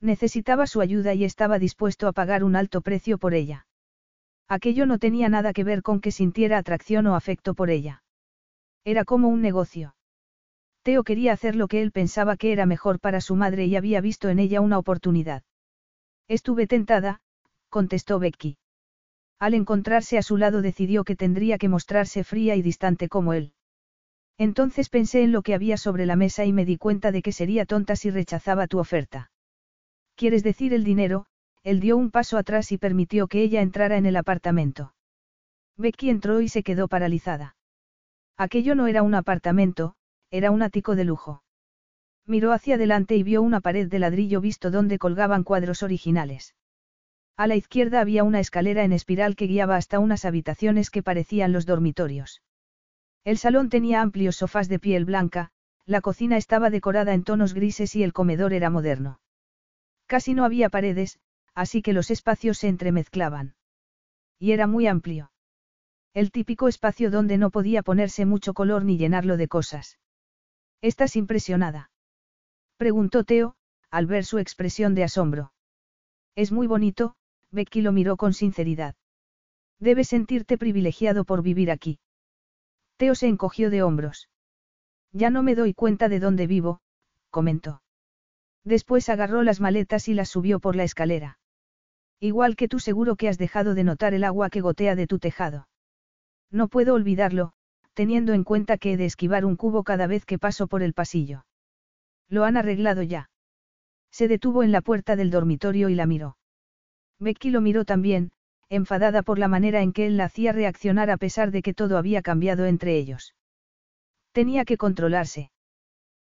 Speaker 1: Necesitaba su ayuda y estaba dispuesto a pagar un alto precio por ella. Aquello no tenía nada que ver con que sintiera atracción o afecto por ella. Era como un negocio. Teo quería hacer lo que él pensaba que era mejor para su madre y había visto en ella una oportunidad. Estuve tentada, contestó Becky. Al encontrarse a su lado decidió que tendría que mostrarse fría y distante como él. Entonces pensé en lo que había sobre la mesa y me di cuenta de que sería tonta si rechazaba tu oferta. ¿Quieres decir el dinero? Él dio un paso atrás y permitió que ella entrara en el apartamento. Becky entró y se quedó paralizada. Aquello no era un apartamento, era un ático de lujo. Miró hacia adelante y vio una pared de ladrillo visto donde colgaban cuadros originales. A la izquierda había una escalera en espiral que guiaba hasta unas habitaciones que parecían los dormitorios. El salón tenía amplios sofás de piel blanca, la cocina estaba decorada en tonos grises y el comedor era moderno. Casi no había paredes, así que los espacios se entremezclaban. Y era muy amplio. El típico espacio donde no podía ponerse mucho color ni llenarlo de cosas. ¿Estás impresionada? Preguntó Teo, al ver su expresión de asombro. Es muy bonito, Becky lo miró con sinceridad. Debes sentirte privilegiado por vivir aquí. Teo se encogió de hombros. Ya no me doy cuenta de dónde vivo, comentó. Después agarró las maletas y las subió por la escalera. Igual que tú seguro que has dejado de notar el agua que gotea de tu tejado. No puedo olvidarlo, teniendo en cuenta que he de esquivar un cubo cada vez que paso por el pasillo. Lo han arreglado ya. Se detuvo en la puerta del dormitorio y la miró. Becky lo miró también, enfadada por la manera en que él la hacía reaccionar a pesar de que todo había cambiado entre ellos. Tenía que controlarse.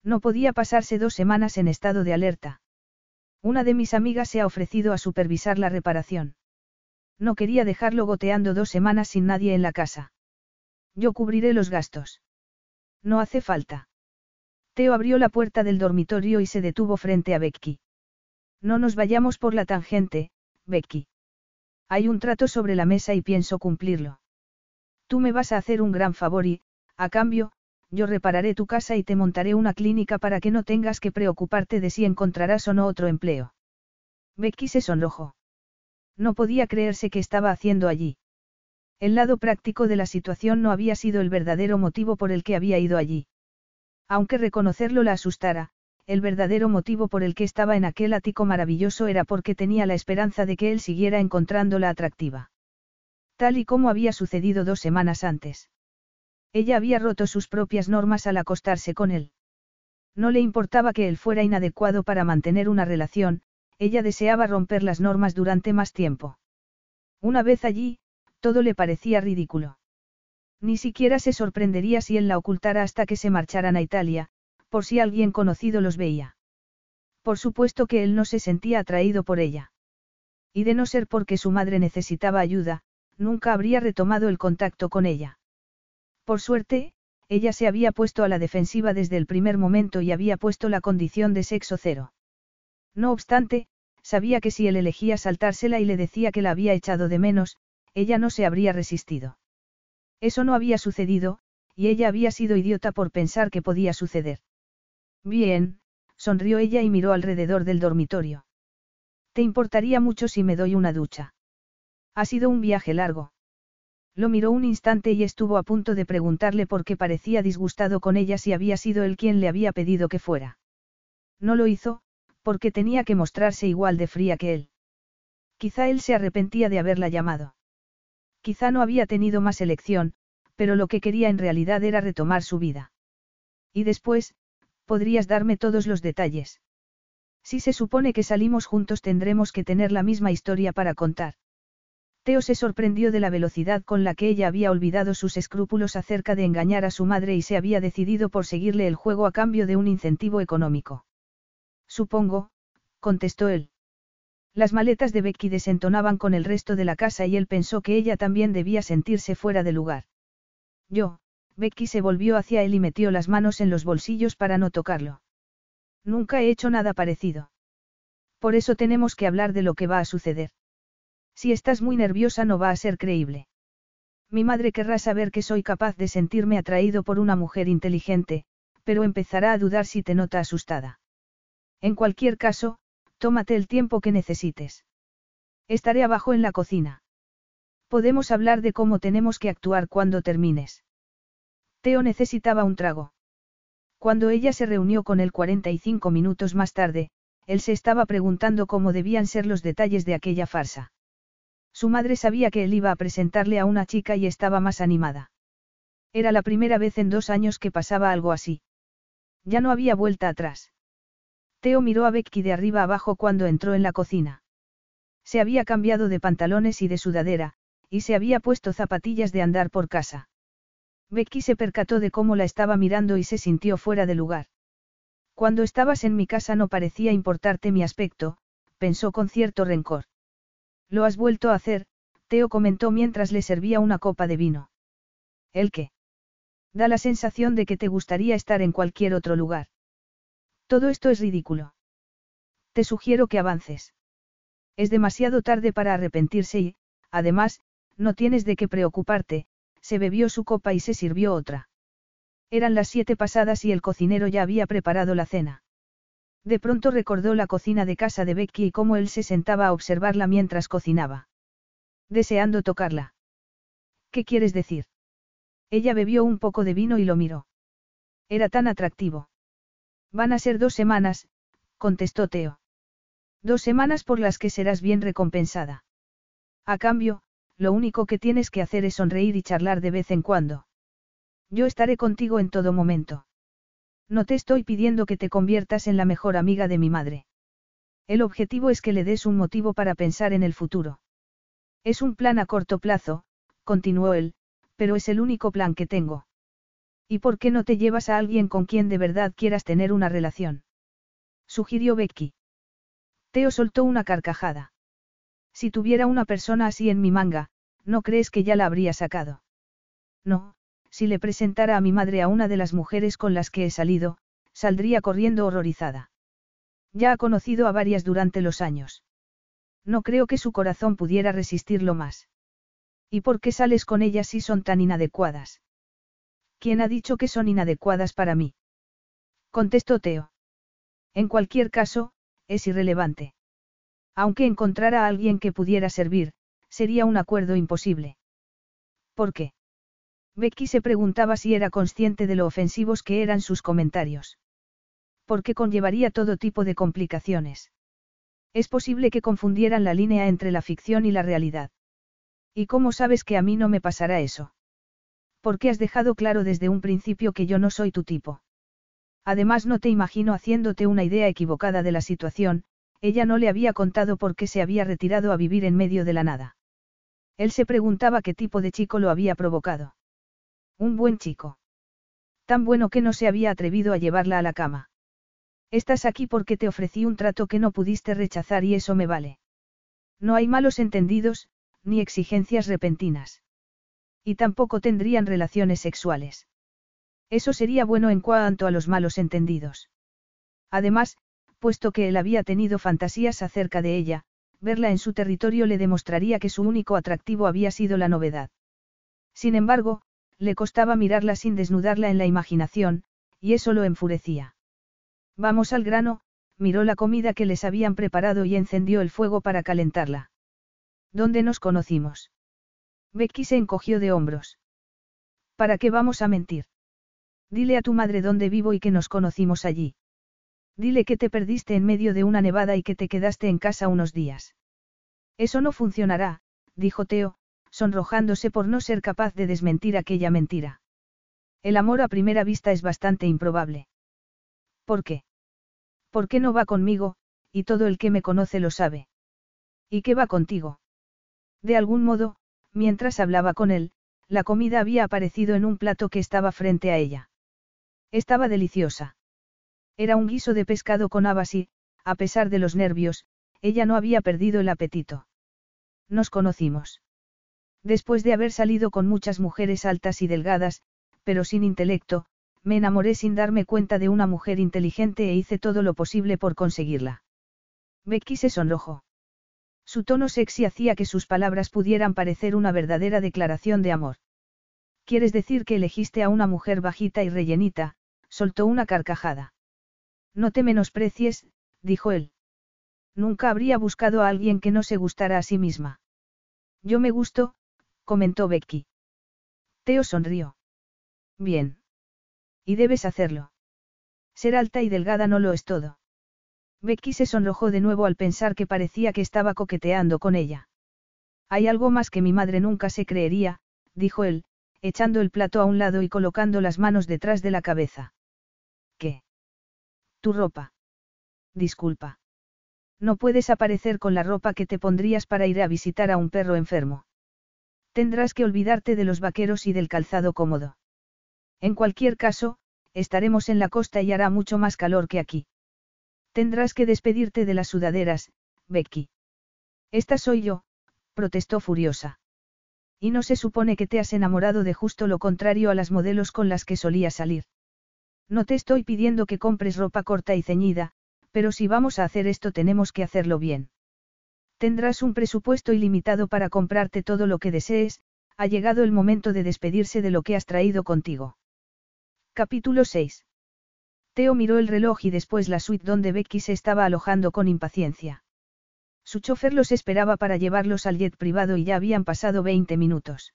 Speaker 1: No podía pasarse dos semanas en estado de alerta. Una de mis amigas se ha ofrecido a supervisar la reparación. No quería dejarlo goteando dos semanas sin nadie en la casa. Yo cubriré los gastos. No hace falta. Teo abrió la puerta del dormitorio y se detuvo frente a Becky. No nos vayamos por la tangente, Becky. Hay un trato sobre la mesa y pienso cumplirlo. Tú me vas a hacer un gran favor y, a cambio, yo repararé tu casa y te montaré una clínica para que no tengas que preocuparte de si encontrarás o no otro empleo. Becky se sonrojó. No podía creerse que estaba haciendo allí. El lado práctico de la situación no había sido el verdadero motivo por el que había ido allí. Aunque reconocerlo la asustara, el verdadero motivo por el que estaba en aquel ático maravilloso era porque tenía la esperanza de que él siguiera encontrándola atractiva. Tal y como había sucedido dos semanas antes. Ella había roto sus propias normas al acostarse con él. No le importaba que él fuera inadecuado para mantener una relación, ella deseaba romper las normas durante más tiempo. Una vez allí, todo le parecía ridículo. Ni siquiera se sorprendería si él la ocultara hasta que se marcharan a Italia, por si alguien conocido los veía. Por supuesto que él no se sentía atraído por ella. Y de no ser porque su madre necesitaba ayuda, nunca habría retomado el contacto con ella. Por suerte, ella se había puesto a la defensiva desde el primer momento y había puesto la condición de sexo cero. No obstante, sabía que si él elegía saltársela y le decía que la había echado de menos, ella no se habría resistido. Eso no había sucedido, y ella había sido idiota por pensar que podía suceder. Bien, sonrió ella y miró alrededor del dormitorio. ¿Te importaría mucho si me doy una ducha? Ha sido un viaje largo. Lo miró un instante y estuvo a punto de preguntarle por qué parecía disgustado con ella si había sido él quien le había pedido que fuera. No lo hizo, porque tenía que mostrarse igual de fría que él. Quizá él se arrepentía de haberla llamado. Quizá no había tenido más elección, pero lo que quería en realidad era retomar su vida. Y después, podrías darme todos los detalles. Si se supone que salimos juntos tendremos que tener la misma historia para contar. Teo se sorprendió de la velocidad con la que ella había olvidado sus escrúpulos acerca de engañar a su madre y se había decidido por seguirle el juego a cambio de un incentivo económico. Supongo, contestó él. Las maletas de Becky desentonaban con el resto de la casa y él pensó que ella también debía sentirse fuera de lugar. Yo, Becky se volvió hacia él y metió las manos en los bolsillos para no tocarlo. Nunca he hecho nada parecido. Por eso tenemos que hablar de lo que va a suceder. Si estás muy nerviosa no va a ser creíble. Mi madre querrá saber que soy capaz de sentirme atraído por una mujer inteligente, pero empezará a dudar si te nota asustada. En cualquier caso, tómate el tiempo que necesites. Estaré abajo en la cocina. Podemos hablar de cómo tenemos que actuar cuando termines. Teo necesitaba un trago. Cuando ella se reunió con él 45 minutos más tarde, él se estaba preguntando cómo debían ser los detalles de aquella farsa. Su madre sabía que él iba a presentarle a una chica y estaba más animada. Era la primera vez en dos años que pasaba algo así. Ya no había vuelta atrás. Teo miró a Becky de arriba abajo cuando entró en la cocina. Se había cambiado de pantalones y de sudadera, y se había puesto zapatillas de andar por casa. Becky se percató de cómo la estaba mirando y se sintió fuera de lugar. Cuando estabas en mi casa no parecía importarte mi aspecto, pensó con cierto rencor. Lo has vuelto a hacer, Teo comentó mientras le servía una copa de vino. ¿El qué? Da la sensación de que te gustaría estar en cualquier otro lugar. Todo esto es ridículo. Te sugiero que avances. Es demasiado tarde para arrepentirse y, además, no tienes de qué preocuparte, se bebió su copa y se sirvió otra. Eran las siete pasadas y el cocinero ya había preparado la cena. De pronto recordó la cocina de casa de Becky y cómo él se sentaba a observarla mientras cocinaba. Deseando tocarla. ¿Qué quieres decir? Ella bebió un poco de vino y lo miró. Era tan atractivo. Van a ser dos semanas, contestó Teo. Dos semanas por las que serás bien recompensada. A cambio, lo único que tienes que hacer es sonreír y charlar de vez en cuando. Yo estaré contigo en todo momento. No te estoy pidiendo que te conviertas en la mejor amiga de mi madre. El objetivo es que le des un motivo para pensar en el futuro. Es un plan a corto plazo, continuó él, pero es el único plan que tengo. ¿Y por qué no te llevas a alguien con quien de verdad quieras tener una relación? Sugirió Becky. Teo soltó una carcajada. Si tuviera una persona así en mi manga, ¿no crees que ya la habría sacado? No, si le presentara a mi madre a una de las mujeres con las que he salido, saldría corriendo horrorizada. Ya ha conocido a varias durante los años. No creo que su corazón pudiera resistirlo más. ¿Y por qué sales con ellas si son tan inadecuadas? ¿Quién ha dicho que son inadecuadas para mí? Contestó Teo. En cualquier caso, es irrelevante. Aunque encontrara a alguien que pudiera servir, sería un acuerdo imposible. ¿Por qué? Becky se preguntaba si era consciente de lo ofensivos que eran sus comentarios. Porque conllevaría todo tipo de complicaciones. Es posible que confundieran la línea entre la ficción y la realidad. ¿Y cómo sabes que a mí no me pasará eso? Porque has dejado claro desde un principio que yo no soy tu tipo. Además no te imagino haciéndote una idea equivocada de la situación, ella no le había contado por qué se había retirado a vivir en medio de la nada. Él se preguntaba qué tipo de chico lo había provocado. Un buen chico. Tan bueno que no se había atrevido a llevarla a la cama. Estás aquí porque te ofrecí un trato que no pudiste rechazar y eso me vale. No hay malos entendidos, ni exigencias repentinas. Y tampoco tendrían relaciones sexuales. Eso sería bueno en cuanto a los malos entendidos. Además, puesto que él había tenido fantasías acerca de ella, verla en su territorio le demostraría que su único atractivo había sido la novedad. Sin embargo, le costaba mirarla sin desnudarla en la imaginación, y eso lo enfurecía. Vamos al grano, miró la comida que les habían preparado y encendió el fuego para calentarla. ¿Dónde nos conocimos? Becky se encogió de hombros. ¿Para qué vamos a mentir? Dile a tu madre dónde vivo y que nos conocimos allí. Dile que te perdiste en medio de una nevada y que te quedaste en casa unos días. Eso no funcionará, dijo Teo, sonrojándose por no ser capaz de desmentir aquella mentira. El amor a primera vista es bastante improbable. ¿Por qué? ¿Por qué no va conmigo, y todo el que me conoce lo sabe? ¿Y qué va contigo? De algún modo, mientras hablaba con él, la comida había aparecido en un plato que estaba frente a ella. Estaba deliciosa. Era un guiso de pescado con habas y, a pesar de los nervios, ella no había perdido el apetito. Nos conocimos. Después de haber salido con muchas mujeres altas y delgadas, pero sin intelecto, me enamoré sin darme cuenta de una mujer inteligente e hice todo lo posible por conseguirla. Becky se sonrojó. Su tono sexy hacía que sus palabras pudieran parecer una verdadera declaración de amor. ¿Quieres decir que elegiste a una mujer bajita y rellenita? soltó una carcajada. No te menosprecies, dijo él. Nunca habría buscado a alguien que no se gustara a sí misma. Yo me gusto, comentó Becky. Teo sonrió. Bien. Y debes hacerlo. Ser alta y delgada no lo es todo. Becky se sonrojó de nuevo al pensar que parecía que estaba coqueteando con ella. Hay algo más que mi madre nunca se creería, dijo él, echando el plato a un lado y colocando las manos detrás de la cabeza. ¿Qué? Tu ropa. Disculpa. No puedes aparecer con la ropa que te pondrías para ir a visitar a un perro enfermo. Tendrás que olvidarte de los vaqueros y del calzado cómodo. En cualquier caso, estaremos en la costa y hará mucho más calor que aquí. Tendrás que despedirte de las sudaderas, Becky. Esta soy yo, protestó furiosa. Y no se supone que te has enamorado de justo lo contrario a las modelos con las que solía salir. No te estoy pidiendo que compres ropa corta y ceñida, pero si vamos a hacer esto tenemos que hacerlo bien. Tendrás un presupuesto ilimitado para comprarte todo lo que desees, ha llegado el momento de despedirse de lo que has traído contigo. Capítulo 6. Teo miró el reloj y después la suite donde Becky se estaba alojando con impaciencia. Su chofer los esperaba para llevarlos al jet privado y ya habían pasado 20 minutos.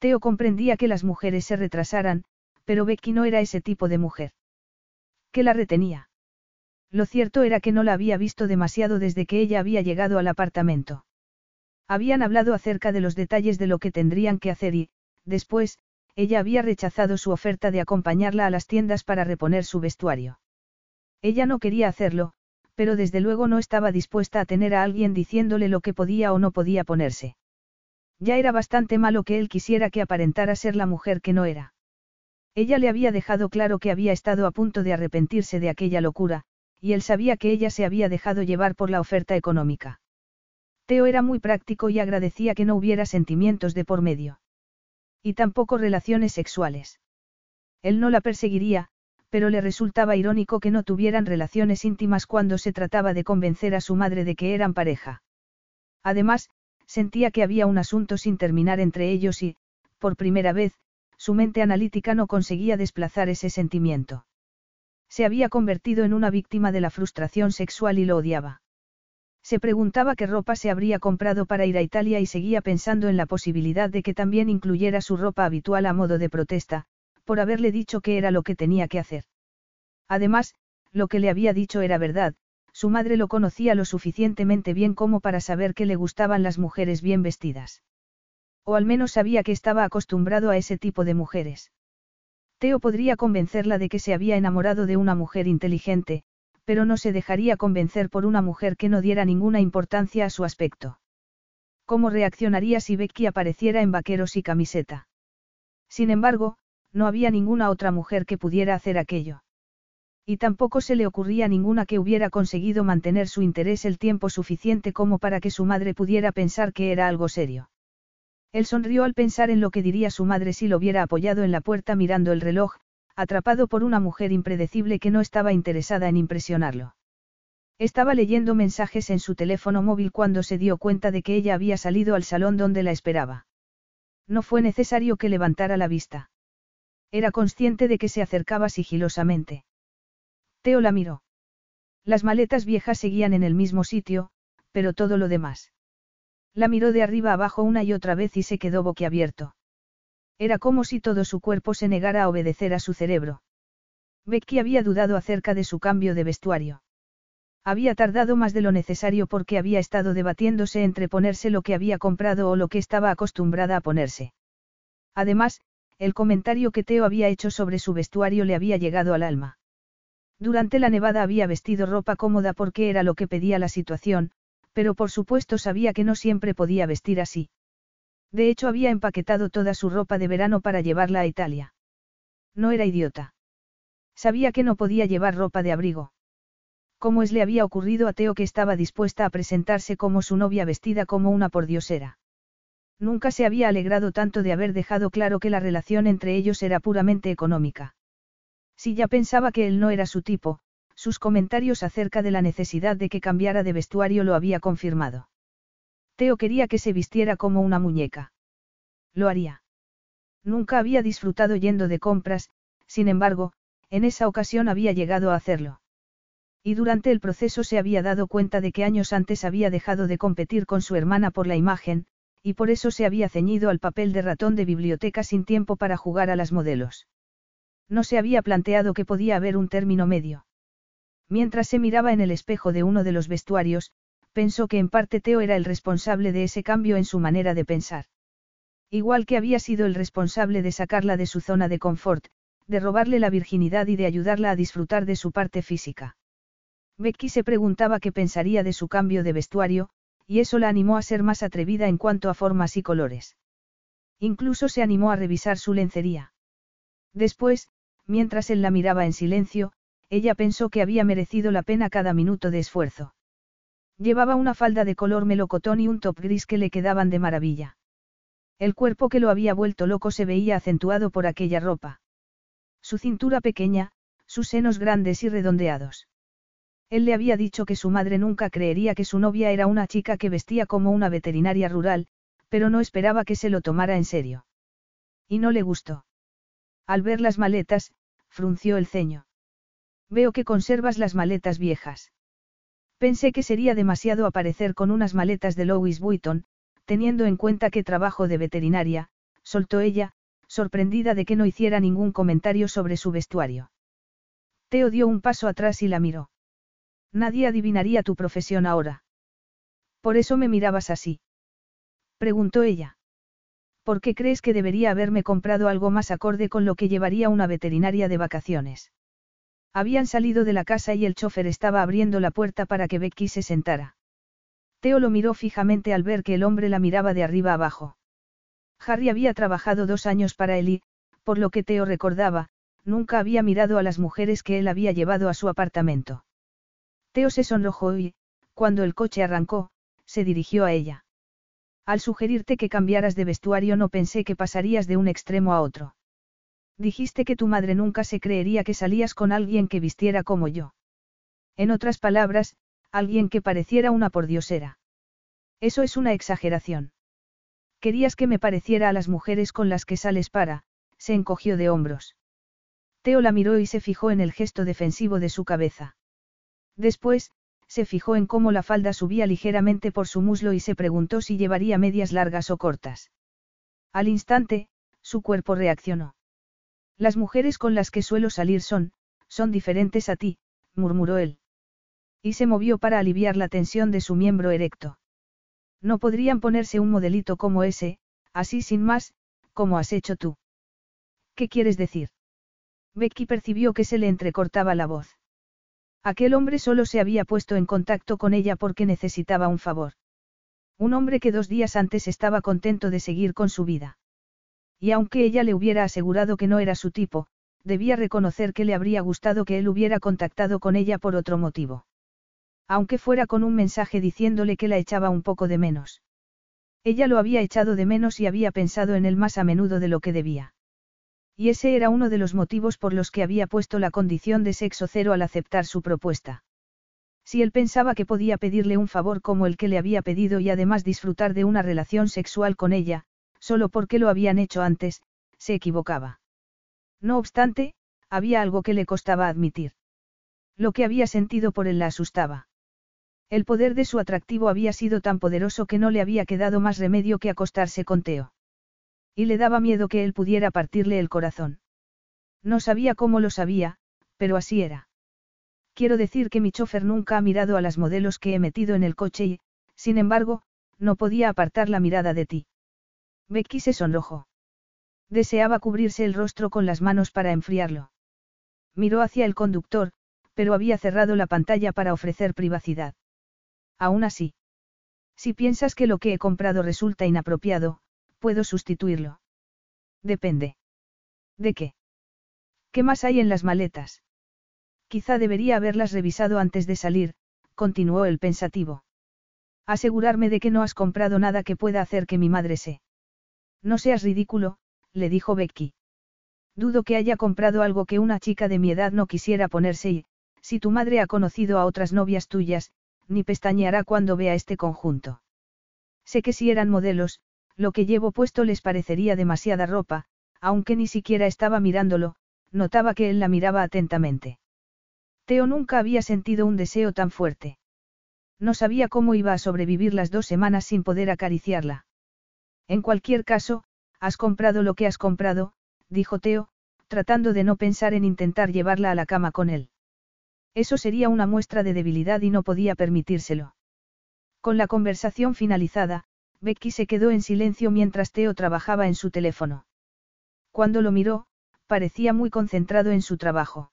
Speaker 1: Teo comprendía que las mujeres se retrasaran, pero Becky no era ese tipo de mujer. ¿Qué la retenía? Lo cierto era que no la había visto demasiado desde que ella había llegado al apartamento. Habían hablado acerca de los detalles de lo que tendrían que hacer y, después, ella había rechazado su oferta de acompañarla a las tiendas para reponer su vestuario. Ella no quería hacerlo, pero desde luego no estaba dispuesta a tener a alguien diciéndole lo que podía o no podía ponerse. Ya era bastante malo que él quisiera que aparentara ser la mujer que no era. Ella le había dejado claro que había estado a punto de arrepentirse de aquella locura, y él sabía que ella se había dejado llevar por la oferta económica. Teo era muy práctico y agradecía que no hubiera sentimientos de por medio. Y tampoco relaciones sexuales. Él no la perseguiría, pero le resultaba irónico que no tuvieran relaciones íntimas cuando se trataba de convencer a su madre de que eran pareja. Además, sentía que había un asunto sin terminar entre ellos y, por primera vez, su mente analítica no conseguía desplazar ese sentimiento. Se había convertido en una víctima de la frustración sexual y lo odiaba. Se preguntaba qué ropa se habría comprado para ir a Italia y seguía pensando en la posibilidad de que también incluyera su ropa habitual a modo de protesta, por haberle dicho que era lo que tenía que hacer. Además, lo que le había dicho era verdad, su madre lo conocía lo suficientemente bien como para saber que le gustaban las mujeres bien vestidas. O al menos sabía que estaba acostumbrado a ese tipo de mujeres. Teo podría convencerla de que se había enamorado de una mujer inteligente, pero no se dejaría convencer por una mujer que no diera ninguna importancia a su aspecto. ¿Cómo reaccionaría si Becky apareciera en vaqueros y camiseta? Sin embargo, no había ninguna otra mujer que pudiera hacer aquello. Y tampoco se le ocurría ninguna que hubiera conseguido mantener su interés el tiempo suficiente como para que su madre pudiera pensar que era algo serio. Él sonrió al pensar en lo que diría su madre si lo hubiera apoyado en la puerta mirando el reloj, atrapado por una mujer impredecible que no estaba interesada en impresionarlo. Estaba leyendo mensajes en su teléfono móvil cuando se dio cuenta de que ella había salido al salón donde la esperaba. No fue necesario que levantara la vista. Era consciente de que se acercaba sigilosamente. Teo la miró. Las maletas viejas seguían en el mismo sitio, pero todo lo demás. La miró de arriba abajo una y otra vez y se quedó boquiabierto. Era como si todo su cuerpo se negara a obedecer a su cerebro. Becky había dudado acerca de su cambio de vestuario. Había tardado más de lo necesario porque había estado debatiéndose entre ponerse lo que había comprado o lo que estaba acostumbrada a ponerse. Además, el comentario que Teo había hecho sobre su vestuario le había llegado al alma. Durante la nevada había vestido ropa cómoda porque era lo que pedía la situación, pero por supuesto sabía que no siempre podía vestir así. De hecho había empaquetado toda su ropa de verano para llevarla a Italia. No era idiota. Sabía que no podía llevar ropa de abrigo. ¿Cómo es le había ocurrido a Teo que estaba dispuesta a presentarse como su novia vestida como una pordiosera? Nunca se había alegrado tanto de haber dejado claro que la relación entre ellos era puramente económica. Si ya pensaba que él no era su tipo, sus comentarios acerca de la necesidad de que cambiara de vestuario lo había confirmado. Teo quería que se vistiera como una muñeca. Lo haría. Nunca había disfrutado yendo de compras, sin embargo, en esa ocasión había llegado a hacerlo. Y durante el proceso se había dado cuenta de que años antes había dejado de competir con su hermana por la imagen, y por eso se había ceñido al papel de ratón de biblioteca sin tiempo para jugar a las modelos. No se había planteado que podía haber un término medio. Mientras se miraba en el espejo de uno de los vestuarios, pensó que en parte Teo era el responsable de ese cambio en su manera de pensar. Igual que había sido el responsable de sacarla de su zona de confort, de robarle la virginidad y de ayudarla a disfrutar de su parte física. Becky se preguntaba qué pensaría de su cambio de vestuario, y eso la animó a ser más atrevida en cuanto a formas y colores. Incluso se animó a revisar su lencería. Después, mientras él la miraba en silencio, ella pensó que había merecido la pena cada minuto de esfuerzo. Llevaba una falda de color melocotón y un top gris que le quedaban de maravilla. El cuerpo que lo había vuelto loco se veía acentuado por aquella ropa. Su cintura pequeña, sus senos grandes y redondeados. Él le había dicho que su madre nunca creería que su novia era una chica que vestía como una veterinaria rural, pero no esperaba que se lo tomara en serio. Y no le gustó. Al ver las maletas, frunció el ceño. Veo que conservas las maletas viejas. Pensé que sería demasiado aparecer con unas maletas de Louis Vuitton, teniendo en cuenta que trabajo de veterinaria, soltó ella, sorprendida de que no hiciera ningún comentario sobre su vestuario. Teo dio un paso atrás y la miró. Nadie adivinaría tu profesión ahora. Por eso me mirabas así. Preguntó ella. ¿Por qué crees que debería haberme comprado algo más acorde con lo que llevaría una veterinaria de vacaciones? Habían salido de la casa y el chofer estaba abriendo la puerta para que Becky se sentara. Teo lo miró fijamente al ver que el hombre la miraba de arriba abajo. Harry había trabajado dos años para él y, por lo que Teo recordaba, nunca había mirado a las mujeres que él había llevado a su apartamento. Teo se sonrojó y, cuando el coche arrancó, se dirigió a ella. Al sugerirte que cambiaras de vestuario no pensé que pasarías de un extremo a otro. Dijiste que tu madre nunca se creería que salías con alguien que vistiera como yo. En otras palabras, alguien que pareciera una pordiosera. Eso es una exageración. Querías que me pareciera a las mujeres con las que sales para, se encogió de hombros. Teo la miró y se fijó en el gesto defensivo de su cabeza. Después, se fijó en cómo la falda subía ligeramente por su muslo y se preguntó si llevaría medias largas o cortas. Al instante, su cuerpo reaccionó. Las mujeres con las que suelo salir son, son diferentes a ti, murmuró él. Y se movió para aliviar la tensión de su miembro erecto. No podrían ponerse un modelito como ese, así sin más, como has hecho tú. ¿Qué quieres decir? Becky percibió que se le entrecortaba la voz. Aquel hombre solo se había puesto en contacto con ella porque necesitaba un favor. Un hombre que dos días antes estaba contento de seguir con su vida. Y aunque ella le hubiera asegurado que no era su tipo, debía reconocer que le habría gustado que él hubiera contactado con ella por otro motivo. Aunque fuera con un mensaje diciéndole que la echaba un poco de menos. Ella lo había echado de menos y había pensado en él más a menudo de lo que debía. Y ese era uno de los motivos por los que había puesto la condición de sexo cero al aceptar su propuesta. Si él pensaba que podía pedirle un favor como el que le había pedido y además disfrutar de una relación sexual con ella, solo porque lo habían hecho antes, se equivocaba. No obstante, había algo que le costaba admitir. Lo que había sentido por él la asustaba. El poder de su atractivo había sido tan poderoso que no le había quedado más remedio que acostarse con Teo. Y le daba miedo que él pudiera partirle el corazón. No sabía cómo lo sabía, pero así era. Quiero decir que mi chofer nunca ha mirado a las modelos que he metido en el coche y, sin embargo, no podía apartar la mirada de ti. Becky se sonrojó. Deseaba cubrirse el rostro con las manos para enfriarlo. Miró hacia el conductor, pero había cerrado la pantalla para ofrecer privacidad. Aún así. Si piensas que lo que he comprado resulta inapropiado, puedo sustituirlo. Depende. ¿De qué? ¿Qué más hay en las maletas? Quizá debería haberlas revisado antes de salir, continuó el pensativo. Asegurarme de que no has comprado nada que pueda hacer que mi madre se. No seas ridículo, le dijo Becky. Dudo que haya comprado algo que una chica de mi edad no quisiera ponerse y, si tu madre ha conocido a otras novias tuyas, ni pestañeará cuando vea este conjunto. Sé que si eran modelos, lo que llevo puesto les parecería demasiada ropa, aunque ni siquiera estaba mirándolo, notaba que él la miraba atentamente. Teo nunca había sentido un deseo tan fuerte. No sabía cómo iba a sobrevivir las dos semanas sin poder acariciarla. En cualquier caso, has comprado lo que has comprado, dijo Teo, tratando de no pensar en intentar llevarla a la cama con él. Eso sería una muestra de debilidad y no podía permitírselo. Con la conversación finalizada, Becky se quedó en silencio mientras Teo trabajaba en su teléfono. Cuando lo miró, parecía muy concentrado en su trabajo.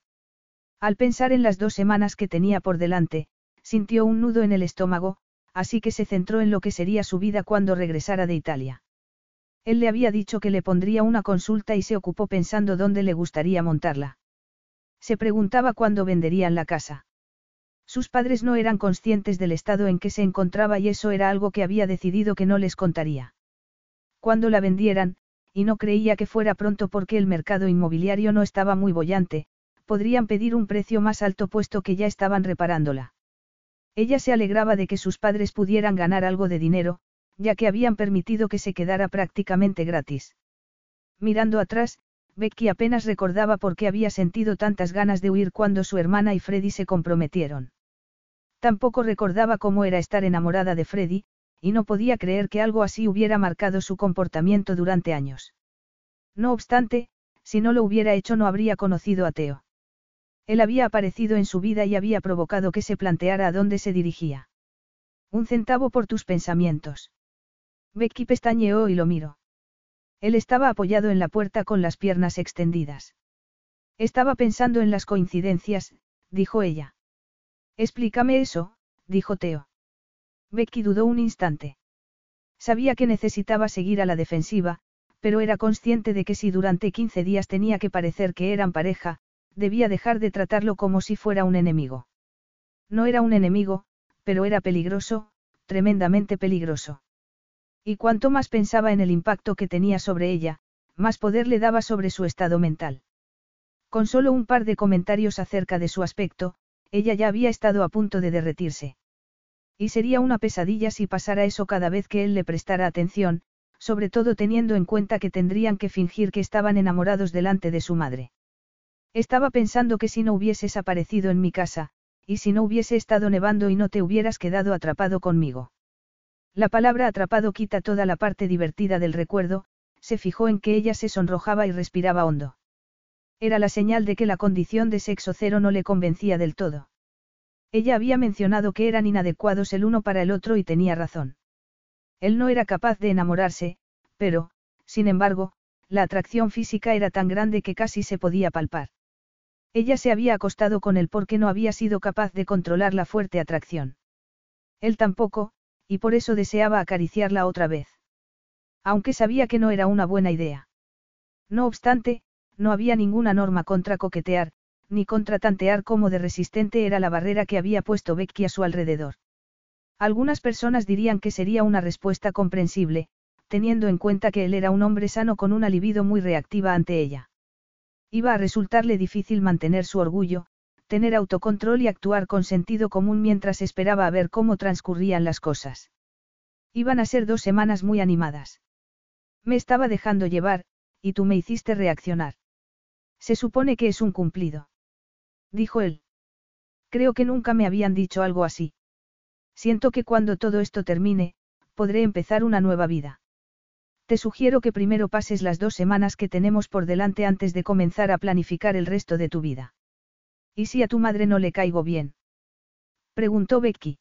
Speaker 1: Al pensar en las dos semanas que tenía por delante, sintió un nudo en el estómago, así que se centró en lo que sería su vida cuando regresara de Italia. Él le había dicho que le pondría una consulta y se ocupó pensando dónde le gustaría montarla. Se preguntaba cuándo venderían la casa. Sus padres no eran conscientes del estado en que se encontraba y eso era algo que había decidido que no les contaría. Cuando la vendieran, y no creía que fuera pronto porque el mercado inmobiliario no estaba muy bollante, podrían pedir un precio más alto puesto que ya estaban reparándola. Ella se alegraba de que sus padres pudieran ganar algo de dinero, ya que habían permitido que se quedara prácticamente gratis. Mirando atrás, Becky apenas recordaba por qué había sentido tantas ganas de huir cuando su hermana y Freddy se comprometieron. Tampoco recordaba cómo era estar enamorada de Freddy, y no podía creer que algo así hubiera marcado su comportamiento durante años. No obstante, si no lo hubiera hecho no habría conocido a Teo. Él había aparecido en su vida y había provocado que se planteara a dónde se dirigía. Un centavo por tus pensamientos. Becky pestañeó y lo miró. Él estaba apoyado en la puerta con las piernas extendidas. Estaba pensando en las coincidencias, dijo ella. Explícame eso, dijo Teo. Becky dudó un instante. Sabía que necesitaba seguir a la defensiva, pero era consciente de que si durante 15 días tenía que parecer que eran pareja, debía dejar de tratarlo como si fuera un enemigo. No era un enemigo, pero era peligroso, tremendamente peligroso. Y cuanto más pensaba en el impacto que tenía sobre ella, más poder le daba sobre su estado mental. Con solo un par de comentarios acerca de su aspecto, ella ya había estado a punto de derretirse. Y sería una pesadilla si pasara eso cada vez que él le prestara atención, sobre todo teniendo en cuenta que tendrían que fingir que estaban enamorados delante de su madre. Estaba pensando que si no hubieses aparecido en mi casa, y si no hubiese estado nevando y no te hubieras quedado atrapado conmigo. La palabra atrapado quita toda la parte divertida del recuerdo, se fijó en que ella se sonrojaba y respiraba hondo. Era la señal de que la condición de sexo cero no le convencía del todo. Ella había mencionado que eran inadecuados el uno para el otro y tenía razón. Él no era capaz de enamorarse, pero, sin embargo, la atracción física era tan grande que casi se podía palpar. Ella se había acostado con él porque no había sido capaz de controlar la fuerte atracción. Él tampoco, y por eso deseaba acariciarla otra vez. Aunque sabía que no era una buena idea. No obstante, no había ninguna norma contra coquetear, ni contra tantear cómo de resistente era la barrera que había puesto Becky a su alrededor. Algunas personas dirían que sería una respuesta comprensible, teniendo en cuenta que él era un hombre sano con una libido muy reactiva ante ella. Iba a resultarle difícil mantener su orgullo, tener autocontrol y actuar con sentido común mientras esperaba a ver cómo transcurrían las cosas. Iban a ser dos semanas muy animadas. Me estaba dejando llevar, y tú me hiciste reaccionar. Se supone que es un cumplido. Dijo él. Creo que nunca me habían dicho algo así. Siento que cuando todo esto termine, podré empezar una nueva vida. Te sugiero que primero pases las dos semanas que tenemos por delante antes de comenzar a planificar el resto de tu vida. ¿Y si a tu madre no le caigo bien? Preguntó Becky.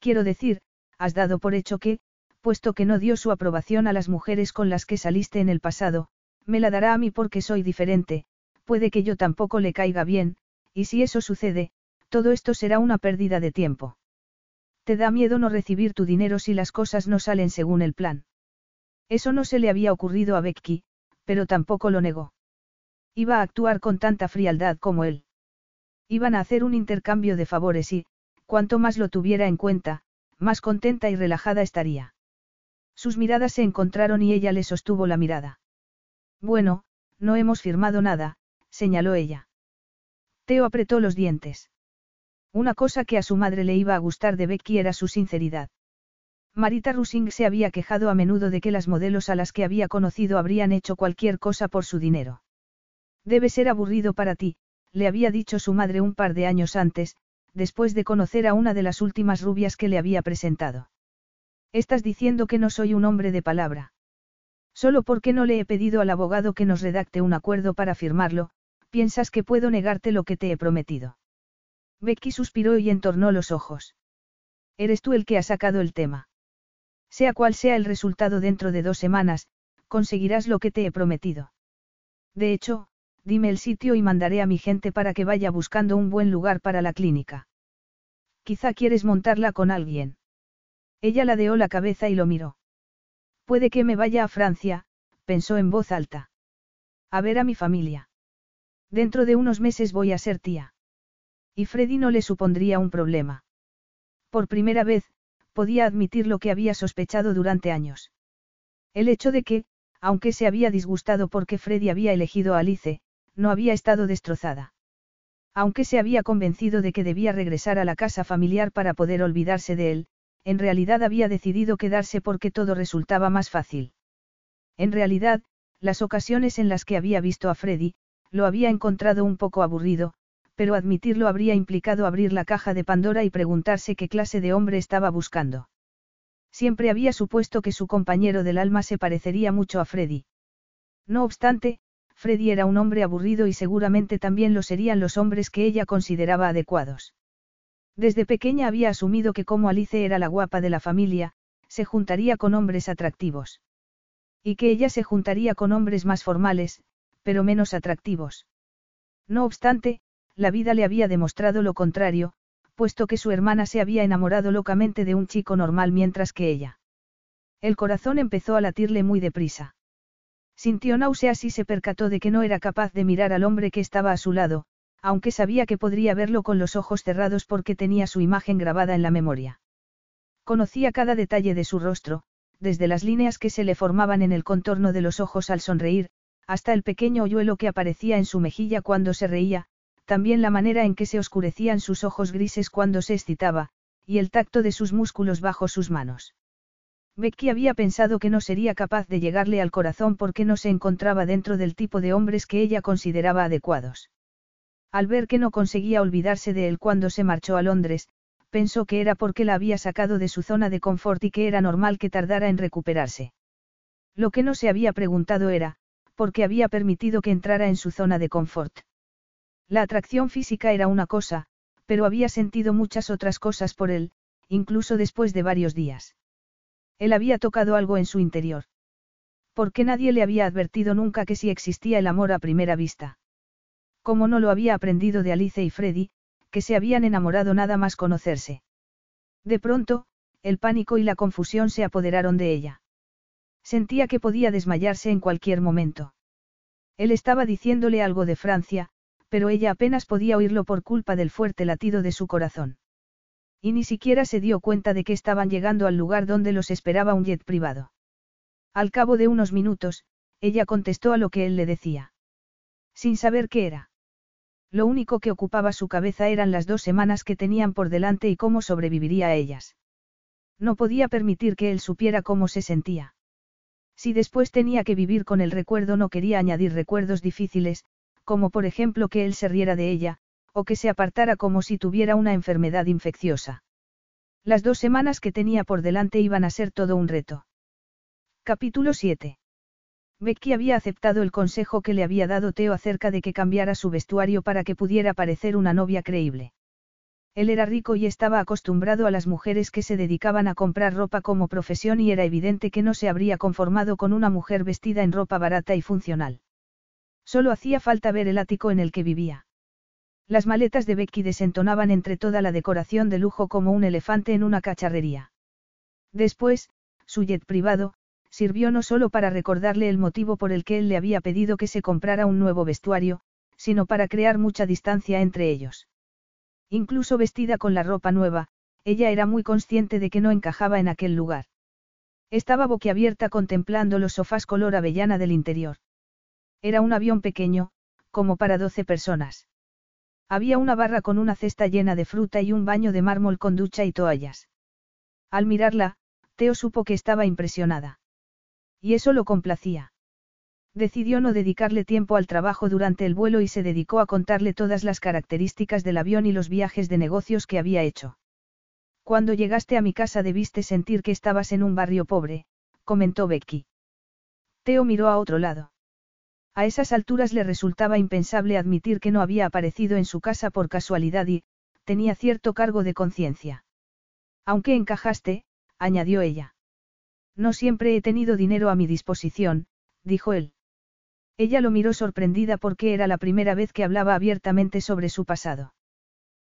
Speaker 1: Quiero decir, has dado por hecho que, puesto que no dio su aprobación a las mujeres con las que saliste en el pasado, me la dará a mí porque soy diferente, puede que yo tampoco le caiga bien, y si eso sucede, todo esto será una pérdida de tiempo. Te da miedo no recibir tu dinero si las cosas no salen según el plan. Eso no se le había ocurrido a Becky, pero tampoco lo negó. Iba a actuar con tanta frialdad como él. Iban a hacer un intercambio de favores y, cuanto más lo tuviera en cuenta, más contenta y relajada estaría. Sus miradas se encontraron y ella le sostuvo la mirada. Bueno, no hemos firmado nada, señaló ella. Teo apretó los dientes. Una cosa que a su madre le iba a gustar de Becky era su sinceridad. Marita Rusing se había quejado a menudo de que las modelos a las que había conocido habrían hecho cualquier cosa por su dinero. Debe ser aburrido para ti, le había dicho su madre un par de años antes, después de conocer a una de las últimas rubias que le había presentado. Estás diciendo que no soy un hombre de palabra. Solo porque no le he pedido al abogado que nos redacte un acuerdo para firmarlo, piensas que puedo negarte lo que te he prometido. Becky suspiró y entornó los ojos. Eres tú el que ha sacado el tema. Sea cual sea el resultado dentro de dos semanas, conseguirás lo que te he prometido. De hecho, dime el sitio y mandaré a mi gente para que vaya buscando un buen lugar para la clínica. Quizá quieres montarla con alguien. Ella ladeó la cabeza y lo miró. Puede que me vaya a Francia, pensó en voz alta. A ver a mi familia. Dentro de unos meses voy a ser tía. Y Freddy no le supondría un problema. Por primera vez, podía admitir lo que había sospechado durante años. El hecho de que, aunque se había disgustado porque Freddy había elegido a Alice, no había estado destrozada. Aunque se había convencido de que debía regresar a la casa familiar para poder olvidarse de él, en realidad había decidido quedarse porque todo resultaba más fácil. En realidad, las ocasiones en las que había visto a Freddy, lo había encontrado un poco aburrido, pero admitirlo habría implicado abrir la caja de Pandora y preguntarse qué clase de hombre estaba buscando. Siempre había supuesto que su compañero del alma se parecería mucho a Freddy. No obstante, Freddy era un hombre aburrido y seguramente también lo serían los hombres que ella consideraba adecuados. Desde pequeña había asumido que como Alice era la guapa de la familia, se juntaría con hombres atractivos. Y que ella se juntaría con hombres más formales, pero menos atractivos. No obstante, la vida le había demostrado lo contrario, puesto que su hermana se había enamorado locamente de un chico normal mientras que ella. El corazón empezó a latirle muy deprisa. Sintió náuseas y se percató de que no era capaz de mirar al hombre que estaba a su lado, aunque sabía que podría verlo con los ojos cerrados porque tenía su imagen grabada en la memoria. Conocía cada detalle de su rostro, desde las líneas que se le formaban en el contorno de los ojos al sonreír, hasta el pequeño hoyuelo que aparecía en su mejilla cuando se reía, también la manera en que se oscurecían sus ojos grises cuando se excitaba, y el tacto de sus músculos bajo sus manos. Becky había pensado que no sería capaz de llegarle al corazón porque no se encontraba dentro del tipo de hombres que ella consideraba adecuados. Al ver que no conseguía olvidarse de él cuando se marchó a Londres, pensó que era porque la había sacado de su zona de confort y que era normal que tardara en recuperarse. Lo que no se había preguntado era, por qué había permitido que entrara en su zona de confort. La atracción física era una cosa, pero había sentido muchas otras cosas por él, incluso después de varios días. Él había tocado algo en su interior. Porque nadie le había advertido nunca que si existía el amor a primera vista. Como no lo había aprendido de Alice y Freddy, que se habían enamorado nada más conocerse. De pronto, el pánico y la confusión se apoderaron de ella. Sentía que podía desmayarse en cualquier momento. Él estaba diciéndole algo de Francia, pero ella apenas podía oírlo por culpa del fuerte latido de su corazón. Y ni siquiera se dio cuenta de que estaban llegando al lugar donde los esperaba un jet privado. Al cabo de unos minutos, ella contestó a lo que él le decía. Sin saber qué era. Lo único que ocupaba su cabeza eran las dos semanas que tenían por delante y cómo sobreviviría a ellas. No podía permitir que él supiera cómo se sentía. Si después tenía que vivir con el recuerdo no quería añadir recuerdos difíciles, como por ejemplo que él se riera de ella, o que se apartara como si tuviera una enfermedad infecciosa. Las dos semanas que tenía por delante iban a ser todo un reto. Capítulo 7. Becky había aceptado el consejo que le había dado Teo acerca de que cambiara su vestuario para que pudiera parecer una novia creíble. Él era rico y estaba acostumbrado a las mujeres que se dedicaban a comprar ropa como profesión y era evidente que no se habría conformado con una mujer vestida en ropa barata y funcional. Solo hacía falta ver el ático en el que vivía. Las maletas de Becky desentonaban entre toda la decoración de lujo como un elefante en una cacharrería. Después, su jet privado, sirvió no solo para recordarle el motivo por el que él le había pedido que se comprara un nuevo vestuario, sino para crear mucha distancia entre ellos. Incluso vestida con la ropa nueva, ella era muy consciente de que no encajaba en aquel lugar. Estaba boquiabierta contemplando los sofás color avellana del interior. Era un avión pequeño, como para doce personas. Había una barra con una cesta llena de fruta y un baño de mármol con ducha y toallas. Al mirarla, Teo supo que estaba impresionada. Y eso lo complacía. Decidió no dedicarle tiempo al trabajo durante el vuelo y se dedicó a contarle todas las características del avión y los viajes de negocios que había hecho. Cuando llegaste a mi casa debiste sentir que estabas en un barrio pobre, comentó Becky. Teo miró a otro lado. A esas alturas le resultaba impensable admitir que no había aparecido en su casa por casualidad y, tenía cierto cargo de conciencia. Aunque encajaste, añadió ella. No siempre he tenido dinero a mi disposición, dijo él. Ella lo miró sorprendida porque era la primera vez que hablaba abiertamente sobre su pasado.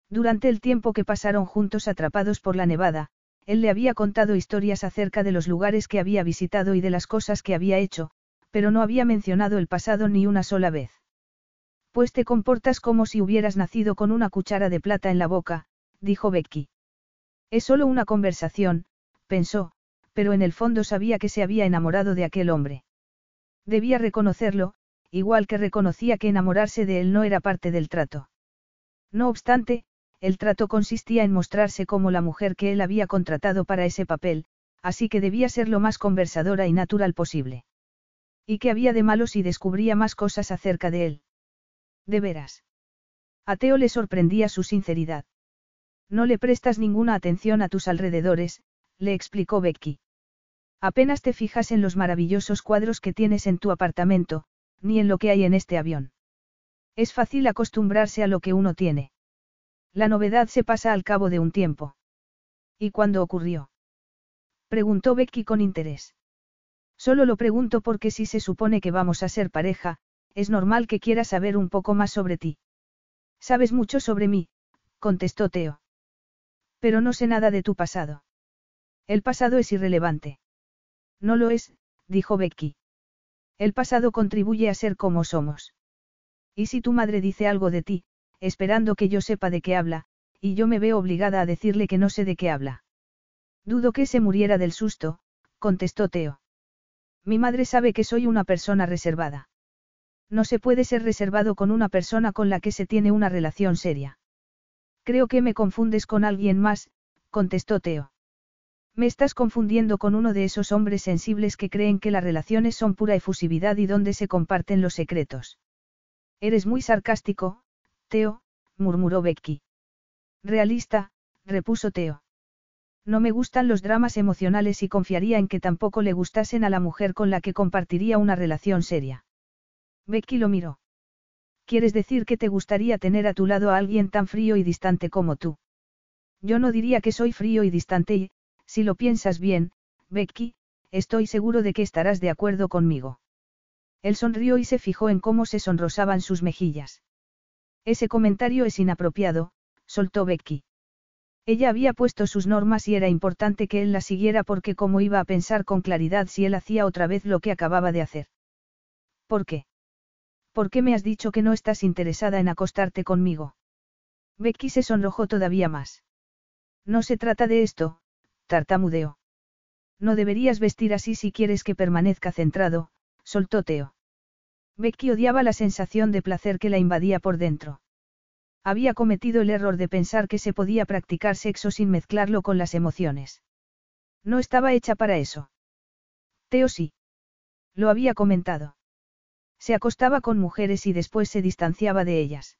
Speaker 1: Durante el tiempo que pasaron juntos atrapados por la nevada, él le había contado historias acerca de los lugares que había visitado y de las cosas que había hecho, pero no había mencionado el pasado ni una sola vez. Pues te comportas como si hubieras nacido con una cuchara de plata en la boca, dijo Becky. Es solo una conversación, pensó, pero en el fondo sabía que se había enamorado de aquel hombre. Debía reconocerlo, igual que reconocía que enamorarse de él no era parte del trato. No obstante, el trato consistía en mostrarse como la mujer que él había contratado para ese papel, así que debía ser lo más conversadora y natural posible. ¿Y qué había de malo si descubría más cosas acerca de él? De veras. A Teo le sorprendía su sinceridad. No le prestas ninguna atención a tus alrededores, le explicó Becky. Apenas te fijas en los maravillosos cuadros que tienes en tu apartamento, ni en lo que hay en este avión. Es fácil acostumbrarse a lo que uno tiene. La novedad se pasa al cabo de un tiempo. ¿Y cuándo ocurrió? Preguntó Becky con interés. Solo lo pregunto porque si se supone que vamos a ser pareja, es normal que quiera saber un poco más sobre ti. Sabes mucho sobre mí, contestó Teo. Pero no sé nada de tu pasado. El pasado es irrelevante. No lo es, dijo Becky. El pasado contribuye a ser como somos. Y si tu madre dice algo de ti, esperando que yo sepa de qué habla, y yo me veo obligada a decirle que no sé de qué habla. Dudo que se muriera del susto, contestó Teo. Mi madre sabe que soy una persona reservada. No se puede ser reservado con una persona con la que se tiene una relación seria. Creo que me confundes con alguien más, contestó Teo. Me estás confundiendo con uno de esos hombres sensibles que creen que las relaciones son pura efusividad y donde se comparten los secretos. Eres muy sarcástico, Teo, murmuró Becky. Realista, repuso Teo. No me gustan los dramas emocionales y confiaría en que tampoco le gustasen a la mujer con la que compartiría una relación seria. Becky lo miró. ¿Quieres decir que te gustaría tener a tu lado a alguien tan frío y distante como tú? Yo no diría que soy frío y distante y, si lo piensas bien, Becky, estoy seguro de que estarás de acuerdo conmigo. Él sonrió y se fijó en cómo se sonrosaban sus mejillas. Ese comentario es inapropiado, soltó Becky. Ella había puesto sus normas y era importante que él las siguiera porque cómo iba a pensar con claridad si él hacía otra vez lo que acababa de hacer. ¿Por qué? ¿Por qué me has dicho que no estás interesada en acostarte conmigo? Becky se sonrojó todavía más. No se trata de esto, tartamudeó. No deberías vestir así si quieres que permanezca centrado, soltó Teo. Becky odiaba la sensación de placer que la invadía por dentro. Había cometido el error de pensar que se podía practicar sexo sin mezclarlo con las emociones. No estaba hecha para eso. Teo sí. Lo había comentado. Se acostaba con mujeres y después se distanciaba de ellas.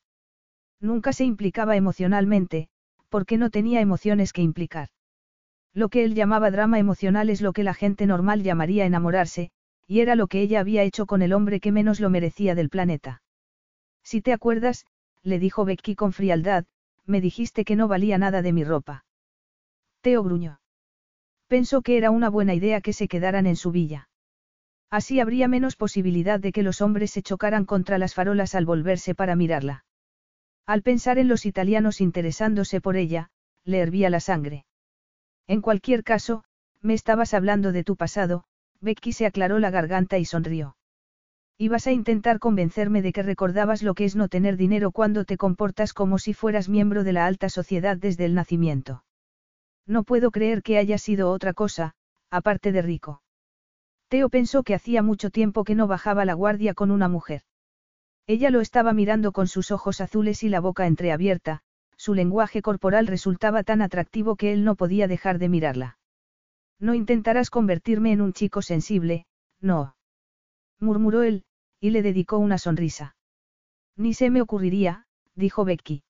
Speaker 1: Nunca se implicaba emocionalmente, porque no tenía emociones que implicar. Lo que él llamaba drama emocional es lo que la gente normal llamaría enamorarse, y era lo que ella había hecho con el hombre que menos lo merecía del planeta. Si te acuerdas, le dijo Becky con frialdad, me dijiste que no valía nada de mi ropa. Teo gruñó. Pensó que era una buena idea que se quedaran en su villa. Así habría menos posibilidad de que los hombres se chocaran contra las farolas al volverse para mirarla. Al pensar en los italianos interesándose por ella, le hervía la sangre. En cualquier caso, me estabas hablando de tu pasado, Becky se aclaró la garganta y sonrió. Ibas a intentar convencerme de que recordabas lo que es no tener dinero cuando te comportas como si fueras miembro de la alta sociedad desde el nacimiento. No puedo creer que haya sido otra cosa, aparte de rico. Teo pensó que hacía mucho tiempo que no bajaba la guardia con una mujer. Ella lo estaba mirando con sus ojos azules y la boca entreabierta, su lenguaje corporal resultaba tan atractivo que él no podía dejar de mirarla. No intentarás convertirme en un chico sensible, no murmuró él, y le dedicó una sonrisa. Ni se me ocurriría, dijo Becky.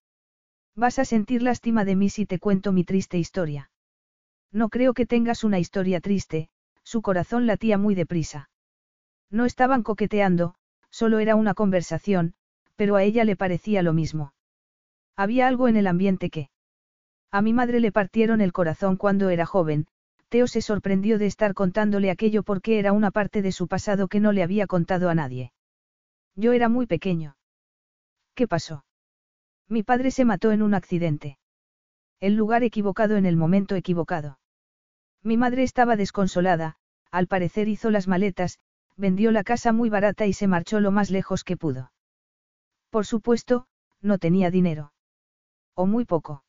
Speaker 1: Vas a sentir lástima de mí si te cuento mi triste historia. No creo que tengas una historia triste, su corazón latía muy deprisa. No estaban coqueteando, solo era una conversación, pero a ella le parecía lo mismo. Había algo en el ambiente que... A mi madre le partieron el corazón cuando era joven, Teo se sorprendió de estar contándole aquello porque era una parte de su pasado que no le había contado a nadie. Yo era muy pequeño. ¿Qué pasó? Mi padre se mató en un accidente. El lugar equivocado en el momento equivocado. Mi madre estaba desconsolada, al parecer hizo las maletas, vendió la casa muy barata y se marchó lo más lejos que pudo. Por supuesto, no tenía dinero. O muy poco.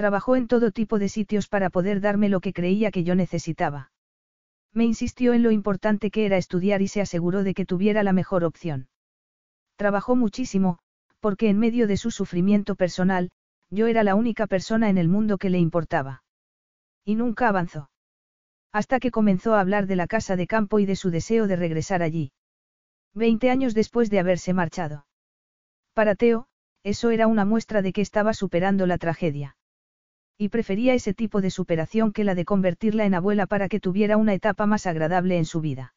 Speaker 1: Trabajó en todo tipo de sitios para poder darme lo que creía que yo necesitaba. Me insistió en lo importante que era estudiar y se aseguró de que tuviera la mejor opción. Trabajó muchísimo, porque en medio de su sufrimiento personal, yo era la única persona en el mundo que le importaba. Y nunca avanzó. Hasta que comenzó a hablar de la casa de campo y de su deseo de regresar allí. Veinte años después de haberse marchado. Para Teo, eso era una muestra de que estaba superando la tragedia. Y prefería ese tipo de superación que la de convertirla en abuela para que tuviera una etapa más agradable en su vida.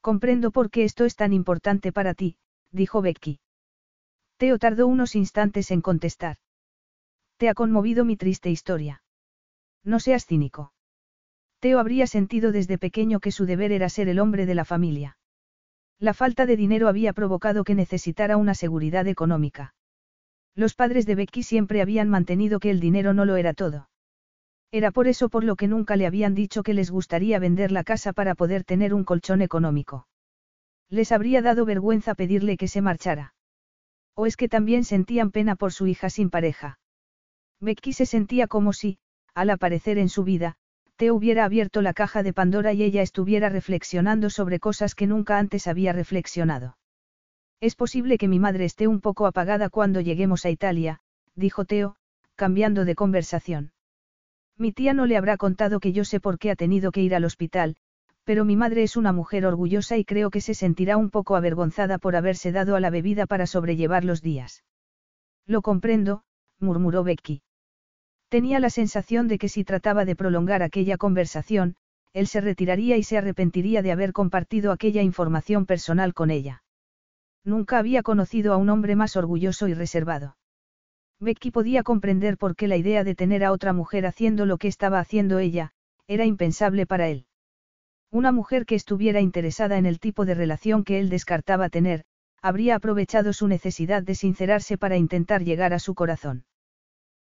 Speaker 1: Comprendo por qué esto es tan importante para ti, dijo Becky. Teo tardó unos instantes en contestar. Te ha conmovido mi triste historia. No seas cínico. Teo habría sentido desde pequeño que su deber era ser el hombre de la familia. La falta de dinero había provocado que necesitara una seguridad económica. Los padres de Becky siempre habían mantenido que el dinero no lo era todo. Era por eso por lo que nunca le habían dicho que les gustaría vender la casa para poder tener un colchón económico. Les habría dado vergüenza pedirle que se marchara. O es que también sentían pena por su hija sin pareja. Becky se sentía como si, al aparecer en su vida, te hubiera abierto la caja de Pandora y ella estuviera reflexionando sobre cosas que nunca antes había reflexionado. Es posible que mi madre esté un poco apagada cuando lleguemos a Italia, dijo Teo, cambiando de conversación. Mi tía no le habrá contado que yo sé por qué ha tenido que ir al hospital, pero mi madre es una mujer orgullosa y creo que se sentirá un poco avergonzada por haberse dado a la bebida para sobrellevar los días. Lo comprendo, murmuró Becky. Tenía la sensación de que si trataba de prolongar aquella conversación, él se retiraría y se arrepentiría de haber compartido aquella información personal con ella. Nunca había conocido a un hombre más orgulloso y reservado. Becky podía comprender por qué la idea de tener a otra mujer haciendo lo que estaba haciendo ella, era impensable para él. Una mujer que estuviera interesada en el tipo de relación que él descartaba tener, habría aprovechado su necesidad de sincerarse para intentar llegar a su corazón.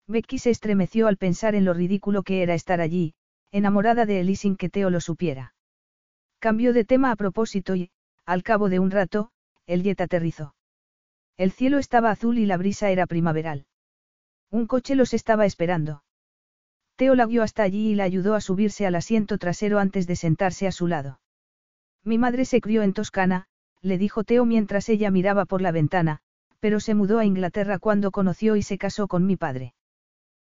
Speaker 1: Becky se estremeció al pensar en lo ridículo que era estar allí, enamorada de él y sin que Teo lo supiera. Cambió de tema a propósito y, al cabo de un rato, el jet aterrizó. El cielo estaba azul y la brisa era primaveral. Un coche los estaba esperando. Teo la guió hasta allí y la ayudó a subirse al asiento trasero antes de sentarse a su lado. Mi madre se crió en Toscana, le dijo Teo mientras ella miraba por la ventana, pero se mudó a Inglaterra cuando conoció y se casó con mi padre.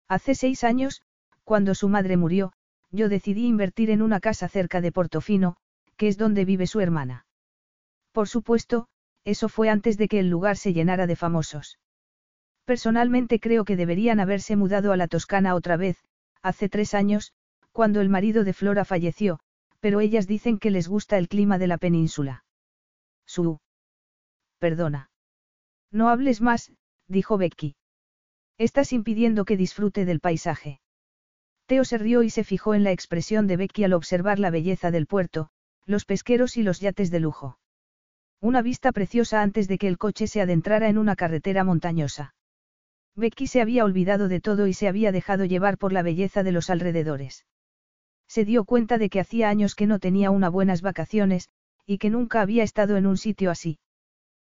Speaker 1: Hace seis años, cuando su madre murió, yo decidí invertir en una casa cerca de Portofino, que es donde vive su hermana. Por supuesto, eso fue antes de que el lugar se llenara de famosos. Personalmente creo que deberían haberse mudado a la Toscana otra vez, hace tres años, cuando el marido de Flora falleció, pero ellas dicen que les gusta el clima de la península. Su. Perdona. No hables más, dijo Becky. Estás impidiendo que disfrute del paisaje. Teo se rió y se fijó en la expresión de Becky al observar la belleza del puerto, los pesqueros y los yates de lujo. Una vista preciosa antes de que el coche se adentrara en una carretera montañosa. Becky se había olvidado de todo y se había dejado llevar por la belleza de los alrededores. Se dio cuenta de que hacía años que no tenía unas buenas vacaciones, y que nunca había estado en un sitio así.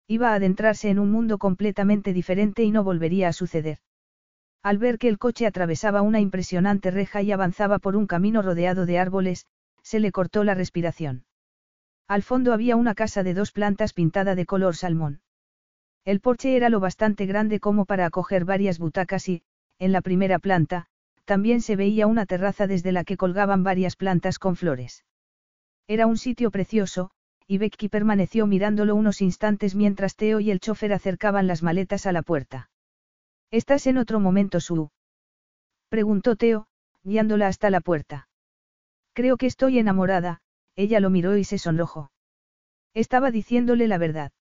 Speaker 1: Iba a adentrarse en un mundo completamente diferente y no volvería a suceder. Al ver que el coche atravesaba una impresionante reja y avanzaba por un camino rodeado de árboles, se le cortó la respiración. Al fondo había una casa de dos plantas pintada de color salmón. El porche era lo bastante grande como para acoger varias butacas y, en la primera planta, también se veía una terraza desde la que colgaban varias plantas con flores. Era un sitio precioso, y Becky permaneció mirándolo unos instantes mientras Teo y el chofer acercaban las maletas a la puerta. ¿Estás en otro momento, Sue? preguntó Teo, guiándola hasta la puerta. Creo que estoy enamorada, ella lo miró y se sonrojó. Estaba diciéndole la verdad.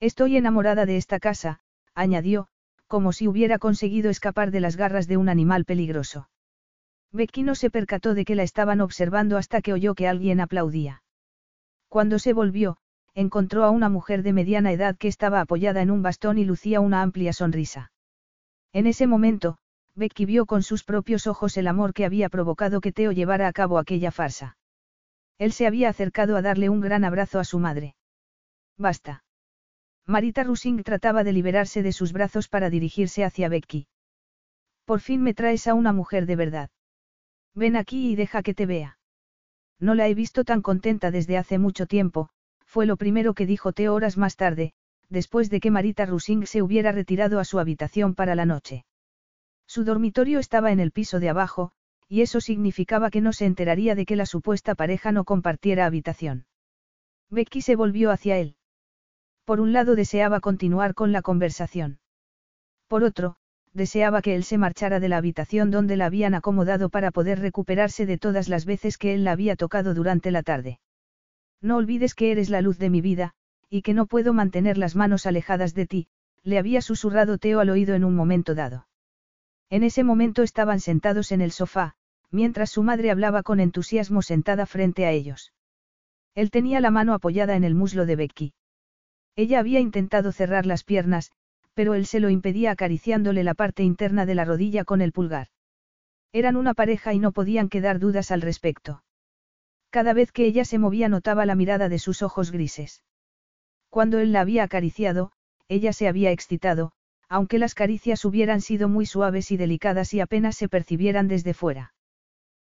Speaker 1: Estoy enamorada de esta casa, añadió, como si hubiera conseguido escapar de las garras de un animal peligroso. Becky no se percató de que la estaban observando hasta que oyó que alguien aplaudía. Cuando se volvió, encontró a una mujer de mediana edad que estaba apoyada en un bastón y lucía una amplia sonrisa. En ese momento, Becky vio con sus propios ojos el amor que había provocado que Teo llevara a cabo aquella farsa. Él se había acercado a darle un gran abrazo a su madre. Basta. Marita Rusing trataba de liberarse de sus brazos para dirigirse hacia Becky. Por fin me traes a una mujer de verdad. Ven aquí y deja que te vea. No la he visto tan contenta desde hace mucho tiempo, fue lo primero que dijo Teo horas más tarde, después de que Marita Rusing se hubiera retirado a su habitación para la noche. Su dormitorio estaba en el piso de abajo, y eso significaba que no se enteraría de que la supuesta pareja no compartiera habitación. Becky se volvió hacia él. Por un lado deseaba continuar con la conversación. Por otro, deseaba que él se marchara de la habitación donde la habían acomodado para poder recuperarse de todas las veces que él la había tocado durante la tarde. No olvides que eres la luz de mi vida, y que no puedo mantener las manos alejadas de ti, le había susurrado Teo al oído en un momento dado. En ese momento estaban sentados en el sofá, mientras su madre hablaba con entusiasmo sentada frente a ellos. Él tenía la mano apoyada en el muslo de Becky. Ella había intentado cerrar las piernas, pero él se lo impedía acariciándole la parte interna de la rodilla con el pulgar. Eran una pareja y no podían quedar dudas al respecto. Cada vez que ella se movía notaba la mirada de sus ojos grises. Cuando él la había acariciado, ella se había excitado, aunque las caricias hubieran sido muy suaves y delicadas y apenas se percibieran desde fuera.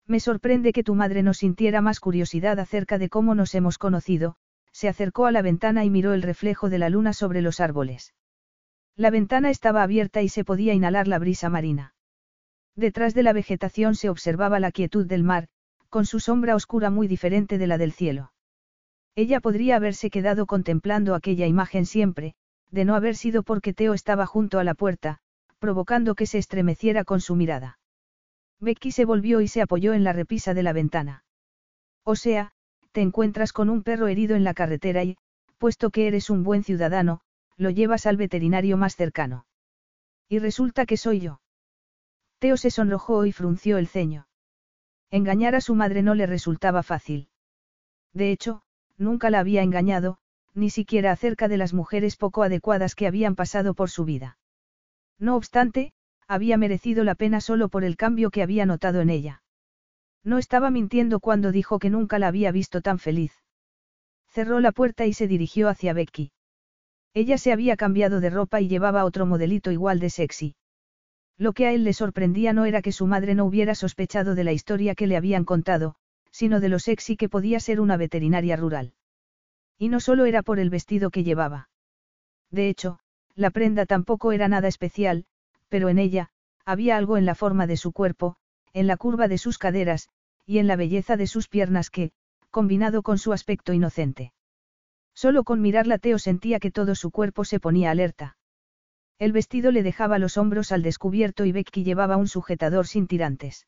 Speaker 1: Me sorprende que tu madre no sintiera más curiosidad acerca de cómo nos hemos conocido, se acercó a la ventana y miró el reflejo de la luna sobre los árboles. La ventana estaba abierta y se podía inhalar la brisa marina. Detrás de la vegetación se observaba la quietud del mar, con su sombra oscura muy diferente de la del cielo. Ella podría haberse quedado contemplando aquella imagen siempre, de no haber sido porque Teo estaba junto a la puerta, provocando que se estremeciera con su mirada. Becky se volvió y se apoyó en la repisa de la ventana. O sea, te encuentras con un perro herido en la carretera y, puesto que eres un buen ciudadano, lo llevas al veterinario más cercano. Y resulta que soy yo. Teo se sonrojó y frunció el ceño. Engañar a su madre no le resultaba fácil. De hecho, nunca la había engañado, ni siquiera acerca de las mujeres poco adecuadas que habían pasado por su vida. No obstante, había merecido la pena solo por el cambio que había notado en ella. No estaba mintiendo cuando dijo que nunca la había visto tan feliz. Cerró la puerta y se dirigió hacia Becky. Ella se había cambiado de ropa y llevaba otro modelito igual de sexy. Lo que a él le sorprendía no era que su madre no hubiera sospechado de la historia que le habían contado, sino de lo sexy que podía ser una veterinaria rural. Y no solo era por el vestido que llevaba. De hecho, la prenda tampoco era nada especial, pero en ella, había algo en la forma de su cuerpo, en la curva de sus caderas, y en la belleza de sus piernas que, combinado con su aspecto inocente. Solo con mirarla Teo sentía que todo su cuerpo se ponía alerta. El vestido le dejaba los hombros al descubierto y Becky llevaba un sujetador sin tirantes.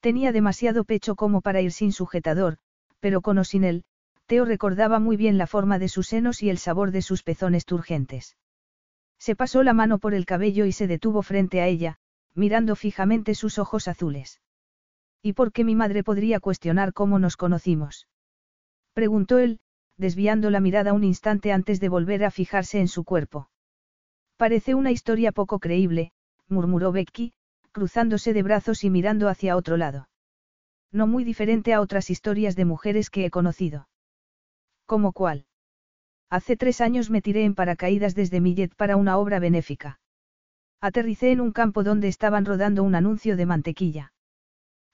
Speaker 1: Tenía demasiado pecho como para ir sin sujetador, pero con o sin él, Teo recordaba muy bien la forma de sus senos y el sabor de sus pezones turgentes. Se pasó la mano por el cabello y se detuvo frente a ella, mirando fijamente sus ojos azules. ¿Y por qué mi madre podría cuestionar cómo nos conocimos? Preguntó él, desviando la mirada un instante antes de volver a fijarse en su cuerpo. Parece una historia poco creíble, murmuró Becky, cruzándose de brazos y mirando hacia otro lado. No muy diferente a otras historias de mujeres que he conocido. ¿Cómo cuál? Hace tres años me tiré en paracaídas desde Millet para una obra benéfica. Aterricé en un campo donde estaban rodando un anuncio de mantequilla.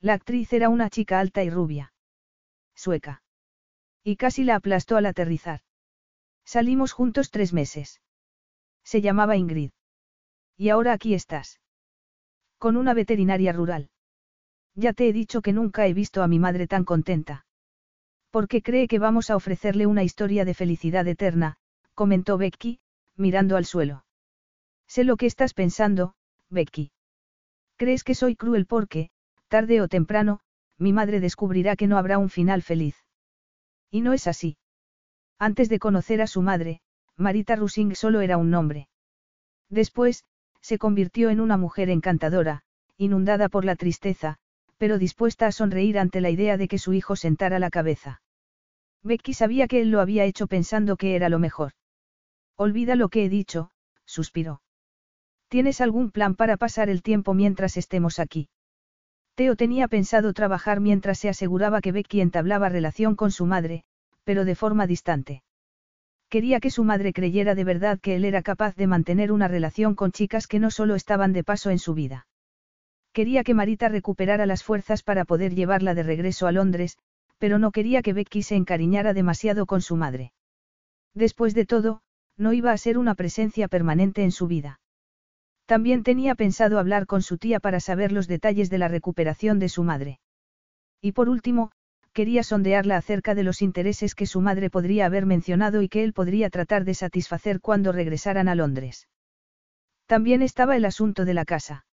Speaker 1: La actriz era una chica alta y rubia. Sueca. Y casi la aplastó al aterrizar. Salimos juntos tres meses. Se llamaba Ingrid. Y ahora aquí estás. Con una veterinaria rural. Ya te he dicho que nunca he visto a mi madre tan contenta. Porque cree que vamos a ofrecerle una historia de felicidad eterna, comentó Becky, mirando al suelo. Sé lo que estás pensando, Becky. Crees que soy cruel porque, tarde o temprano, mi madre descubrirá que no habrá un final feliz. Y no es así. Antes de conocer a su madre, Marita Rusing solo era un nombre. Después, se convirtió en una mujer encantadora, inundada por la tristeza, pero dispuesta a sonreír ante la idea de que su hijo sentara la cabeza. Becky sabía que él lo había hecho pensando que era lo mejor. Olvida lo que he dicho, suspiró. ¿Tienes algún plan para pasar el tiempo mientras estemos aquí? Teo tenía pensado trabajar mientras se aseguraba que Becky entablaba relación con su madre, pero de forma distante. Quería que su madre creyera de verdad que él era capaz de mantener una relación con chicas que no solo estaban de paso en su vida. Quería que Marita recuperara las fuerzas para poder llevarla de regreso a Londres, pero no quería que Becky se encariñara demasiado con su madre. Después de todo, no iba a ser una presencia permanente en su vida. También tenía pensado hablar con su tía para saber los detalles de la recuperación de su madre. Y por último, quería sondearla acerca de los intereses que su madre podría haber mencionado y que él podría tratar de satisfacer cuando regresaran a Londres. También estaba el asunto de la casa.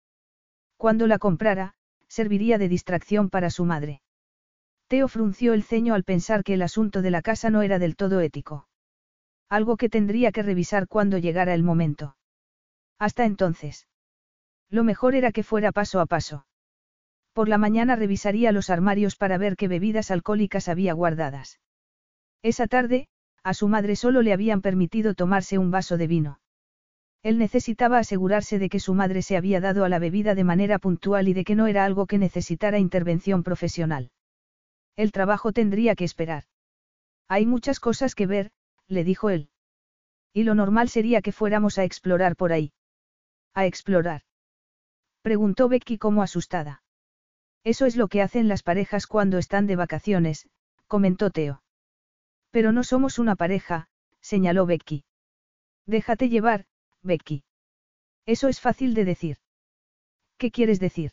Speaker 1: Cuando la comprara, serviría de distracción para su madre. Teo frunció el ceño al pensar que el asunto de la casa no era del todo ético. Algo que tendría que revisar cuando llegara el momento. Hasta entonces. Lo mejor era que fuera paso a paso. Por la mañana revisaría los armarios para ver qué bebidas alcohólicas había guardadas. Esa tarde, a su madre solo le habían permitido tomarse un vaso de vino. Él necesitaba asegurarse de que su madre se había dado a la bebida de manera puntual y de que no era algo que necesitara intervención profesional. El trabajo tendría que esperar. Hay muchas cosas que ver, le dijo él. Y lo normal sería que fuéramos a explorar por ahí. ¿A explorar? Preguntó Becky como asustada. Eso es lo que hacen las parejas cuando están de vacaciones, comentó Teo. Pero no somos una pareja, señaló Becky. Déjate llevar, Becky. Eso es fácil de decir. ¿Qué quieres decir?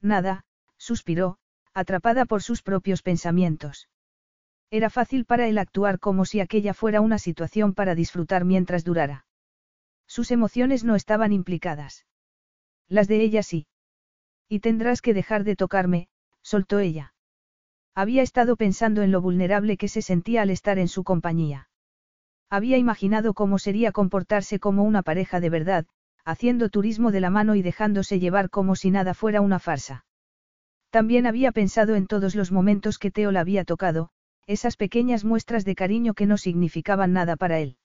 Speaker 1: Nada, suspiró, atrapada por sus propios pensamientos. Era fácil para él actuar como si aquella fuera una situación para disfrutar mientras durara. Sus emociones no estaban implicadas. Las de ella sí. Y tendrás que dejar de tocarme, soltó ella. Había estado pensando en lo vulnerable que se sentía al estar en su compañía. Había imaginado cómo sería comportarse como una pareja de verdad, haciendo turismo de la mano y dejándose llevar como si nada fuera una farsa. También había pensado en todos los momentos que Teo la había tocado, esas pequeñas muestras de cariño que no significaban nada para él.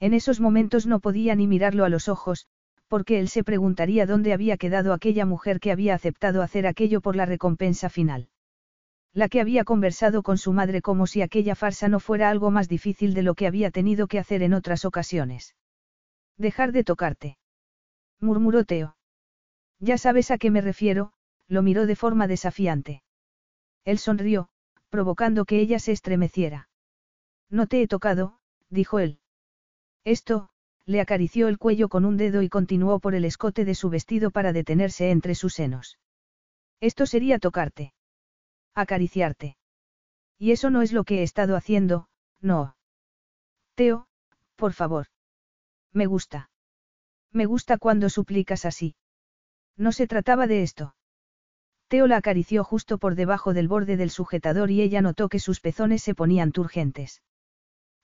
Speaker 1: En esos momentos no podía ni mirarlo a los ojos, porque él se preguntaría dónde había quedado aquella mujer que había aceptado hacer aquello por la recompensa final la que había conversado con su madre como si aquella farsa no fuera algo más difícil de lo que había tenido que hacer en otras ocasiones. Dejar de tocarte. murmuró Teo. Ya sabes a qué me refiero, lo miró de forma desafiante. Él sonrió, provocando que ella se estremeciera. No te he tocado, dijo él. Esto, le acarició el cuello con un dedo y continuó por el escote de su vestido para detenerse entre sus senos. Esto sería tocarte acariciarte. Y eso no es lo que he estado haciendo, no. Teo, por favor. Me gusta. Me gusta cuando suplicas así. No se trataba de esto. Teo la acarició justo por debajo del borde del sujetador y ella notó que sus pezones se ponían turgentes.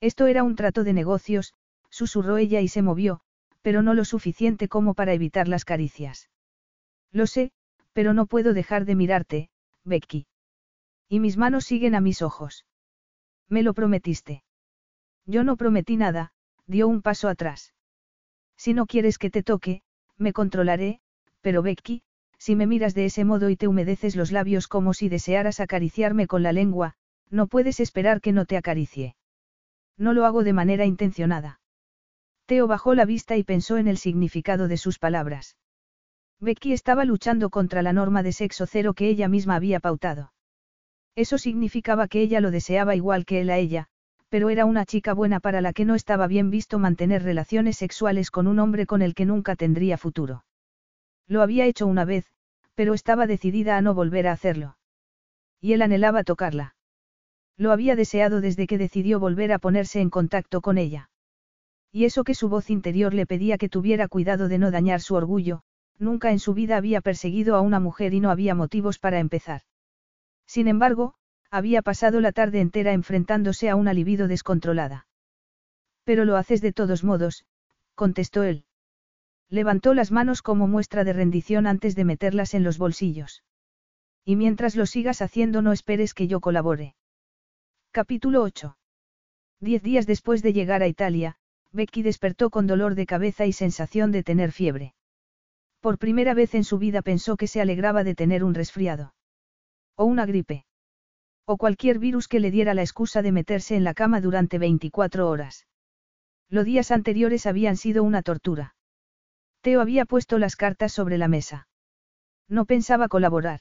Speaker 1: Esto era un trato de negocios, susurró ella y se movió, pero no lo suficiente como para evitar las caricias. Lo sé, pero no puedo dejar de mirarte, Becky. Y mis manos siguen a mis ojos. Me lo prometiste. Yo no prometí nada, dio un paso atrás. Si no quieres que te toque, me controlaré, pero Becky, si me miras de ese modo y te humedeces los labios como si desearas acariciarme con la lengua, no puedes esperar que no te acaricie. No lo hago de manera intencionada. Teo bajó la vista y pensó en el significado de sus palabras. Becky estaba luchando contra la norma de sexo cero que ella misma había pautado. Eso significaba que ella lo deseaba igual que él a ella, pero era una chica buena para la que no estaba bien visto mantener relaciones sexuales con un hombre con el que nunca tendría futuro. Lo había hecho una vez, pero estaba decidida a no volver a hacerlo. Y él anhelaba tocarla. Lo había deseado desde que decidió volver a ponerse en contacto con ella. Y eso que su voz interior le pedía que tuviera cuidado de no dañar su orgullo, nunca en su vida había perseguido a una mujer y no había motivos para empezar. Sin embargo, había pasado la tarde entera enfrentándose a una libido descontrolada. Pero lo haces de todos modos, contestó él. Levantó las manos como muestra de rendición antes de meterlas en los bolsillos. Y mientras lo sigas haciendo no esperes que yo colabore. Capítulo 8. Diez días después de llegar a Italia, Becky despertó con dolor de cabeza y sensación de tener fiebre. Por primera vez en su vida pensó que se alegraba de tener un resfriado. O una gripe. O cualquier virus que le diera la excusa de meterse en la cama durante 24 horas. Los días anteriores habían sido una tortura. Teo había puesto las cartas sobre la mesa. No pensaba colaborar.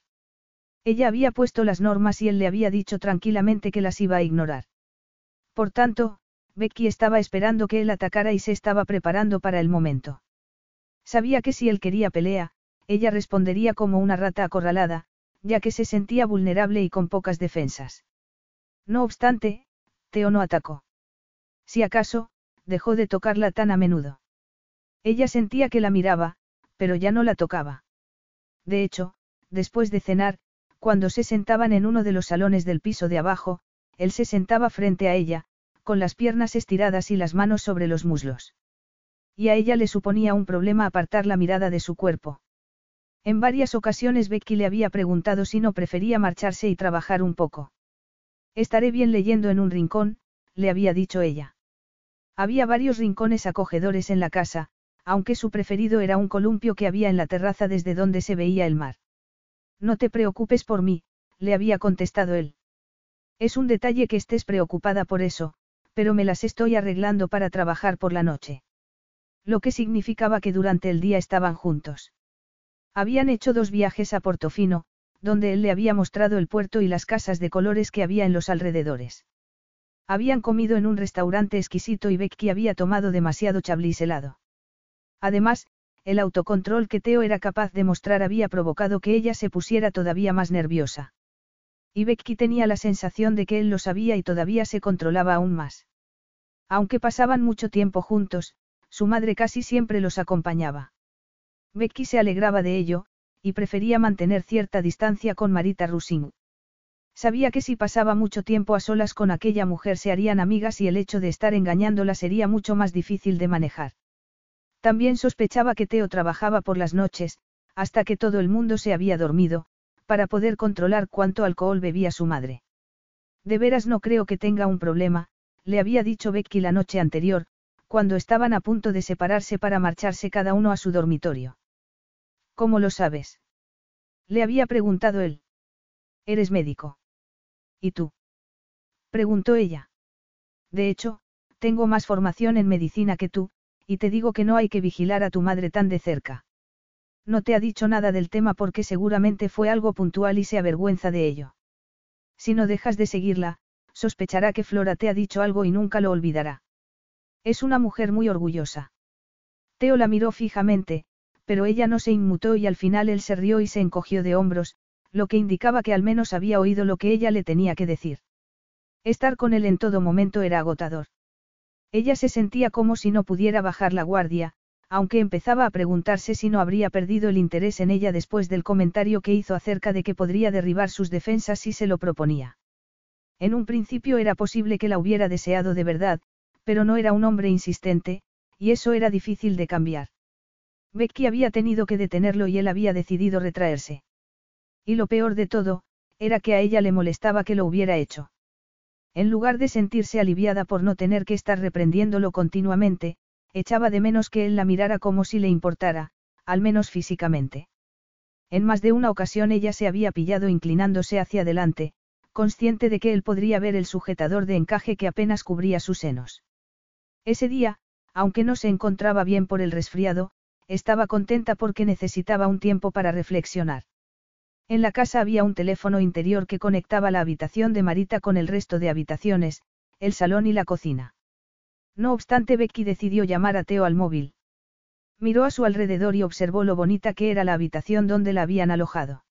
Speaker 1: Ella había puesto las normas y él le había dicho tranquilamente que las iba a ignorar. Por tanto, Becky estaba esperando que él atacara y se estaba preparando para el momento. Sabía que si él quería pelea, ella respondería como una rata acorralada, ya que se sentía vulnerable y con pocas defensas. No obstante, Teo no atacó. Si acaso, dejó de tocarla tan a menudo. Ella sentía que la miraba, pero ya no la tocaba. De hecho, después de cenar, cuando se sentaban en uno de los salones del piso de abajo, él se sentaba frente a ella, con las piernas estiradas y las manos sobre los muslos. Y a ella le suponía un problema apartar la mirada de su cuerpo. En varias ocasiones Becky le había preguntado si no prefería marcharse y trabajar un poco. Estaré bien leyendo en un rincón, le había dicho ella. Había varios rincones acogedores en la casa, aunque su preferido era un columpio que había en la terraza desde donde se veía el mar. No te preocupes por mí, le había contestado él. Es un detalle que estés preocupada por eso, pero me las estoy arreglando para trabajar por la noche. Lo que significaba que durante el día estaban juntos. Habían hecho dos viajes a Portofino, donde él le había mostrado el puerto y las casas de colores que había en los alrededores. Habían comido en un restaurante exquisito y Becky había tomado demasiado chablis helado. Además, el autocontrol que Teo era capaz de mostrar había provocado que ella se pusiera todavía más nerviosa. Y Becky tenía la sensación de que él lo sabía y todavía se controlaba aún más. Aunque pasaban mucho tiempo juntos, su madre casi siempre los acompañaba. Becky se alegraba de ello, y prefería mantener cierta distancia con Marita Rusing. Sabía que si pasaba mucho tiempo a solas con aquella mujer se harían amigas y el hecho de estar engañándola sería mucho más difícil de manejar. También sospechaba que Teo trabajaba por las noches, hasta que todo el mundo se había dormido, para poder controlar cuánto alcohol bebía su madre. De veras no creo que tenga un problema, le había dicho Becky la noche anterior, cuando estaban a punto de separarse para marcharse cada uno a su dormitorio. ¿Cómo lo sabes? Le había preguntado él. Eres médico. ¿Y tú? preguntó ella. De hecho, tengo más formación en medicina que tú, y te digo que no hay que vigilar a tu madre tan de cerca. No te ha dicho nada del tema porque seguramente fue algo puntual y se avergüenza de ello. Si no dejas de seguirla, sospechará que Flora te ha dicho algo y nunca lo olvidará. Es una mujer muy orgullosa. Teo la miró fijamente, pero ella no se inmutó y al final él se rió y se encogió de hombros, lo que indicaba que al menos había oído lo que ella le tenía que decir. Estar con él en todo momento era agotador. Ella se sentía como si no pudiera bajar la guardia, aunque empezaba a preguntarse si no habría perdido el interés en ella después del comentario que hizo acerca de que podría derribar sus defensas si se lo proponía. En un principio era posible que la hubiera deseado de verdad, pero no era un hombre insistente, y eso era difícil de cambiar. Becky había tenido que detenerlo y él había decidido retraerse. Y lo peor de todo, era que a ella le molestaba que lo hubiera hecho. En lugar de sentirse aliviada por no tener que estar reprendiéndolo continuamente, echaba de menos que él la mirara como si le importara, al menos físicamente. En más de una ocasión ella se había pillado inclinándose hacia adelante, consciente de que él podría ver el sujetador de encaje que apenas cubría sus senos. Ese día, aunque no se encontraba bien por el resfriado, estaba contenta porque necesitaba un tiempo para reflexionar. En la casa había un teléfono interior que conectaba la habitación de Marita con el resto de habitaciones, el salón y la cocina. No obstante, Becky decidió llamar a Teo al móvil. Miró a su alrededor y observó lo bonita que era la habitación donde la habían alojado.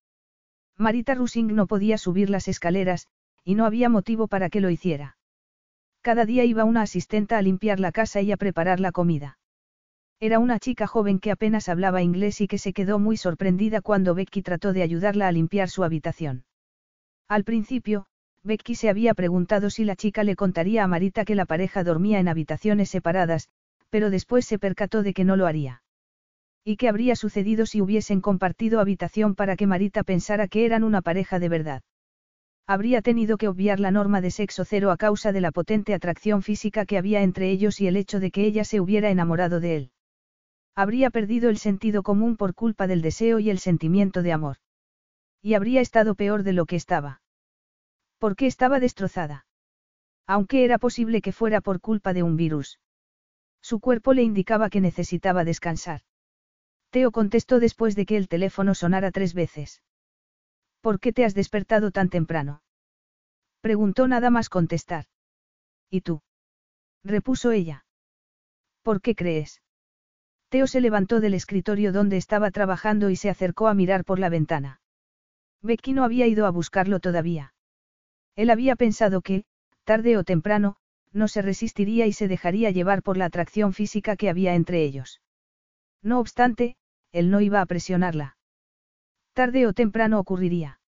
Speaker 1: Marita Rusing no podía subir las escaleras, y no había motivo para que lo hiciera. Cada día iba una asistenta a limpiar la casa y a preparar la comida. Era una chica joven que apenas hablaba inglés y que se quedó muy sorprendida cuando Becky trató de ayudarla a limpiar su habitación. Al principio, Becky se había preguntado si la chica le contaría a Marita que la pareja dormía en habitaciones separadas, pero después se percató de que no lo haría. ¿Y qué habría sucedido si hubiesen compartido habitación para que Marita pensara que eran una pareja de verdad? Habría tenido que obviar la norma de sexo cero a causa de la potente atracción física que había entre ellos y el hecho de que ella se hubiera enamorado de él. Habría perdido el sentido común por culpa del deseo y el sentimiento de amor. Y habría estado peor de lo que estaba. ¿Por qué estaba destrozada? Aunque era posible que fuera por culpa de un virus. Su cuerpo le indicaba que necesitaba descansar. Teo contestó después de que el teléfono sonara tres veces. ¿Por qué te has despertado tan temprano? Preguntó nada más contestar. ¿Y tú? repuso ella. ¿Por qué crees? Teo se levantó del escritorio donde estaba trabajando y se acercó a mirar por la ventana. Becky no había ido a buscarlo todavía. Él había pensado que, tarde o temprano, no se resistiría y se dejaría llevar por la atracción física que había entre ellos. No obstante, él no iba a presionarla. Tarde o temprano ocurriría.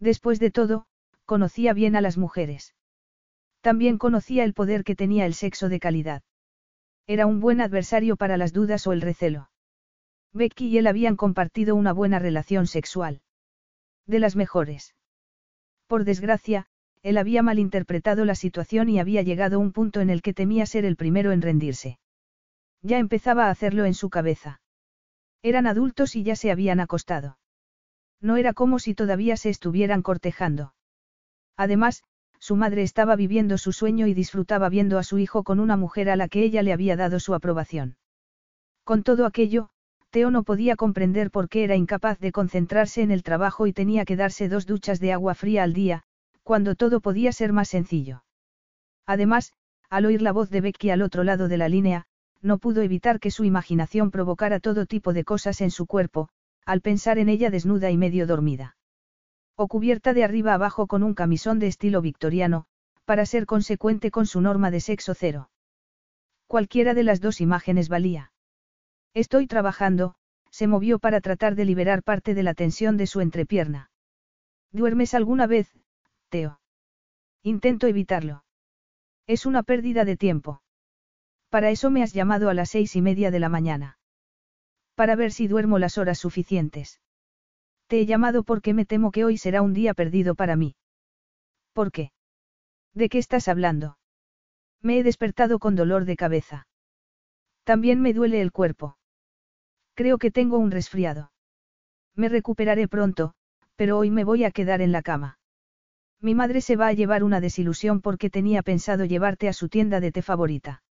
Speaker 1: Después de todo, conocía bien a las mujeres. También conocía el poder que tenía el sexo de calidad. Era un buen adversario para las dudas o el recelo. Becky y él habían compartido una buena relación sexual. De las mejores. Por desgracia, él había malinterpretado la situación y había llegado a un punto en el que temía ser el primero en rendirse. Ya empezaba a hacerlo en su cabeza. Eran adultos y ya se habían acostado. No era como si todavía se estuvieran cortejando. Además, su madre estaba viviendo su sueño y disfrutaba viendo a su hijo con una mujer a la que ella le había dado su aprobación. Con todo aquello, Teo no podía comprender por qué era incapaz de concentrarse en el trabajo y tenía que darse dos duchas de agua fría al día, cuando todo podía ser más sencillo. Además, al oír la voz de Becky al otro lado de la línea, no pudo evitar que su imaginación provocara todo tipo de cosas en su cuerpo, al pensar en ella desnuda y medio dormida o cubierta de arriba abajo con un camisón de estilo victoriano, para ser consecuente con su norma de sexo cero. Cualquiera de las dos imágenes valía. Estoy trabajando, se movió para tratar de liberar parte de la tensión de su entrepierna. ¿Duermes alguna vez, Teo? Intento evitarlo. Es una pérdida de tiempo. Para eso me has llamado a las seis y media de la mañana. Para ver si duermo las horas suficientes. Te he llamado porque me temo que hoy será un día perdido para mí. ¿Por qué? ¿De qué estás hablando? Me he despertado con dolor de cabeza. También me duele el cuerpo. Creo que tengo un resfriado. Me recuperaré pronto, pero hoy me voy a quedar en la cama. Mi madre se va a llevar una desilusión porque tenía pensado llevarte a su tienda de té favorita.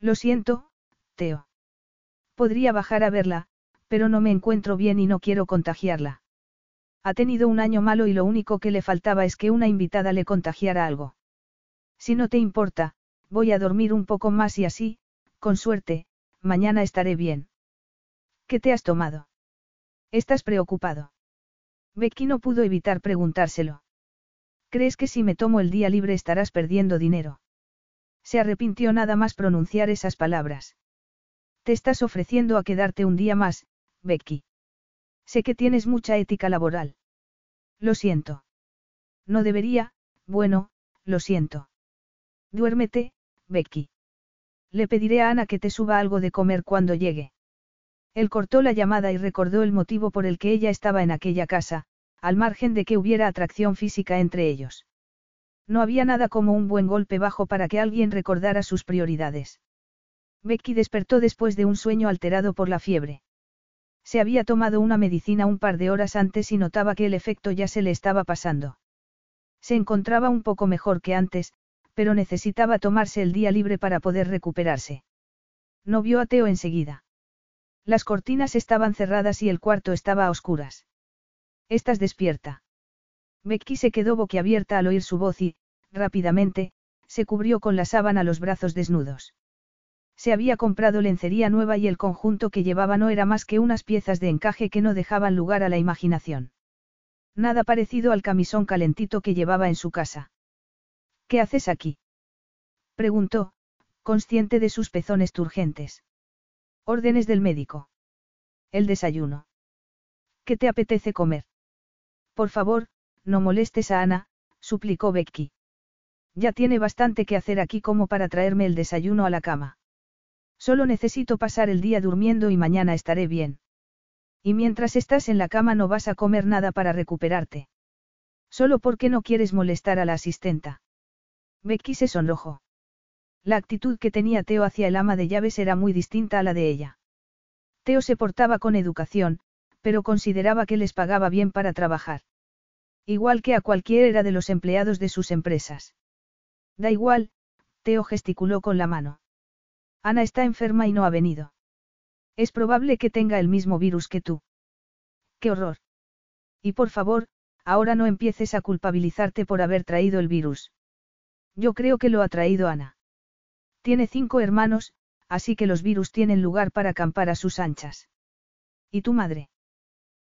Speaker 1: Lo siento, Teo. Podría bajar a verla, pero no me encuentro bien y no quiero contagiarla. Ha tenido un año malo y lo único que le faltaba es que una invitada le contagiara algo. Si no te importa, voy a dormir un poco más y así, con suerte, mañana estaré bien. ¿Qué te has tomado? ¿Estás preocupado? Becky no pudo evitar preguntárselo. ¿Crees que si me tomo el día libre estarás perdiendo dinero? Se arrepintió nada más pronunciar esas palabras. Te estás ofreciendo a quedarte un día más, Becky. Sé que tienes mucha ética laboral. Lo siento. No debería, bueno, lo siento. Duérmete, Becky. Le pediré a Ana que te suba algo de comer cuando llegue. Él cortó la llamada y recordó el motivo por el que ella estaba en aquella casa, al margen de que hubiera atracción física entre ellos. No había nada como un buen golpe bajo para que alguien recordara sus prioridades. Becky despertó después de un sueño alterado por la fiebre. Se había tomado una medicina un par de horas antes y notaba que el efecto ya se le estaba pasando. Se encontraba un poco mejor que antes, pero necesitaba tomarse el día libre para poder recuperarse. No vio a Teo enseguida. Las cortinas estaban cerradas y el cuarto estaba a oscuras. ¿Estás despierta? Becky se quedó boquiabierta al oír su voz y, rápidamente, se cubrió con la sábana los brazos desnudos. Se había comprado lencería nueva y el conjunto que llevaba no era más que unas piezas de encaje que no dejaban lugar a la imaginación. Nada parecido al camisón calentito que llevaba en su casa. ¿Qué haces aquí? preguntó, consciente de sus pezones turgentes. Órdenes del médico. El desayuno. ¿Qué te apetece comer? Por favor, no molestes a Ana, suplicó Becky. Ya tiene bastante que hacer aquí como para traerme el desayuno a la cama. Solo necesito pasar el día durmiendo y mañana estaré bien. Y mientras estás en la cama no vas a comer nada para recuperarte. Solo porque no quieres molestar a la asistenta. Becky se sonrojó. La actitud que tenía Teo hacia el ama de llaves era muy distinta a la de ella. Teo se portaba con educación, pero consideraba que les pagaba bien para trabajar. Igual que a cualquiera de los empleados de sus empresas. Da igual, Teo gesticuló con la mano. Ana está enferma y no ha venido. Es probable que tenga el mismo virus que tú. ¡Qué horror! Y por favor, ahora no empieces a culpabilizarte por haber traído el virus. Yo creo que lo ha traído Ana. Tiene cinco hermanos, así que los virus tienen lugar para acampar a sus anchas. ¿Y tu madre?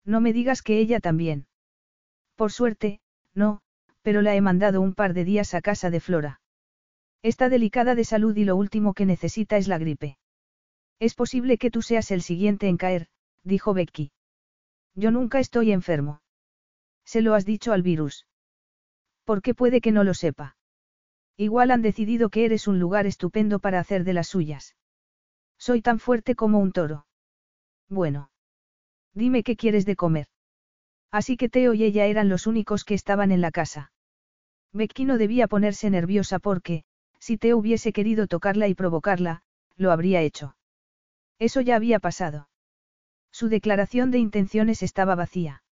Speaker 1: No me digas que ella también. Por suerte, no, pero la he mandado un par de días a casa de Flora. Está delicada de salud y lo último que necesita es la gripe. Es posible que tú seas el siguiente en caer, dijo Becky. Yo nunca estoy enfermo. Se lo has dicho al virus. ¿Por qué puede que no lo sepa? Igual han decidido que eres un lugar estupendo para hacer de las suyas. Soy tan fuerte como un toro. Bueno. Dime qué quieres de comer. Así que Teo y ella eran los únicos que estaban en la casa. Becky no debía ponerse nerviosa porque, si Teo hubiese querido tocarla y provocarla, lo habría hecho. Eso ya había pasado. Su declaración de intenciones estaba vacía.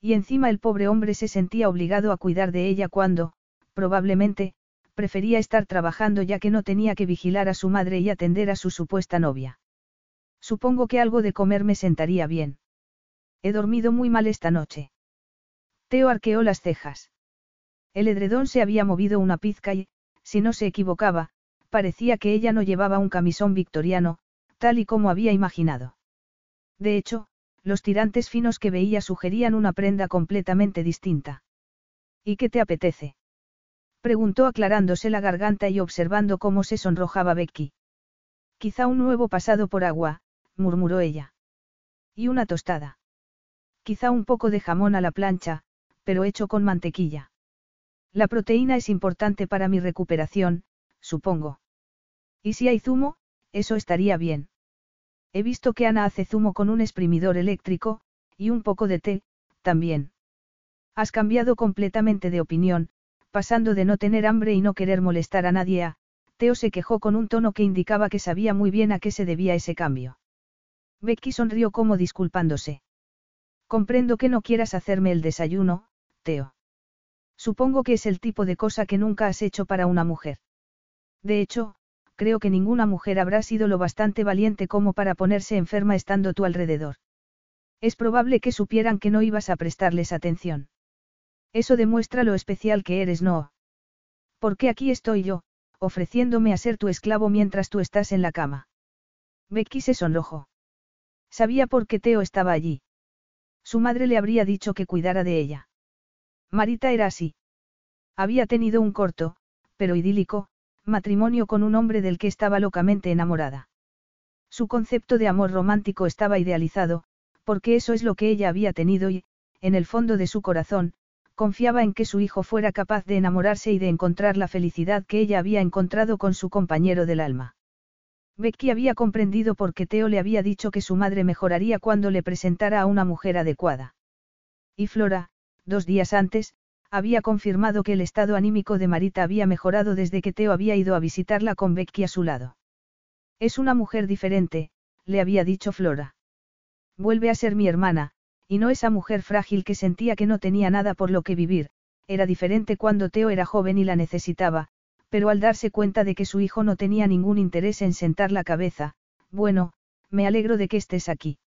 Speaker 1: Y encima el pobre hombre se sentía obligado a cuidar de ella cuando, probablemente, prefería estar trabajando ya que no tenía que vigilar a su madre y atender a su supuesta novia. Supongo que algo de comer me sentaría bien. He dormido muy mal esta noche. Teo arqueó las cejas. El edredón se había movido una pizca y, si no se equivocaba, parecía que ella no llevaba un camisón victoriano, tal y como había imaginado. De hecho, los tirantes finos que veía sugerían una prenda completamente distinta. ¿Y qué te apetece? Preguntó aclarándose la garganta y observando cómo se sonrojaba Becky. Quizá un nuevo pasado por agua, murmuró ella. Y una tostada. Quizá un poco de jamón a la plancha, pero hecho con mantequilla. La proteína es importante para mi recuperación, supongo. ¿Y si hay zumo? Eso estaría bien. He visto que Ana hace zumo con un exprimidor eléctrico, y un poco de té, también. Has cambiado completamente de opinión, pasando de no tener hambre y no querer molestar a nadie a, Teo se quejó con un tono que indicaba que sabía muy bien a qué se debía ese cambio. Becky sonrió como disculpándose. Comprendo que no quieras hacerme el desayuno, Teo. Supongo que es el tipo de cosa que nunca has hecho para una mujer. De hecho, creo que ninguna mujer habrá sido lo bastante valiente como para ponerse enferma estando tú alrededor. Es probable que supieran que no ibas a prestarles atención. Eso demuestra lo especial que eres, ¿no? Porque aquí estoy yo, ofreciéndome a ser tu esclavo mientras tú estás en la cama. Becky se sonrojó. Sabía por qué Teo estaba allí. Su madre le habría dicho que cuidara de ella. Marita era así. Había tenido un corto, pero idílico, matrimonio con un hombre del que estaba locamente enamorada. Su concepto de amor romántico estaba idealizado, porque eso es lo que ella había tenido y, en el fondo de su corazón, confiaba en que su hijo fuera capaz de enamorarse y de encontrar la felicidad que ella había encontrado con su compañero del alma. Becky había comprendido por qué Teo le había dicho que su madre mejoraría cuando le presentara a una mujer adecuada. Y Flora, dos días antes, había confirmado que el estado anímico de Marita había mejorado desde que Teo había ido a visitarla con Becky a su lado. Es una mujer diferente, le había dicho Flora. Vuelve a ser mi hermana, y no esa mujer frágil que sentía que no tenía nada por lo que vivir, era diferente cuando Teo era joven y la necesitaba, pero al darse cuenta de que su hijo no tenía ningún interés en sentar la cabeza, bueno, me alegro de que estés aquí.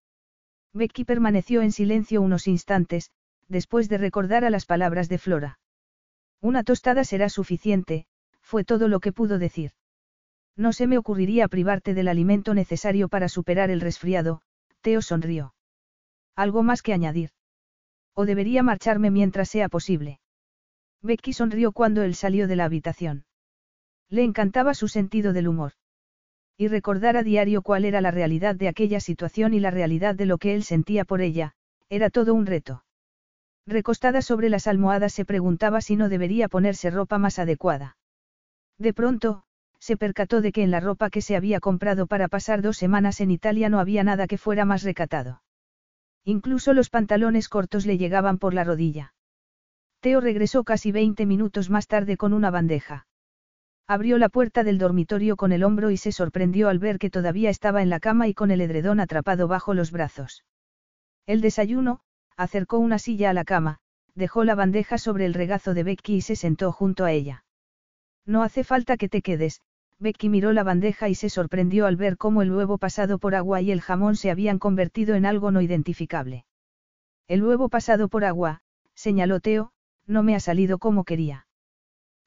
Speaker 1: Becky permaneció en silencio unos instantes, después de recordar a las palabras de Flora. Una tostada será suficiente, fue todo lo que pudo decir. No se me ocurriría privarte del alimento necesario para superar el resfriado, Teo sonrió. ¿Algo más que añadir? ¿O debería marcharme mientras sea posible? Becky sonrió cuando él salió de la habitación. Le encantaba su sentido del humor. Y recordar a diario cuál era la realidad de aquella situación y la realidad de lo que él sentía por ella, era todo un reto. Recostada sobre las almohadas se preguntaba si no debería ponerse ropa más adecuada. De pronto, se percató de que en la ropa que se había comprado para pasar dos semanas en Italia no había nada que fuera más recatado. Incluso los pantalones cortos le llegaban por la rodilla. Teo regresó casi 20 minutos más tarde con una bandeja. Abrió la puerta del dormitorio con el hombro y se sorprendió al ver que todavía estaba en la cama y con el edredón atrapado bajo los brazos. El desayuno, acercó una silla a la cama, dejó la bandeja sobre el regazo de Becky y se sentó junto a ella. No hace falta que te quedes, Becky miró la bandeja y se sorprendió al ver cómo el huevo pasado por agua y el jamón se habían convertido en algo no identificable. El huevo pasado por agua, señaló Teo, no me ha salido como quería.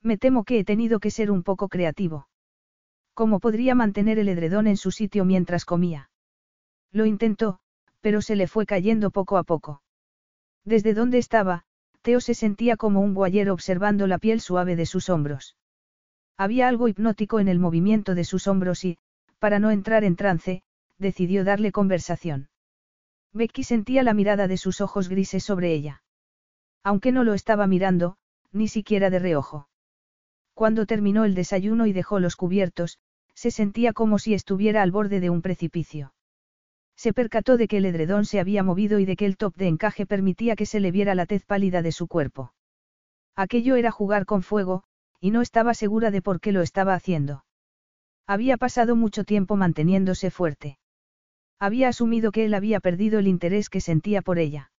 Speaker 1: Me temo que he tenido que ser un poco creativo. ¿Cómo podría mantener el edredón en su sitio mientras comía? Lo intentó, pero se le fue cayendo poco a poco. Desde donde estaba, Teo se sentía como un guayero observando la piel suave de sus hombros. Había algo hipnótico en el movimiento de sus hombros y, para no entrar en trance, decidió darle conversación. Becky sentía la mirada de sus ojos grises sobre ella. Aunque no lo estaba mirando, ni siquiera de reojo. Cuando terminó el desayuno y dejó los cubiertos, se sentía como si estuviera al borde de un precipicio. Se percató de que el edredón se había movido y de que el top de encaje permitía que se le viera la tez pálida de su cuerpo. Aquello era jugar con fuego, y no estaba segura de por qué lo estaba haciendo. Había pasado mucho tiempo manteniéndose fuerte. Había asumido que él había perdido el interés que sentía por ella.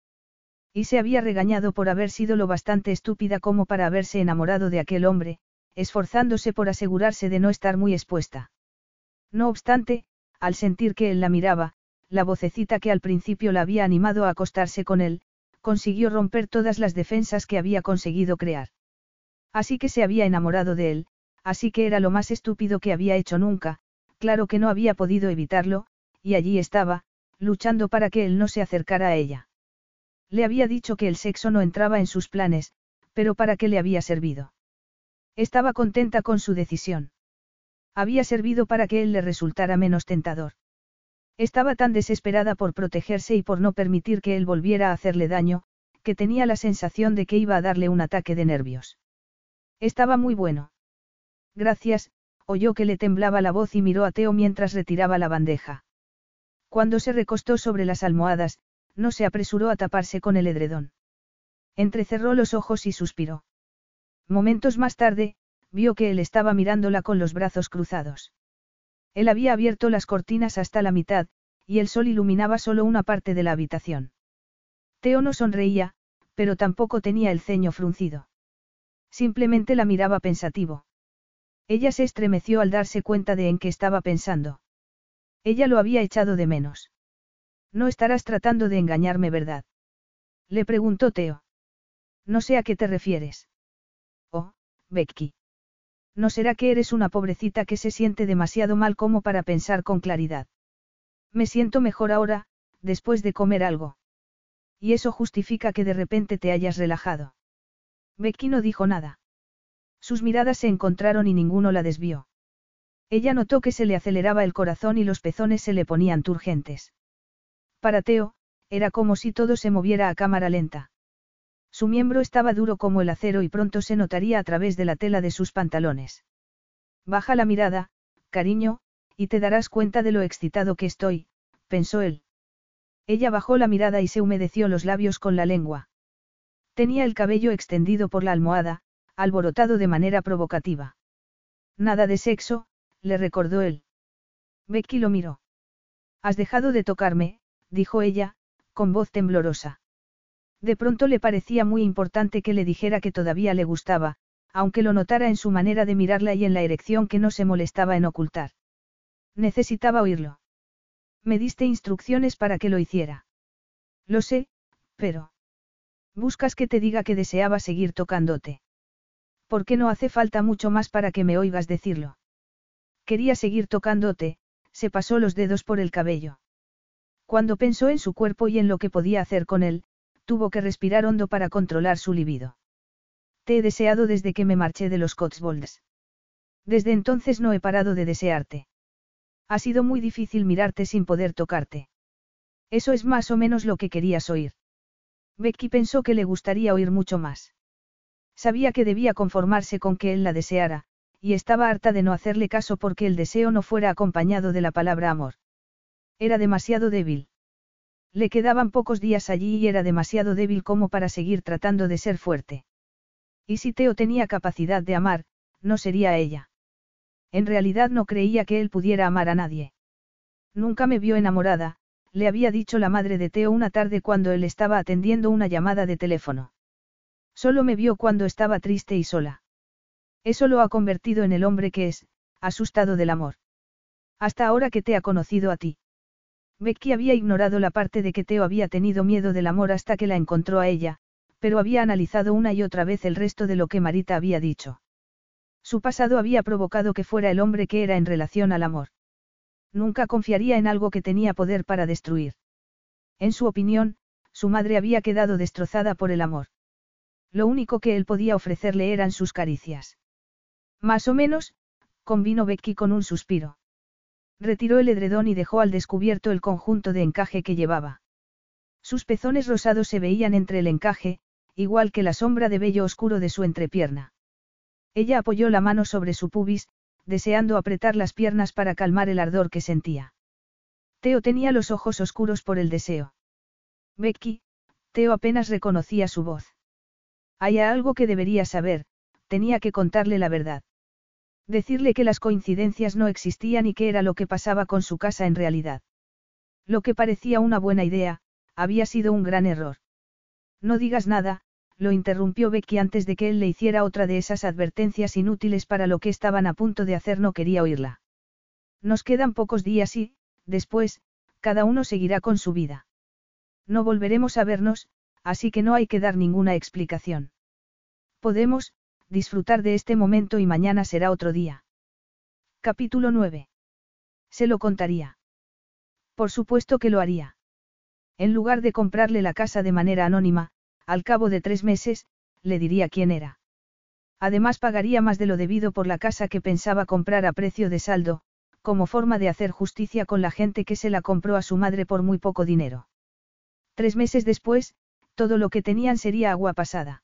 Speaker 1: Y se había regañado por haber sido lo bastante estúpida como para haberse enamorado de aquel hombre, esforzándose por asegurarse de no estar muy expuesta. No obstante, al sentir que él la miraba, la vocecita que al principio la había animado a acostarse con él, consiguió romper todas las defensas que había conseguido crear. Así que se había enamorado de él, así que era lo más estúpido que había hecho nunca, claro que no había podido evitarlo, y allí estaba, luchando para que él no se acercara a ella. Le había dicho que el sexo no entraba en sus planes, pero ¿para qué le había servido? Estaba contenta con su decisión. Había servido para que él le resultara menos tentador. Estaba tan desesperada por protegerse y por no permitir que él volviera a hacerle daño, que tenía la sensación de que iba a darle un ataque de nervios. Estaba muy bueno. Gracias, oyó que le temblaba la voz y miró a Teo mientras retiraba la bandeja. Cuando se recostó sobre las almohadas, no se apresuró a taparse con el edredón. Entrecerró los ojos y suspiró. Momentos más tarde, vio que él estaba mirándola con los brazos cruzados. Él había abierto las cortinas hasta la mitad, y el sol iluminaba solo una parte de la habitación. Teo no sonreía, pero tampoco tenía el ceño fruncido. Simplemente la miraba pensativo. Ella se estremeció al darse cuenta de en qué estaba pensando. Ella lo había echado de menos. No estarás tratando de engañarme, ¿verdad? Le preguntó Teo. No sé a qué te refieres. Oh, Becky. ¿No será que eres una pobrecita que se siente demasiado mal como para pensar con claridad? Me siento mejor ahora, después de comer algo. Y eso justifica que de repente te hayas relajado. Becky no dijo nada. Sus miradas se encontraron y ninguno la desvió. Ella notó que se le aceleraba el corazón y los pezones se le ponían turgentes. Para Teo, era como si todo se moviera a cámara lenta. Su miembro estaba duro como el acero y pronto se notaría a través de la tela de sus pantalones. Baja la mirada, cariño, y te darás cuenta de lo excitado que estoy, pensó él. Ella bajó la mirada y se humedeció los labios con la lengua. Tenía el cabello extendido por la almohada, alborotado de manera provocativa. Nada de sexo, le recordó él. Becky lo miró. Has dejado de tocarme, dijo ella, con voz temblorosa. De pronto le parecía muy importante que le dijera que todavía le gustaba, aunque lo notara en su manera de mirarla y en la erección que no se molestaba en ocultar. Necesitaba oírlo. Me diste instrucciones para que lo hiciera. Lo sé, pero... Buscas que te diga que deseaba seguir tocándote. ¿Por qué no hace falta mucho más para que me oigas decirlo? Quería seguir tocándote, se pasó los dedos por el cabello. Cuando pensó en su cuerpo y en lo que podía hacer con él, tuvo que respirar hondo para controlar su libido. Te he deseado desde que me marché de los Cotswolds. Desde entonces no he parado de desearte. Ha sido muy difícil mirarte sin poder tocarte. Eso es más o menos lo que querías oír. Becky pensó que le gustaría oír mucho más. Sabía que debía conformarse con que él la deseara, y estaba harta de no hacerle caso porque el deseo no fuera acompañado de la palabra amor. Era demasiado débil. Le quedaban pocos días allí y era demasiado débil como para seguir tratando de ser fuerte. Y si Teo tenía capacidad de amar, no sería ella. En realidad no creía que él pudiera amar a nadie. Nunca me vio enamorada, le había dicho la madre de Teo una tarde cuando él estaba atendiendo una llamada de teléfono. Solo me vio cuando estaba triste y sola. Eso lo ha convertido en el hombre que es, asustado del amor. Hasta ahora que te ha conocido a ti. Becky había ignorado la parte de que Teo había tenido miedo del amor hasta que la encontró a ella, pero había analizado una y otra vez el resto de lo que Marita había dicho. Su pasado había provocado que fuera el hombre que era en relación al amor. Nunca confiaría en algo que tenía poder para destruir. En su opinión, su madre había quedado destrozada por el amor. Lo único que él podía ofrecerle eran sus caricias. Más o menos, convino Becky con un suspiro. Retiró el edredón y dejó al descubierto el conjunto de encaje que llevaba. Sus pezones rosados se veían entre el encaje, igual que la sombra de vello oscuro de su entrepierna. Ella apoyó la mano sobre su pubis, deseando apretar las piernas para calmar el ardor que sentía. Teo tenía los ojos oscuros por el deseo. Becky, Teo apenas reconocía su voz. Hay algo que debería saber, tenía que contarle la verdad. Decirle que las coincidencias no existían y que era lo que pasaba con su casa en realidad. Lo que parecía una buena idea, había sido un gran error. No digas nada, lo interrumpió Becky antes de que él le hiciera otra de esas advertencias inútiles para lo que estaban a punto de hacer no quería oírla. Nos quedan pocos días y, después, cada uno seguirá con su vida. No volveremos a vernos, así que no hay que dar ninguna explicación. Podemos, disfrutar de este momento y mañana será otro día. Capítulo 9. Se lo contaría. Por supuesto que lo haría. En lugar de comprarle la casa de manera anónima, al cabo de tres meses, le diría quién era. Además pagaría más de lo debido por la casa que pensaba comprar a precio de saldo, como forma de hacer justicia con la gente que se la compró a su madre por muy poco dinero. Tres meses después, todo lo que tenían sería agua pasada.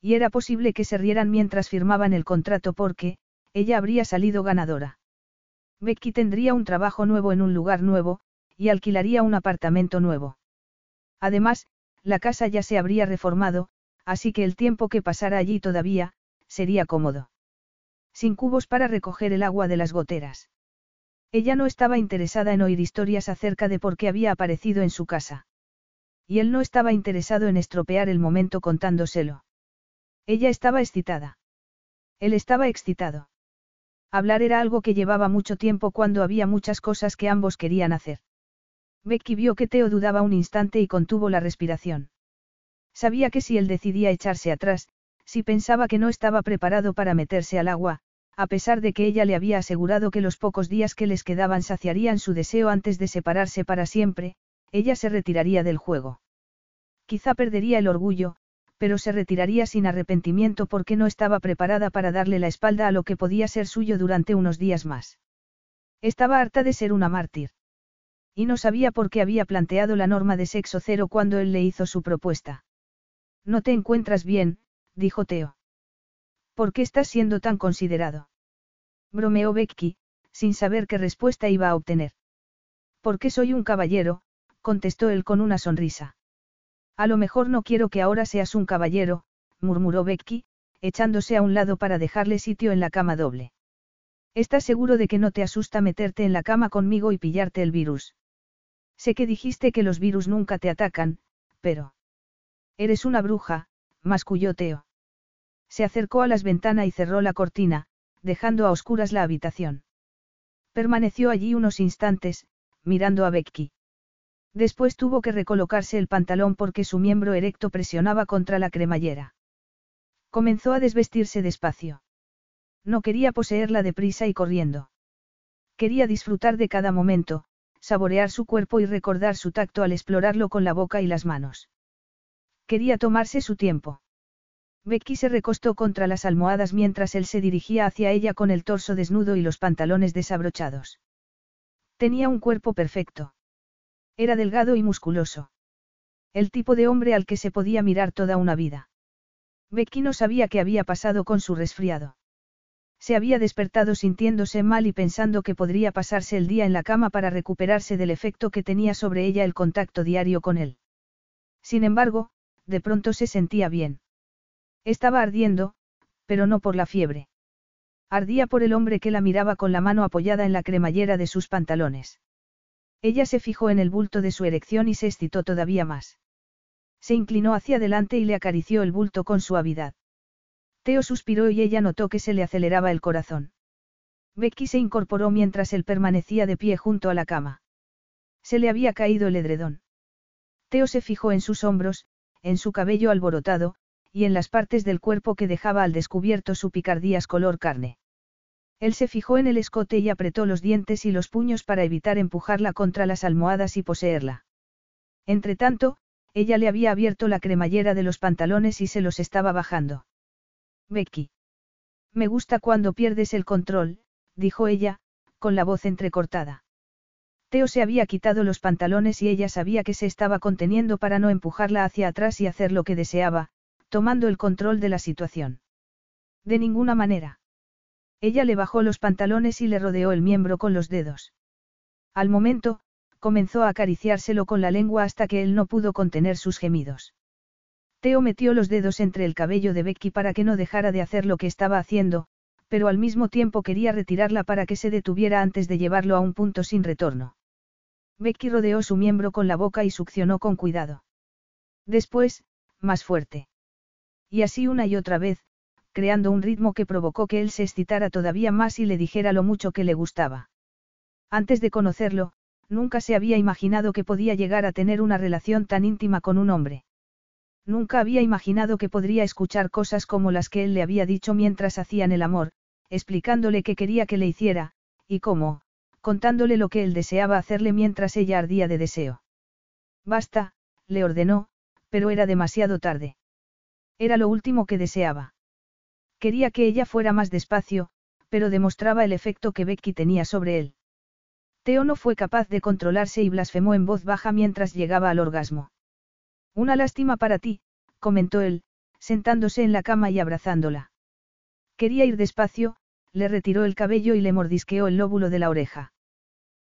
Speaker 1: Y era posible que se rieran mientras firmaban el contrato porque, ella habría salido ganadora. Becky tendría un trabajo nuevo en un lugar nuevo, y alquilaría un apartamento nuevo. Además, la casa ya se habría reformado, así que el tiempo que pasara allí todavía, sería cómodo. Sin cubos para recoger el agua de las goteras. Ella no estaba interesada en oír historias acerca de por qué había aparecido en su casa. Y él no estaba interesado en estropear el momento contándoselo. Ella estaba excitada. Él estaba excitado. Hablar era algo que llevaba mucho tiempo cuando había muchas cosas que ambos querían hacer. Becky vio que Teo dudaba un instante y contuvo la respiración. Sabía que si él decidía echarse atrás, si pensaba que no estaba preparado para meterse al agua, a pesar de que ella le había asegurado que los pocos días que les quedaban saciarían su deseo antes de separarse para siempre, ella se retiraría del juego. Quizá perdería el orgullo, pero se retiraría sin arrepentimiento porque no estaba preparada para darle la espalda a lo que podía ser suyo durante unos días más. Estaba harta de ser una mártir. Y no sabía por qué había planteado la norma de sexo cero cuando él le hizo su propuesta. No te encuentras bien, dijo Teo. ¿Por qué estás siendo tan considerado? Bromeó Becky, sin saber qué respuesta iba a obtener. Porque soy un caballero, contestó él con una sonrisa. A lo mejor no quiero que ahora seas un caballero, murmuró Becky, echándose a un lado para dejarle sitio en la cama doble. ¿Estás seguro de que no te asusta meterte en la cama conmigo y pillarte el virus? Sé que dijiste que los virus nunca te atacan, pero... Eres una bruja, masculló Teo. Se acercó a las ventanas y cerró la cortina, dejando a oscuras la habitación. Permaneció allí unos instantes, mirando a Becky. Después tuvo que recolocarse el pantalón porque su miembro erecto presionaba contra la cremallera. Comenzó a desvestirse despacio. No quería poseerla deprisa y corriendo. Quería disfrutar de cada momento, saborear su cuerpo y recordar su tacto al explorarlo con la boca y las manos. Quería tomarse su tiempo. Becky se recostó contra las almohadas mientras él se dirigía hacia ella con el torso desnudo y los pantalones desabrochados. Tenía un cuerpo perfecto. Era delgado y musculoso. El tipo de hombre al que se podía mirar toda una vida. Becky no sabía qué había pasado con su resfriado. Se había despertado sintiéndose mal y pensando que podría pasarse el día en la cama para recuperarse del efecto que tenía sobre ella el contacto diario con él. Sin embargo, de pronto se sentía bien. Estaba ardiendo, pero no por la fiebre. Ardía por el hombre que la miraba con la mano apoyada en la cremallera de sus pantalones. Ella se fijó en el bulto de su erección y se excitó todavía más. Se inclinó hacia adelante y le acarició el bulto con suavidad. Teo suspiró y ella notó que se le aceleraba el corazón. Becky se incorporó mientras él permanecía de pie junto a la cama. Se le había caído el edredón. Teo se fijó en sus hombros, en su cabello alborotado, y en las partes del cuerpo que dejaba al descubierto su picardías color carne. Él se fijó en el escote y apretó los dientes y los puños para evitar empujarla contra las almohadas y poseerla. Entretanto, ella le había abierto la cremallera de los pantalones y se los estaba bajando. Becky. Me gusta cuando pierdes el control, dijo ella, con la voz entrecortada. Teo se había quitado los pantalones y ella sabía que se estaba conteniendo para no empujarla hacia atrás y hacer lo que deseaba, tomando el control de la situación. De ninguna manera. Ella le bajó los pantalones y le rodeó el miembro con los dedos. Al momento, comenzó a acariciárselo con la lengua hasta que él no pudo contener sus gemidos. Teo metió los dedos entre el cabello de Becky para que no dejara de hacer lo que estaba haciendo, pero al mismo tiempo quería retirarla para que se detuviera antes de llevarlo a un punto sin retorno. Becky rodeó su miembro con la boca y succionó con cuidado. Después, más fuerte. Y así una y otra vez, creando un ritmo que provocó que él se excitara todavía más y le dijera lo mucho que le gustaba. Antes de conocerlo, nunca se había imaginado que podía llegar a tener una relación tan íntima con un hombre. Nunca había imaginado que podría escuchar cosas como las que él le había dicho mientras hacían el amor, explicándole qué quería que le hiciera, y cómo, contándole lo que él deseaba hacerle mientras ella ardía de deseo. Basta, le ordenó, pero era demasiado tarde. Era lo último que deseaba. Quería que ella fuera más despacio, pero demostraba el efecto que Becky tenía sobre él. Teo no fue capaz de controlarse y blasfemó en voz baja mientras llegaba al orgasmo. Una lástima para ti, comentó él, sentándose en la cama y abrazándola. Quería ir despacio, le retiró el cabello y le mordisqueó el lóbulo de la oreja.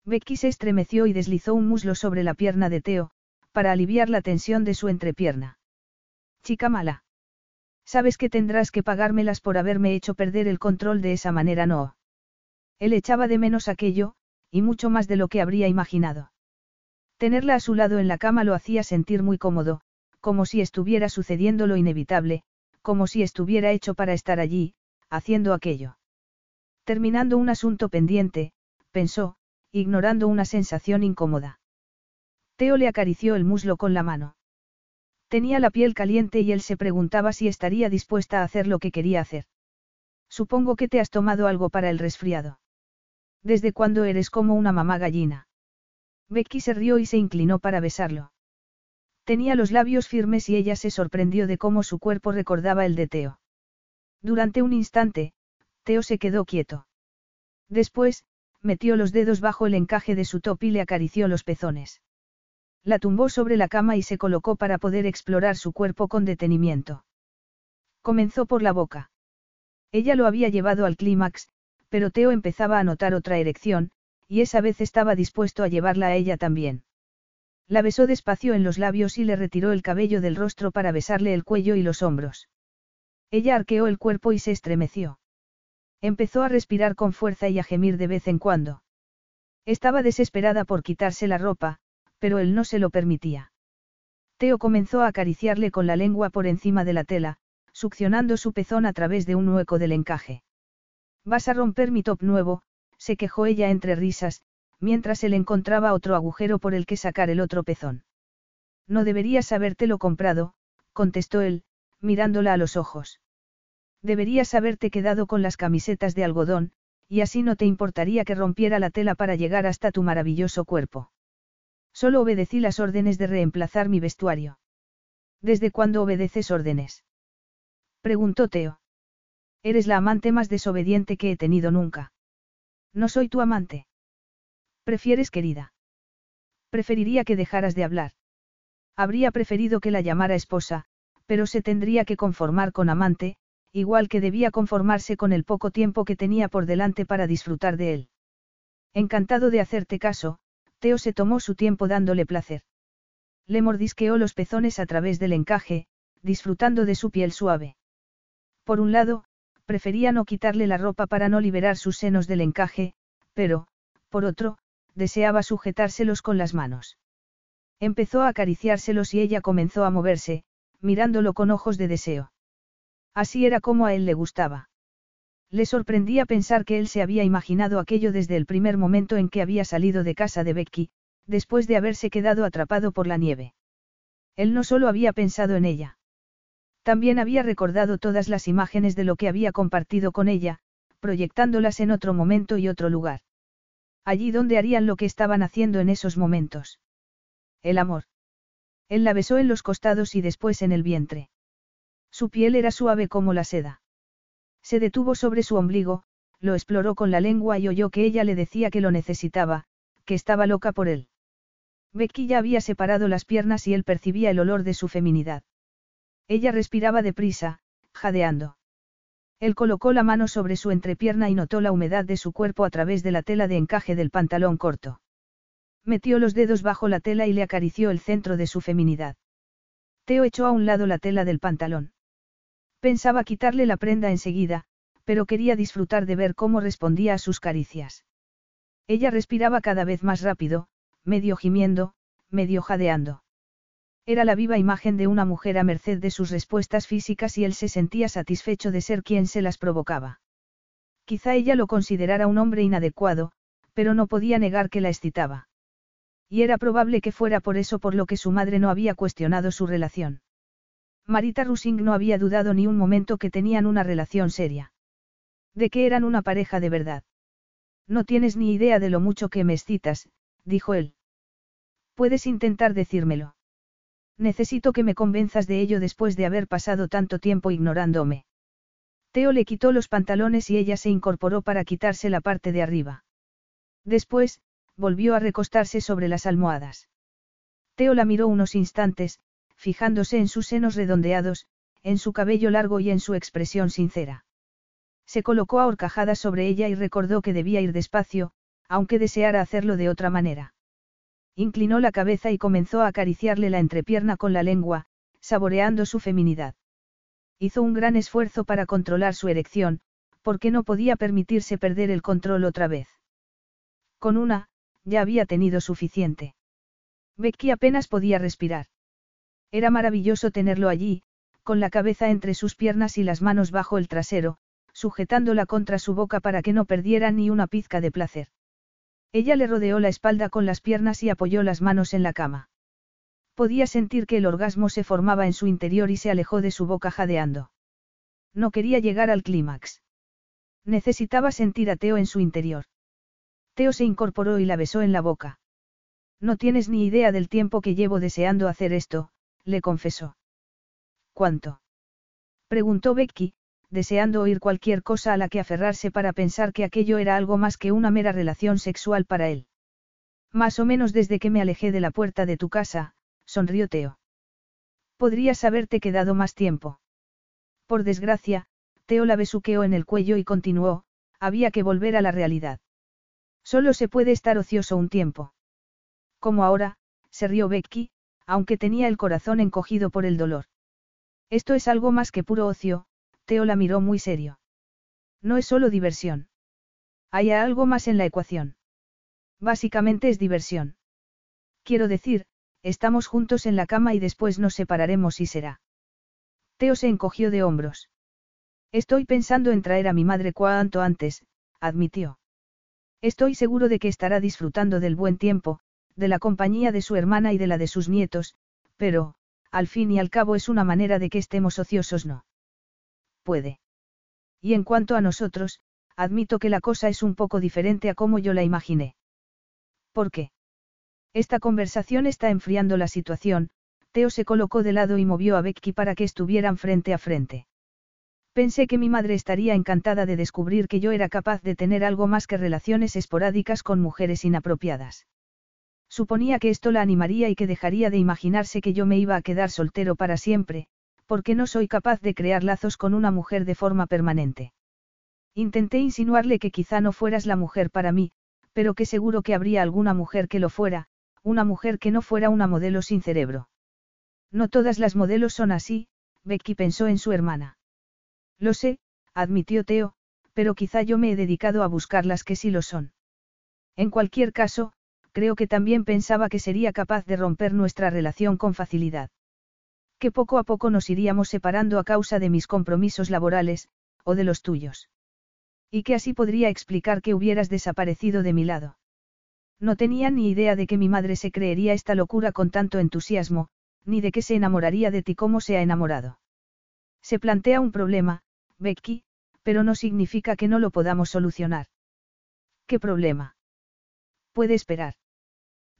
Speaker 1: Becky se estremeció y deslizó un muslo sobre la pierna de Teo, para aliviar la tensión de su entrepierna. Chica mala. Sabes que tendrás que pagármelas por haberme hecho perder el control de esa manera, no. Él echaba de menos aquello, y mucho más de lo que habría imaginado. Tenerla a su lado en la cama lo hacía sentir muy cómodo, como si estuviera sucediendo lo inevitable, como si estuviera hecho para estar allí, haciendo aquello. Terminando un asunto pendiente, pensó, ignorando una sensación incómoda. Teo le acarició el muslo con la mano. Tenía la piel caliente y él se preguntaba si estaría dispuesta a hacer lo que quería hacer. Supongo que te has tomado algo para el resfriado. ¿Desde cuándo eres como una mamá gallina? Becky se rió y se inclinó para besarlo. Tenía los labios firmes y ella se sorprendió de cómo su cuerpo recordaba el de Teo. Durante un instante, Teo se quedó quieto. Después, metió los dedos bajo el encaje de su top y le acarició los pezones. La tumbó sobre la cama y se colocó para poder explorar su cuerpo con detenimiento. Comenzó por la boca. Ella lo había llevado al clímax, pero Teo empezaba a notar otra erección, y esa vez estaba dispuesto a llevarla a ella también. La besó despacio en los labios y le retiró el cabello del rostro para besarle el cuello y los hombros. Ella arqueó el cuerpo y se estremeció. Empezó a respirar con fuerza y a gemir de vez en cuando. Estaba desesperada por quitarse la ropa, pero él no se lo permitía. Teo comenzó a acariciarle con la lengua por encima de la tela, succionando su pezón a través de un hueco del encaje. Vas a romper mi top nuevo, se quejó ella entre risas, mientras él encontraba otro agujero por el que sacar el otro pezón. No deberías habértelo comprado, contestó él, mirándola a los ojos. Deberías haberte quedado con las camisetas de algodón, y así no te importaría que rompiera la tela para llegar hasta tu maravilloso cuerpo. Solo obedecí las órdenes de reemplazar mi vestuario. ¿Desde cuándo obedeces órdenes? Preguntó Teo. Eres la amante más desobediente que he tenido nunca. No soy tu amante. ¿Prefieres querida? Preferiría que dejaras de hablar. Habría preferido que la llamara esposa, pero se tendría que conformar con amante, igual que debía conformarse con el poco tiempo que tenía por delante para disfrutar de él. Encantado de hacerte caso, Teo se tomó su tiempo dándole placer. Le mordisqueó los pezones a través del encaje, disfrutando de su piel suave. Por un lado, prefería no quitarle la ropa para no liberar sus senos del encaje, pero, por otro, deseaba sujetárselos con las manos. Empezó a acariciárselos y ella comenzó a moverse, mirándolo con ojos de deseo. Así era como a él le gustaba. Le sorprendía pensar que él se había imaginado aquello desde el primer momento en que había salido de casa de Becky, después de haberse quedado atrapado por la nieve. Él no solo había pensado en ella. También había recordado todas las imágenes de lo que había compartido con ella, proyectándolas en otro momento y otro lugar. Allí donde harían lo que estaban haciendo en esos momentos. El amor. Él la besó en los costados y después en el vientre. Su piel era suave como la seda. Se detuvo sobre su ombligo, lo exploró con la lengua y oyó que ella le decía que lo necesitaba, que estaba loca por él. Becky ya había separado las piernas y él percibía el olor de su feminidad. Ella respiraba deprisa, jadeando. Él colocó la mano sobre su entrepierna y notó la humedad de su cuerpo a través de la tela de encaje del pantalón corto. Metió los dedos bajo la tela y le acarició el centro de su feminidad. Teo echó a un lado la tela del pantalón. Pensaba quitarle la prenda enseguida, pero quería disfrutar de ver cómo respondía a sus caricias. Ella respiraba cada vez más rápido, medio gimiendo, medio jadeando. Era la viva imagen de una mujer a merced de sus respuestas físicas y él se sentía satisfecho de ser quien se las provocaba. Quizá ella lo considerara un hombre inadecuado, pero no podía negar que la excitaba. Y era probable que fuera por eso por lo que su madre no había cuestionado su relación. Marita Rusing no había dudado ni un momento que tenían una relación seria. De que eran una pareja de verdad. No tienes ni idea de lo mucho que me excitas, dijo él. Puedes intentar decírmelo. Necesito que me convenzas de ello después de haber pasado tanto tiempo ignorándome. Teo le quitó los pantalones y ella se incorporó para quitarse la parte de arriba. Después, volvió a recostarse sobre las almohadas. Teo la miró unos instantes, fijándose en sus senos redondeados, en su cabello largo y en su expresión sincera. Se colocó a horcajadas sobre ella y recordó que debía ir despacio, aunque deseara hacerlo de otra manera. Inclinó la cabeza y comenzó a acariciarle la entrepierna con la lengua, saboreando su feminidad. Hizo un gran esfuerzo para controlar su erección, porque no podía permitirse perder el control otra vez. Con una, ya había tenido suficiente. Becky apenas podía respirar. Era maravilloso tenerlo allí, con la cabeza entre sus piernas y las manos bajo el trasero, sujetándola contra su boca para que no perdiera ni una pizca de placer. Ella le rodeó la espalda con las piernas y apoyó las manos en la cama. Podía sentir que el orgasmo se formaba en su interior y se alejó de su boca jadeando. No quería llegar al clímax. Necesitaba sentir a Teo en su interior. Teo se incorporó y la besó en la boca. No tienes ni idea del tiempo que llevo deseando hacer esto, le confesó. ¿Cuánto? preguntó Becky, deseando oír cualquier cosa a la que aferrarse para pensar que aquello era algo más que una mera relación sexual para él. Más o menos desde que me alejé de la puerta de tu casa, sonrió Teo. Podrías haberte quedado más tiempo. Por desgracia, Teo la besuqueó en el cuello y continuó, había que volver a la realidad. Solo se puede estar ocioso un tiempo. Como ahora, se rió Becky, aunque tenía el corazón encogido por el dolor. Esto es algo más que puro ocio, Teo la miró muy serio. No es solo diversión. Hay algo más en la ecuación. Básicamente es diversión. Quiero decir, estamos juntos en la cama y después nos separaremos y será. Teo se encogió de hombros. Estoy pensando en traer a mi madre cuanto antes, admitió. Estoy seguro de que estará disfrutando del buen tiempo, de la compañía de su hermana y de la de sus nietos, pero, al fin y al cabo es una manera de que estemos ociosos, ¿no? Puede. Y en cuanto a nosotros, admito que la cosa es un poco diferente a como yo la imaginé. ¿Por qué? Esta conversación está enfriando la situación, Teo se colocó de lado y movió a Becky para que estuvieran frente a frente. Pensé que mi madre estaría encantada de descubrir que yo era capaz de tener algo más que relaciones esporádicas con mujeres inapropiadas. Suponía que esto la animaría y que dejaría de imaginarse que yo me iba a quedar soltero para siempre, porque no soy capaz de crear lazos con una mujer de forma permanente. Intenté insinuarle que quizá no fueras la mujer para mí, pero que seguro que habría alguna mujer que lo fuera, una mujer que no fuera una modelo sin cerebro. No todas las modelos son así, Becky pensó en su hermana. Lo sé, admitió Teo, pero quizá yo me he dedicado a buscar las que sí lo son. En cualquier caso, creo que también pensaba que sería capaz de romper nuestra relación con facilidad. Que poco a poco nos iríamos separando a causa de mis compromisos laborales, o de los tuyos. Y que así podría explicar que hubieras desaparecido de mi lado. No tenía ni idea de que mi madre se creería esta locura con tanto entusiasmo, ni de que se enamoraría de ti como se ha enamorado. Se plantea un problema, Becky, pero no significa que no lo podamos solucionar. ¿Qué problema? Puede esperar.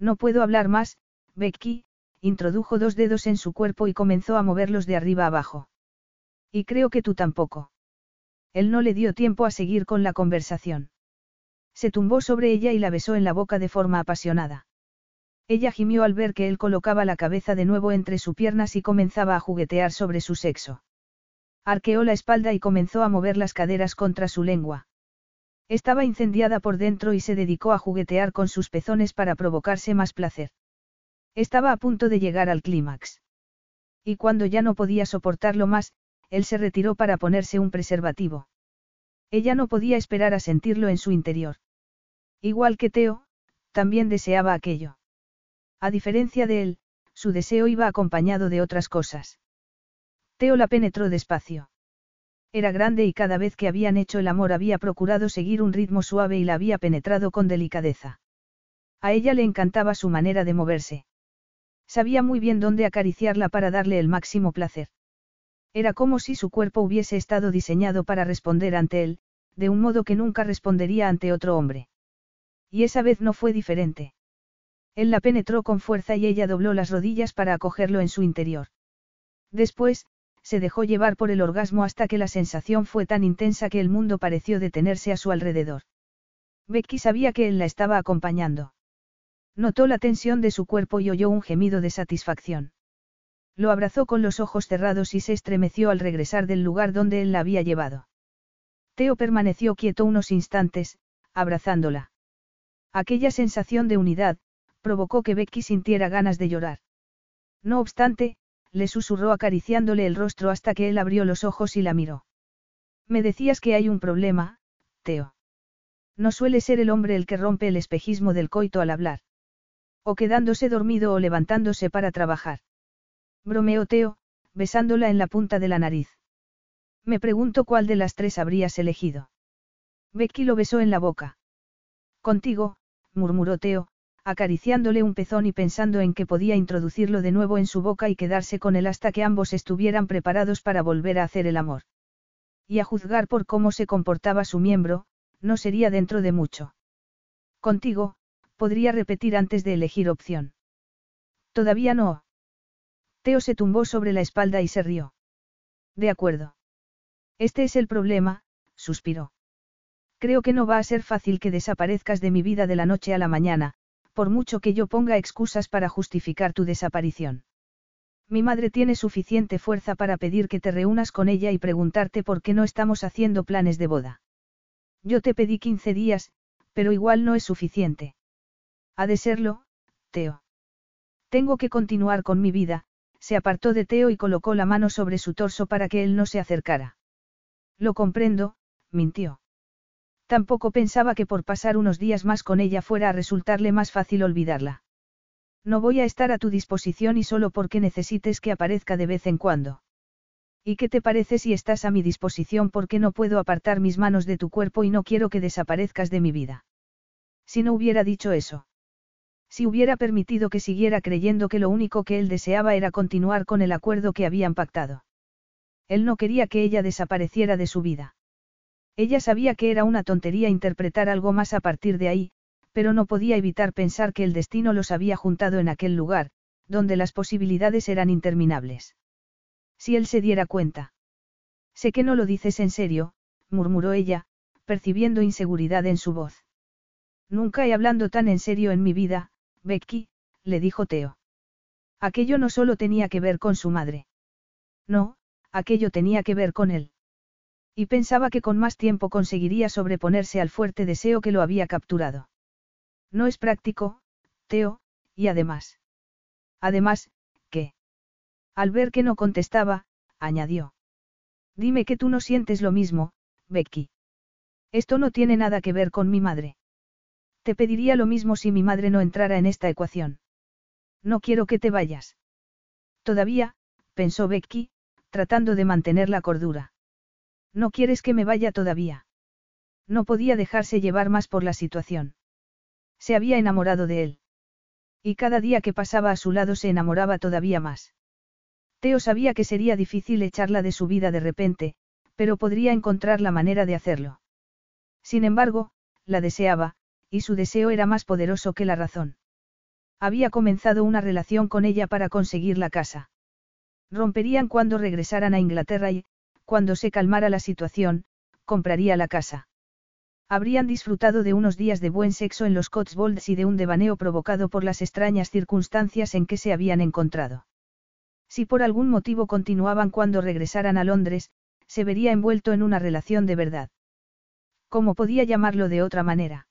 Speaker 1: No puedo hablar más, Becky, introdujo dos dedos en su cuerpo y comenzó a moverlos de arriba abajo. Y creo que tú tampoco. Él no le dio tiempo a seguir con la conversación. Se tumbó sobre ella y la besó en la boca de forma apasionada. Ella gimió al ver que él colocaba la cabeza de nuevo entre sus piernas y comenzaba a juguetear sobre su sexo. Arqueó la espalda y comenzó a mover las caderas contra su lengua. Estaba incendiada por dentro y se dedicó a juguetear con sus pezones para provocarse más placer. Estaba a punto de llegar al clímax. Y cuando ya no podía soportarlo más, él se retiró para ponerse un preservativo. Ella no podía esperar a sentirlo en su interior. Igual que Teo, también deseaba aquello. A diferencia de él, su deseo iba acompañado de otras cosas. Teo la penetró despacio. Era grande y cada vez que habían hecho el amor había procurado seguir un ritmo suave y la había penetrado con delicadeza. A ella le encantaba su manera de moverse. Sabía muy bien dónde acariciarla para darle el máximo placer. Era como si su cuerpo hubiese estado diseñado para responder ante él, de un modo que nunca respondería ante otro hombre. Y esa vez no fue diferente. Él la penetró con fuerza y ella dobló las rodillas para acogerlo en su interior. Después, se dejó llevar por el orgasmo hasta que la sensación fue tan intensa que el mundo pareció detenerse a su alrededor. Becky sabía que él la estaba acompañando. Notó la tensión de su cuerpo y oyó un gemido de satisfacción. Lo abrazó con los ojos cerrados y se estremeció al regresar del lugar donde él la había llevado. Teo permaneció quieto unos instantes, abrazándola. Aquella sensación de unidad, provocó que Becky sintiera ganas de llorar. No obstante, le susurró acariciándole el rostro hasta que él abrió los ojos y la miró. Me decías que hay un problema, Teo. No suele ser el hombre el que rompe el espejismo del coito al hablar. O quedándose dormido o levantándose para trabajar. Bromeó Teo, besándola en la punta de la nariz. Me pregunto cuál de las tres habrías elegido. Becky lo besó en la boca. Contigo, murmuró Teo, acariciándole un pezón y pensando en que podía introducirlo de nuevo en su boca y quedarse con él hasta que ambos estuvieran preparados para volver a hacer el amor. Y a juzgar por cómo se comportaba su miembro, no sería dentro de mucho. Contigo, podría repetir antes de elegir opción. Todavía no. Teo se tumbó sobre la espalda y se rió. De acuerdo. Este es el problema, suspiró. Creo que no va a ser fácil que desaparezcas de mi vida de la noche a la mañana, por mucho que yo ponga excusas para justificar tu desaparición. Mi madre tiene suficiente fuerza para pedir que te reúnas con ella y preguntarte por qué no estamos haciendo planes de boda. Yo te pedí 15 días, pero igual no es suficiente. Ha de serlo, Teo. Tengo que continuar con mi vida, se apartó de Teo y colocó la mano sobre su torso para que él no se acercara. Lo comprendo, mintió. Tampoco pensaba que por pasar unos días más con ella fuera a resultarle más fácil olvidarla. No voy a estar a tu disposición y solo porque necesites que aparezca de vez en cuando. ¿Y qué te parece si estás a mi disposición porque no puedo apartar mis manos de tu cuerpo y no quiero que desaparezcas de mi vida? Si no hubiera dicho eso. Si hubiera permitido que siguiera creyendo que lo único que él deseaba era continuar con el acuerdo que habían pactado. Él no quería que ella desapareciera de su vida. Ella sabía que era una tontería interpretar algo más a partir de ahí, pero no podía evitar pensar que el destino los había juntado en aquel lugar, donde las posibilidades eran interminables. Si él se diera cuenta. Sé que no lo dices en serio, murmuró ella, percibiendo inseguridad en su voz. Nunca he hablado tan en serio en mi vida, Becky, le dijo Teo. Aquello no solo tenía que ver con su madre. No, aquello tenía que ver con él. Y pensaba que con más tiempo conseguiría sobreponerse al fuerte deseo que lo había capturado. No es práctico, Teo, y además. Además, ¿qué? Al ver que no contestaba, añadió. Dime que tú no sientes lo mismo, Becky. Esto no tiene nada que ver con mi madre. Te pediría lo mismo si mi madre no entrara en esta ecuación. No quiero que te vayas. Todavía, pensó Becky, tratando de mantener la cordura. No quieres que me vaya todavía. No podía dejarse llevar más por la situación. Se había enamorado de él. Y cada día que pasaba a su lado se enamoraba todavía más. Teo sabía que sería difícil echarla de su vida de repente, pero podría encontrar la manera de hacerlo. Sin embargo, la deseaba, y su deseo era más poderoso que la razón. Había comenzado una relación con ella para conseguir la casa. Romperían cuando regresaran a Inglaterra y, cuando se calmara la situación, compraría la casa. Habrían disfrutado de unos días de buen sexo en los Cotswolds y de un devaneo provocado por las extrañas circunstancias en que se habían encontrado. Si por algún motivo continuaban cuando regresaran a Londres, se vería envuelto en una relación de verdad. ¿Cómo podía llamarlo de otra manera?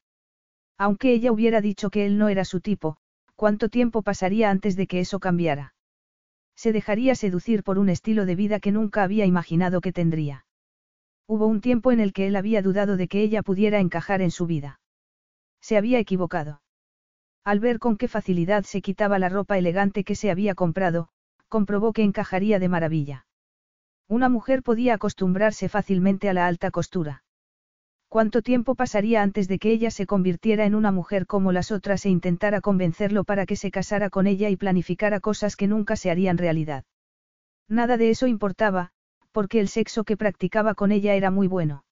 Speaker 1: Aunque ella hubiera dicho que él no era su tipo, ¿cuánto tiempo pasaría antes de que eso cambiara? Se dejaría seducir por un estilo de vida que nunca había imaginado que tendría. Hubo un tiempo en el que él había dudado de que ella pudiera encajar en su vida. Se había equivocado. Al ver con qué facilidad se quitaba la ropa elegante que se había comprado, comprobó que encajaría de maravilla. Una mujer podía acostumbrarse fácilmente a la alta costura. ¿Cuánto tiempo pasaría antes de que ella se convirtiera en una mujer como las otras e intentara convencerlo para que se casara con ella y planificara cosas que nunca se harían realidad? Nada de eso importaba, porque el sexo que practicaba con ella era muy bueno.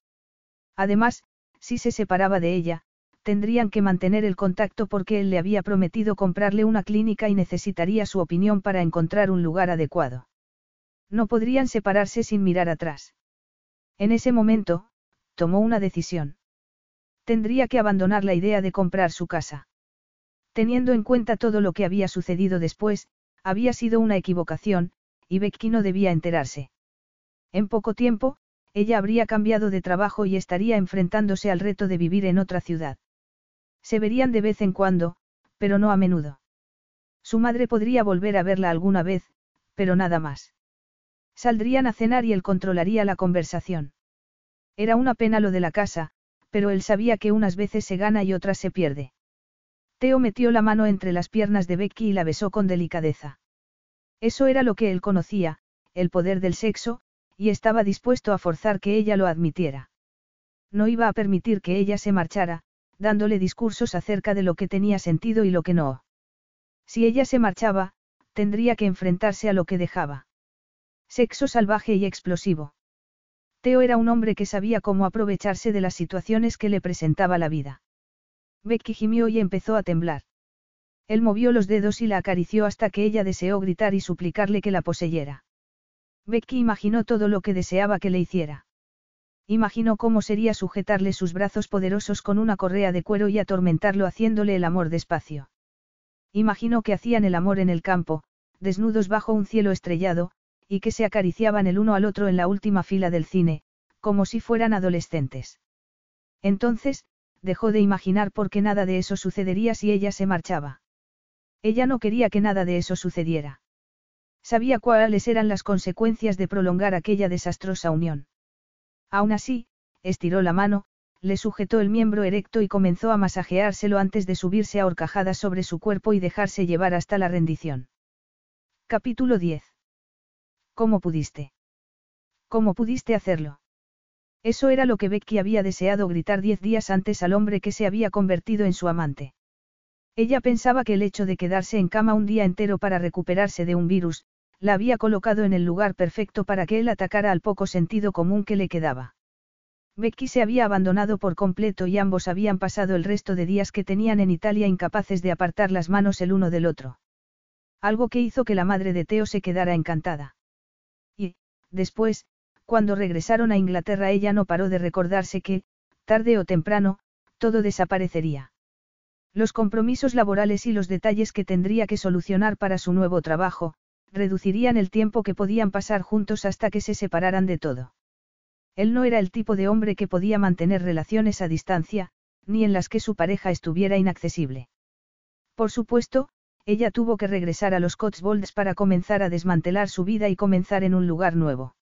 Speaker 1: Además, si se separaba de ella, tendrían que mantener el contacto porque él le había prometido comprarle una clínica y necesitaría su opinión para encontrar un lugar adecuado. No podrían separarse sin mirar atrás. En ese momento, tomó una decisión. Tendría que abandonar la idea de comprar su casa. Teniendo en cuenta todo lo que había sucedido después, había sido una equivocación, y Becky no debía enterarse. En poco tiempo, ella habría cambiado de trabajo y estaría enfrentándose al reto de vivir en otra ciudad. Se verían de vez en cuando, pero no a menudo. Su madre podría volver a verla alguna vez, pero nada más. Saldrían a cenar y él controlaría la conversación. Era una pena lo de la casa, pero él sabía que unas veces se gana y otras se pierde. Teo metió la mano entre las piernas de Becky y la besó con delicadeza. Eso era lo que él conocía, el poder del sexo, y estaba dispuesto a forzar que ella lo admitiera. No iba a permitir que ella se marchara, dándole discursos acerca de lo que tenía sentido y lo que no. Si ella se marchaba, tendría que enfrentarse a lo que dejaba. Sexo salvaje y explosivo. Teo era un hombre que sabía cómo aprovecharse de las situaciones que le presentaba la vida. Becky gimió y empezó a temblar. Él movió los dedos y la acarició hasta que ella deseó gritar y suplicarle que la poseyera. Becky imaginó todo lo que deseaba que le hiciera. Imaginó cómo sería sujetarle sus brazos poderosos con una correa de cuero y atormentarlo haciéndole el amor despacio. Imaginó que hacían el amor en el campo, desnudos bajo un cielo estrellado, y que se acariciaban el uno al otro en la última fila del cine, como si fueran adolescentes. Entonces, dejó de imaginar por qué nada de eso sucedería si ella se marchaba. Ella no quería que nada de eso sucediera. Sabía cuáles eran las consecuencias de prolongar aquella desastrosa unión. Aún así, estiró la mano, le sujetó el miembro erecto y comenzó a masajeárselo antes de subirse a horcajadas sobre su cuerpo y dejarse llevar hasta la rendición. Capítulo 10. ¿Cómo pudiste? ¿Cómo pudiste hacerlo? Eso era lo que Becky había deseado gritar diez días antes al hombre que se había convertido en su amante. Ella pensaba que el hecho de quedarse en cama un día entero para recuperarse de un virus, la había colocado en el lugar perfecto para que él atacara al poco sentido común que le quedaba. Becky se había abandonado por completo y ambos habían pasado el resto de días que tenían en Italia incapaces de apartar las manos el uno del otro. Algo que hizo que la madre de Teo se quedara encantada. Después, cuando regresaron a Inglaterra ella no paró de recordarse que, tarde o temprano, todo desaparecería. Los compromisos laborales y los detalles que tendría que solucionar para su nuevo trabajo, reducirían el tiempo que podían pasar juntos hasta que se separaran de todo. Él no era el tipo de hombre que podía mantener relaciones a distancia, ni en las que su pareja estuviera inaccesible. Por supuesto, ella tuvo que regresar a los Cotswolds para comenzar a desmantelar su vida y comenzar en un lugar nuevo.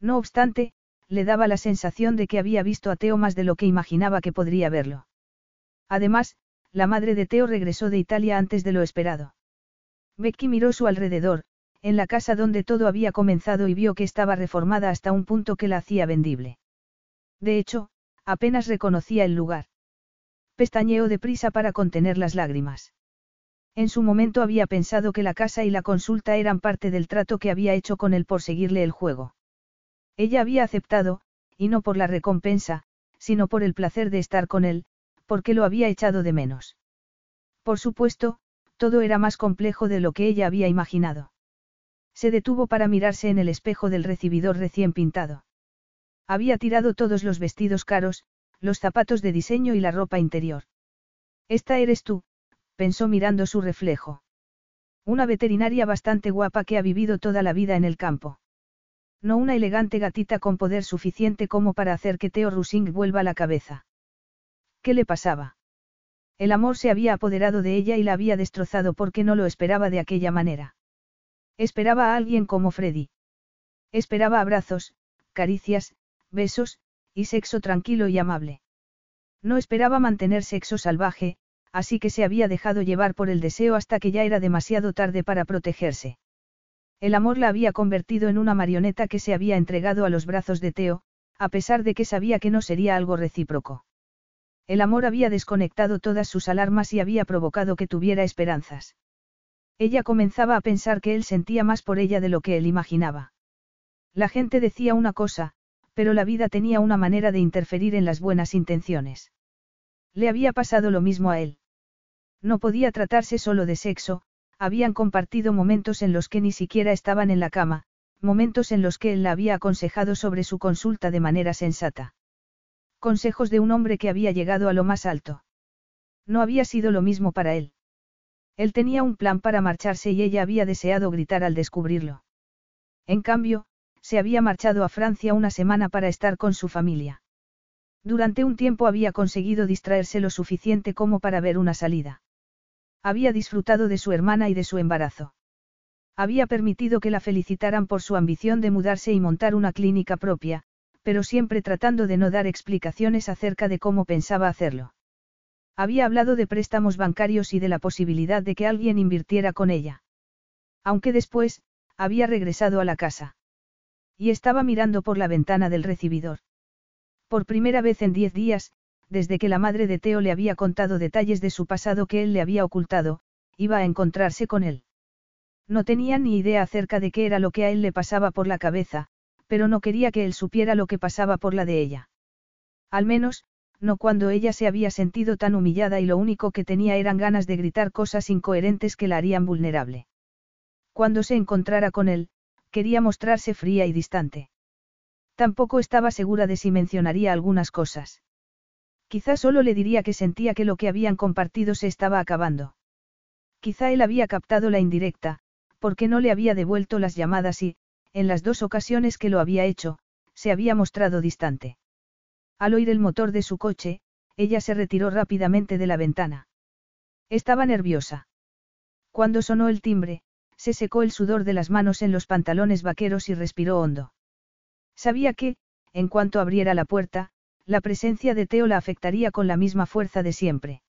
Speaker 1: No obstante, le daba la sensación de que había visto a Teo más de lo que imaginaba que podría verlo. Además, la madre de Teo regresó de Italia antes de lo esperado. Becky miró su alrededor, en la casa donde todo había comenzado y vio que estaba reformada hasta un punto que la hacía vendible. De hecho, apenas reconocía el lugar. Pestañeó deprisa para contener las lágrimas. En su momento había pensado que la casa y la consulta eran parte del trato que había hecho con él por seguirle el juego. Ella había aceptado, y no por la recompensa, sino por el placer de estar con él, porque lo había echado de menos. Por supuesto, todo era más complejo de lo que ella había imaginado. Se detuvo para mirarse en el espejo del recibidor recién pintado. Había tirado todos los vestidos caros, los zapatos de diseño y la ropa interior. Esta eres tú, pensó mirando su reflejo. Una veterinaria bastante guapa que ha vivido toda la vida en el campo. No una elegante gatita con poder suficiente como para hacer que Theo Rusing vuelva la cabeza. ¿Qué le pasaba? El amor se había apoderado de ella y la había destrozado porque no lo esperaba de aquella manera. Esperaba a alguien como Freddy. Esperaba abrazos, caricias, besos, y sexo tranquilo y amable. No esperaba mantener sexo salvaje, así que se había dejado llevar por el deseo hasta que ya era demasiado tarde para protegerse. El amor la había convertido en una marioneta que se había entregado a los brazos de Teo, a pesar de que sabía que no sería algo recíproco. El amor había desconectado todas sus alarmas y había provocado que tuviera esperanzas. Ella comenzaba a pensar que él sentía más por ella de lo que él imaginaba. La gente decía una cosa, pero la vida tenía una manera de interferir en las buenas intenciones. Le había pasado lo mismo a él. No podía tratarse solo de sexo, habían compartido momentos en los que ni siquiera estaban en la cama, momentos en los que él la había aconsejado sobre su consulta de manera sensata. Consejos de un hombre que había llegado a lo más alto. No había sido lo mismo para él. Él tenía un plan para marcharse y ella había deseado gritar al descubrirlo. En cambio, se había marchado a Francia una semana para estar con su familia. Durante un tiempo había conseguido distraerse lo suficiente como para ver una salida. Había disfrutado de su hermana y de su embarazo. Había permitido que la felicitaran por su ambición de mudarse y montar una clínica propia, pero siempre tratando de no dar explicaciones acerca de cómo pensaba hacerlo. Había hablado de préstamos bancarios y de la posibilidad de que alguien invirtiera con ella. Aunque después, había regresado a la casa. Y estaba mirando por la ventana del recibidor. Por primera vez en diez días, desde que la madre de Teo le había contado detalles de su pasado que él le había ocultado, iba a encontrarse con él. No tenía ni idea acerca de qué era lo que a él le pasaba por la cabeza, pero no quería que él supiera lo que pasaba por la de ella. Al menos, no cuando ella se había sentido tan humillada y lo único que tenía eran ganas de gritar cosas incoherentes que la harían vulnerable. Cuando se encontrara con él, quería mostrarse fría y distante. Tampoco estaba segura de si mencionaría algunas cosas. Quizá solo le diría que sentía que lo que habían compartido se estaba acabando. Quizá él había captado la indirecta, porque no le había devuelto las llamadas y, en las dos ocasiones que lo había hecho, se había mostrado distante. Al oír el motor de su coche, ella se retiró rápidamente de la ventana. Estaba nerviosa. Cuando sonó el timbre, se secó el sudor de las manos en los pantalones vaqueros y respiró hondo. Sabía que, en cuanto abriera la puerta, la presencia de Teo la afectaría con la misma fuerza de siempre.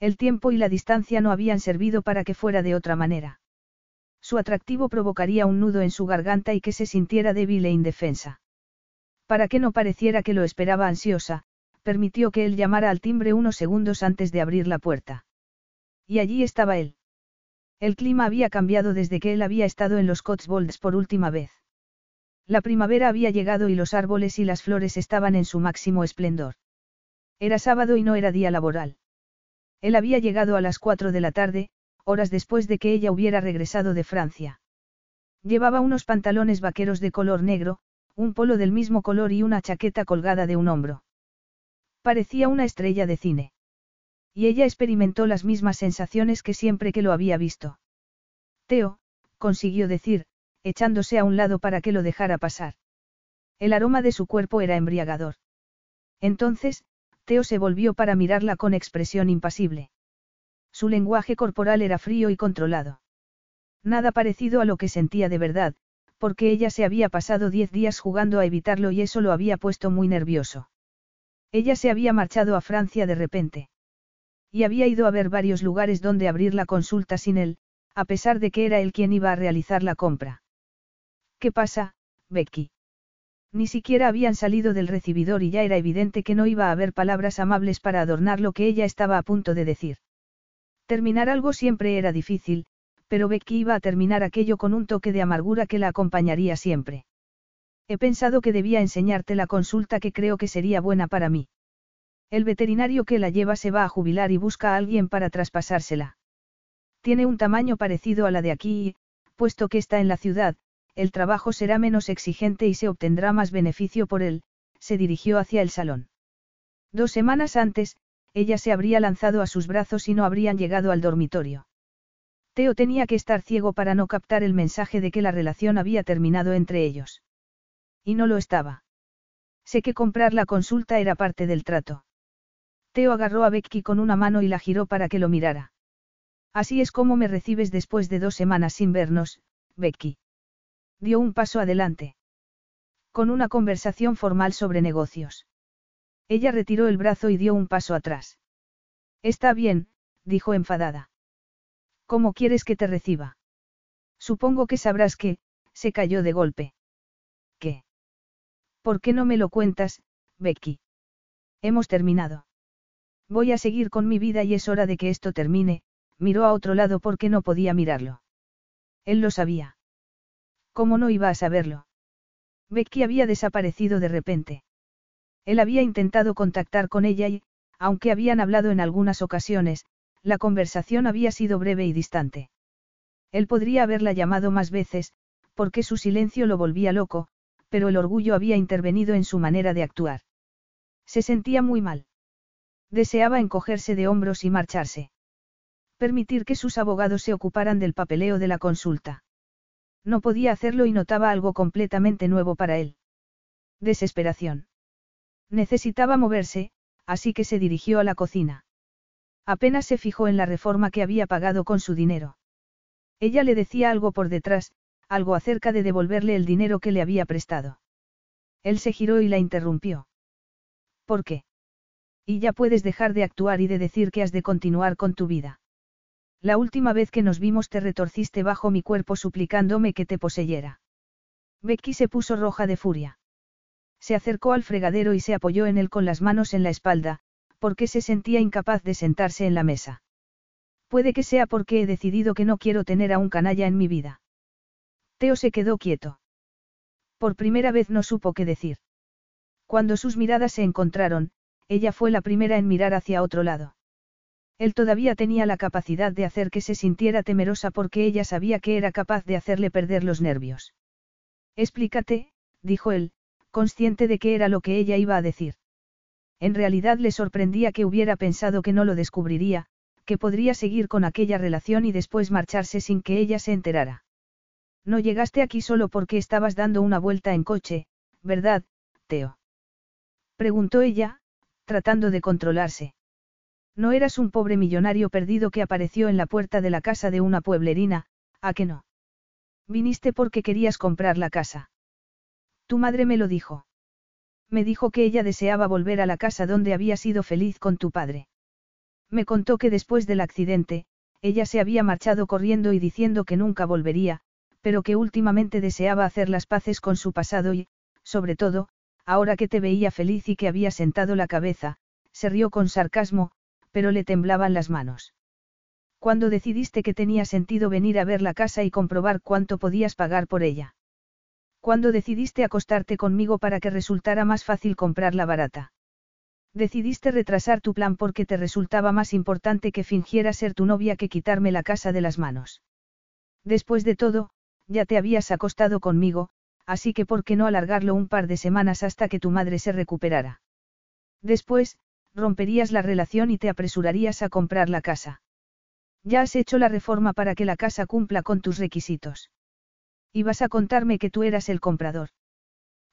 Speaker 1: El tiempo y la distancia no habían servido para que fuera de otra manera. Su atractivo provocaría un nudo en su garganta y que se sintiera débil e indefensa. Para que no pareciera que lo esperaba ansiosa, permitió que él llamara al timbre unos segundos antes de abrir la puerta. Y allí estaba él. El clima había cambiado desde que él había estado en los Cotswolds por última vez. La primavera había llegado y los árboles y las flores estaban en su máximo esplendor. Era sábado y no era día laboral. Él había llegado a las cuatro de la tarde, horas después de que ella hubiera regresado de Francia. Llevaba unos pantalones vaqueros de color negro, un polo del mismo color y una chaqueta colgada de un hombro. Parecía una estrella de cine. Y ella experimentó las mismas sensaciones que siempre que lo había visto. Teo, consiguió decir, echándose a un lado para que lo dejara pasar. El aroma de su cuerpo era embriagador. Entonces, Teo se volvió para mirarla con expresión impasible. Su lenguaje corporal era frío y controlado. Nada parecido a lo que sentía de verdad, porque ella se había pasado diez días jugando a evitarlo y eso lo había puesto muy nervioso. Ella se había marchado a Francia de repente. Y había ido a ver varios lugares donde abrir la consulta sin él, a pesar de que era él quien iba a realizar la compra. ¿Qué pasa, Becky? Ni siquiera habían salido del recibidor y ya era evidente que no iba a haber palabras amables para adornar lo que ella estaba a punto de decir. Terminar algo siempre era difícil, pero Becky iba a terminar aquello con un toque de amargura que la acompañaría siempre. He pensado que debía enseñarte la consulta que creo que sería buena para mí. El veterinario que la lleva se va a jubilar y busca a alguien para traspasársela. Tiene un tamaño parecido a la de aquí y, puesto que está en la ciudad, el trabajo será menos exigente y se obtendrá más beneficio por él, se dirigió hacia el salón. Dos semanas antes, ella se habría lanzado a sus brazos y no habrían llegado al dormitorio. Teo tenía que estar ciego para no captar el mensaje de que la relación había terminado entre ellos. Y no lo estaba. Sé que comprar la consulta era parte del trato. Teo agarró a Becky con una mano y la giró para que lo mirara. Así es como me recibes después de dos semanas sin vernos, Becky. Dio un paso adelante. Con una conversación formal sobre negocios. Ella retiró el brazo y dio un paso atrás. Está bien, dijo enfadada. ¿Cómo quieres que te reciba? Supongo que sabrás que, se cayó de golpe. ¿Qué? ¿Por qué no me lo cuentas, Becky? Hemos terminado. Voy a seguir con mi vida y es hora de que esto termine, miró a otro lado porque no podía mirarlo. Él lo sabía. ¿Cómo no iba a saberlo? Becky había desaparecido de repente. Él había intentado contactar con ella y, aunque habían hablado en algunas ocasiones, la conversación había sido breve y distante. Él podría haberla llamado más veces, porque su silencio lo volvía loco, pero el orgullo había intervenido en su manera de actuar. Se sentía muy mal. Deseaba encogerse de hombros y marcharse. Permitir que sus abogados se ocuparan del papeleo de la consulta. No podía hacerlo y notaba algo completamente nuevo para él. Desesperación. Necesitaba moverse, así que se dirigió a la cocina. Apenas se fijó en la reforma que había pagado con su dinero. Ella le decía algo por detrás, algo acerca de devolverle el dinero que le había prestado. Él se giró y la interrumpió. ¿Por qué? Y ya puedes dejar de actuar y de decir que has de continuar con tu vida. La última vez que nos vimos te retorciste bajo mi cuerpo suplicándome que te poseyera. Becky se puso roja de furia. Se acercó al fregadero y se apoyó en él con las manos en la espalda, porque se sentía incapaz de sentarse en la mesa. Puede que sea porque he decidido que no quiero tener a un canalla en mi vida. Teo se quedó quieto. Por primera vez no supo qué decir. Cuando sus miradas se encontraron, ella fue la primera en mirar hacia otro lado. Él todavía tenía la capacidad de hacer que se sintiera temerosa porque ella sabía que era capaz de hacerle perder los nervios. Explícate, dijo él, consciente de que era lo que ella iba a decir. En realidad le sorprendía que hubiera pensado que no lo descubriría, que podría seguir con aquella relación y después marcharse sin que ella se enterara. No llegaste aquí solo porque estabas dando una vuelta en coche, ¿verdad, Teo? Preguntó ella, tratando de controlarse. No eras un pobre millonario perdido que apareció en la puerta de la casa de una pueblerina, ¿a que no? Viniste porque querías comprar la casa. Tu madre me lo dijo. Me dijo que ella deseaba volver a la casa donde había sido feliz con tu padre. Me contó que después del accidente, ella se había marchado corriendo y diciendo que nunca volvería, pero que últimamente deseaba hacer las paces con su pasado y, sobre todo, ahora que te veía feliz y que había sentado la cabeza, se rió con sarcasmo, pero le temblaban las manos. Cuando decidiste que tenía sentido venir a ver la casa y comprobar cuánto podías pagar por ella? Cuando decidiste acostarte conmigo para que resultara más fácil comprarla barata? Decidiste retrasar tu plan porque te resultaba más importante que fingiera ser tu novia que quitarme la casa de las manos. Después de todo, ya te habías acostado conmigo, así que ¿por qué no alargarlo un par de semanas hasta que tu madre se recuperara? Después, romperías la relación y te apresurarías a comprar la casa. Ya has hecho la reforma para que la casa cumpla con tus requisitos. Ibas a contarme que tú eras el comprador.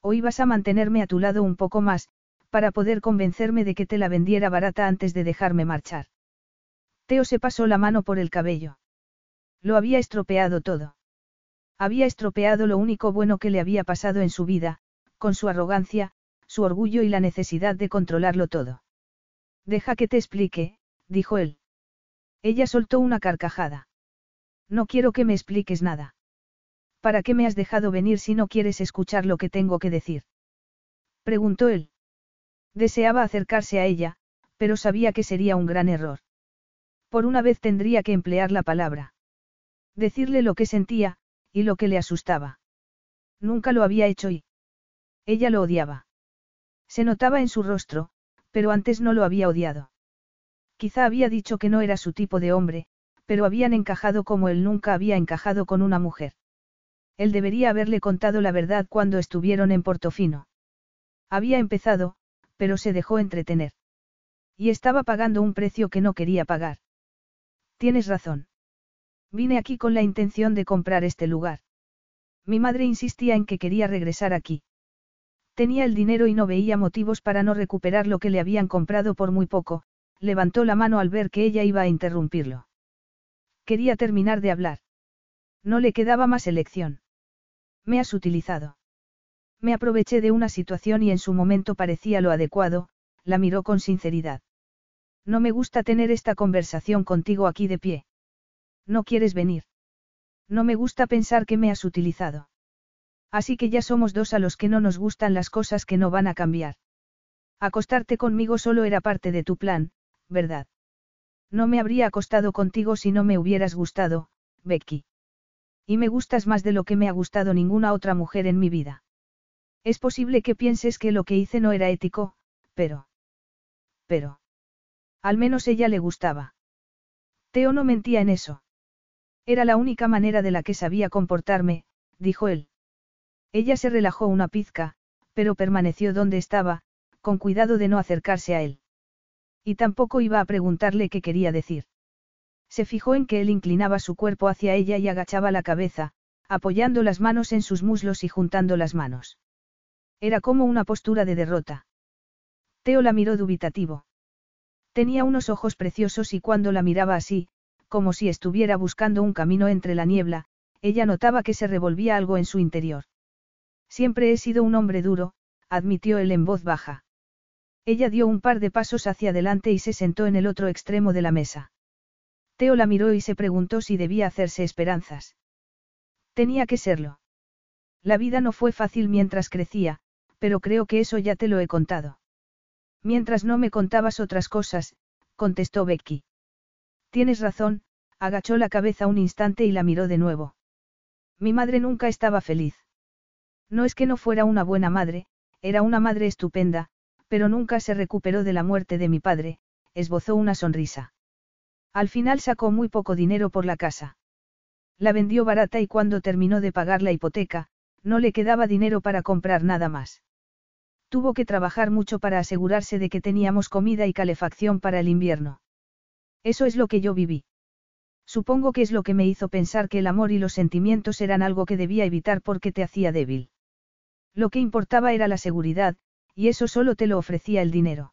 Speaker 1: O ibas a mantenerme a tu lado un poco más, para poder convencerme de que te la vendiera barata antes de dejarme marchar. Teo se pasó la mano por el cabello. Lo había estropeado todo. Había estropeado lo único bueno que le había pasado en su vida, con su arrogancia, su orgullo y la necesidad de controlarlo todo. Deja que te explique, dijo él. Ella soltó una carcajada. No quiero que me expliques nada. ¿Para qué me has dejado venir si no quieres escuchar lo que tengo que decir? Preguntó él. Deseaba acercarse a ella, pero sabía que sería un gran error. Por una vez tendría que emplear la palabra. Decirle lo que sentía, y lo que le asustaba. Nunca lo había hecho y... Ella lo odiaba. Se notaba en su rostro, pero antes no lo había odiado. Quizá había dicho que no era su tipo de hombre, pero habían encajado como él nunca había encajado con una mujer. Él debería haberle contado la verdad cuando estuvieron en Portofino. Había empezado, pero se dejó entretener. Y estaba pagando un precio que no quería pagar. Tienes razón. Vine aquí con la intención de comprar este lugar. Mi madre insistía en que quería regresar aquí. Tenía el dinero y no veía motivos para no recuperar lo que le habían comprado por muy poco, levantó la mano al ver que ella iba a interrumpirlo. Quería terminar de hablar. No le quedaba más elección. Me has utilizado. Me aproveché de una situación y en su momento parecía lo adecuado, la miró con sinceridad. No me gusta tener esta conversación contigo aquí de pie. No quieres venir. No me gusta pensar que me has utilizado. Así que ya somos dos a los que no nos gustan las cosas que no van a cambiar. Acostarte conmigo solo era parte de tu plan, ¿verdad? No me habría acostado contigo si no me hubieras gustado, Becky. Y me gustas más de lo que me ha gustado ninguna otra mujer en mi vida. Es posible que pienses que lo que hice no era ético, pero... Pero... Al menos ella le gustaba. Teo no mentía en eso. Era la única manera de la que sabía comportarme, dijo él. Ella se relajó una pizca, pero permaneció donde estaba, con cuidado de no acercarse a él. Y tampoco iba a preguntarle qué quería decir. Se fijó en que él inclinaba su cuerpo hacia ella y agachaba la cabeza, apoyando las manos en sus muslos y juntando las manos. Era como una postura de derrota. Teo la miró dubitativo. Tenía unos ojos preciosos y cuando la miraba así, como si estuviera buscando un camino entre la niebla, ella notaba que se revolvía algo en su interior. Siempre he sido un hombre duro, admitió él en voz baja. Ella dio un par de pasos hacia adelante y se sentó en el otro extremo de la mesa. Teo la miró y se preguntó si debía hacerse esperanzas. Tenía que serlo. La vida no fue fácil mientras crecía, pero creo que eso ya te lo he contado. Mientras no me contabas otras cosas, contestó Becky. Tienes razón, agachó la cabeza un instante y la miró de nuevo. Mi madre nunca estaba feliz. No es que no fuera una buena madre, era una madre estupenda, pero nunca se recuperó de la muerte de mi padre, esbozó una sonrisa. Al final sacó muy poco dinero por la casa. La vendió barata y cuando terminó de pagar la hipoteca, no le quedaba dinero para comprar nada más. Tuvo que trabajar mucho para asegurarse de que teníamos comida y calefacción para el invierno. Eso es lo que yo viví. Supongo que es lo que me hizo pensar que el amor y los sentimientos eran algo que debía evitar porque te hacía débil. Lo que importaba era la seguridad, y eso solo te lo ofrecía el dinero.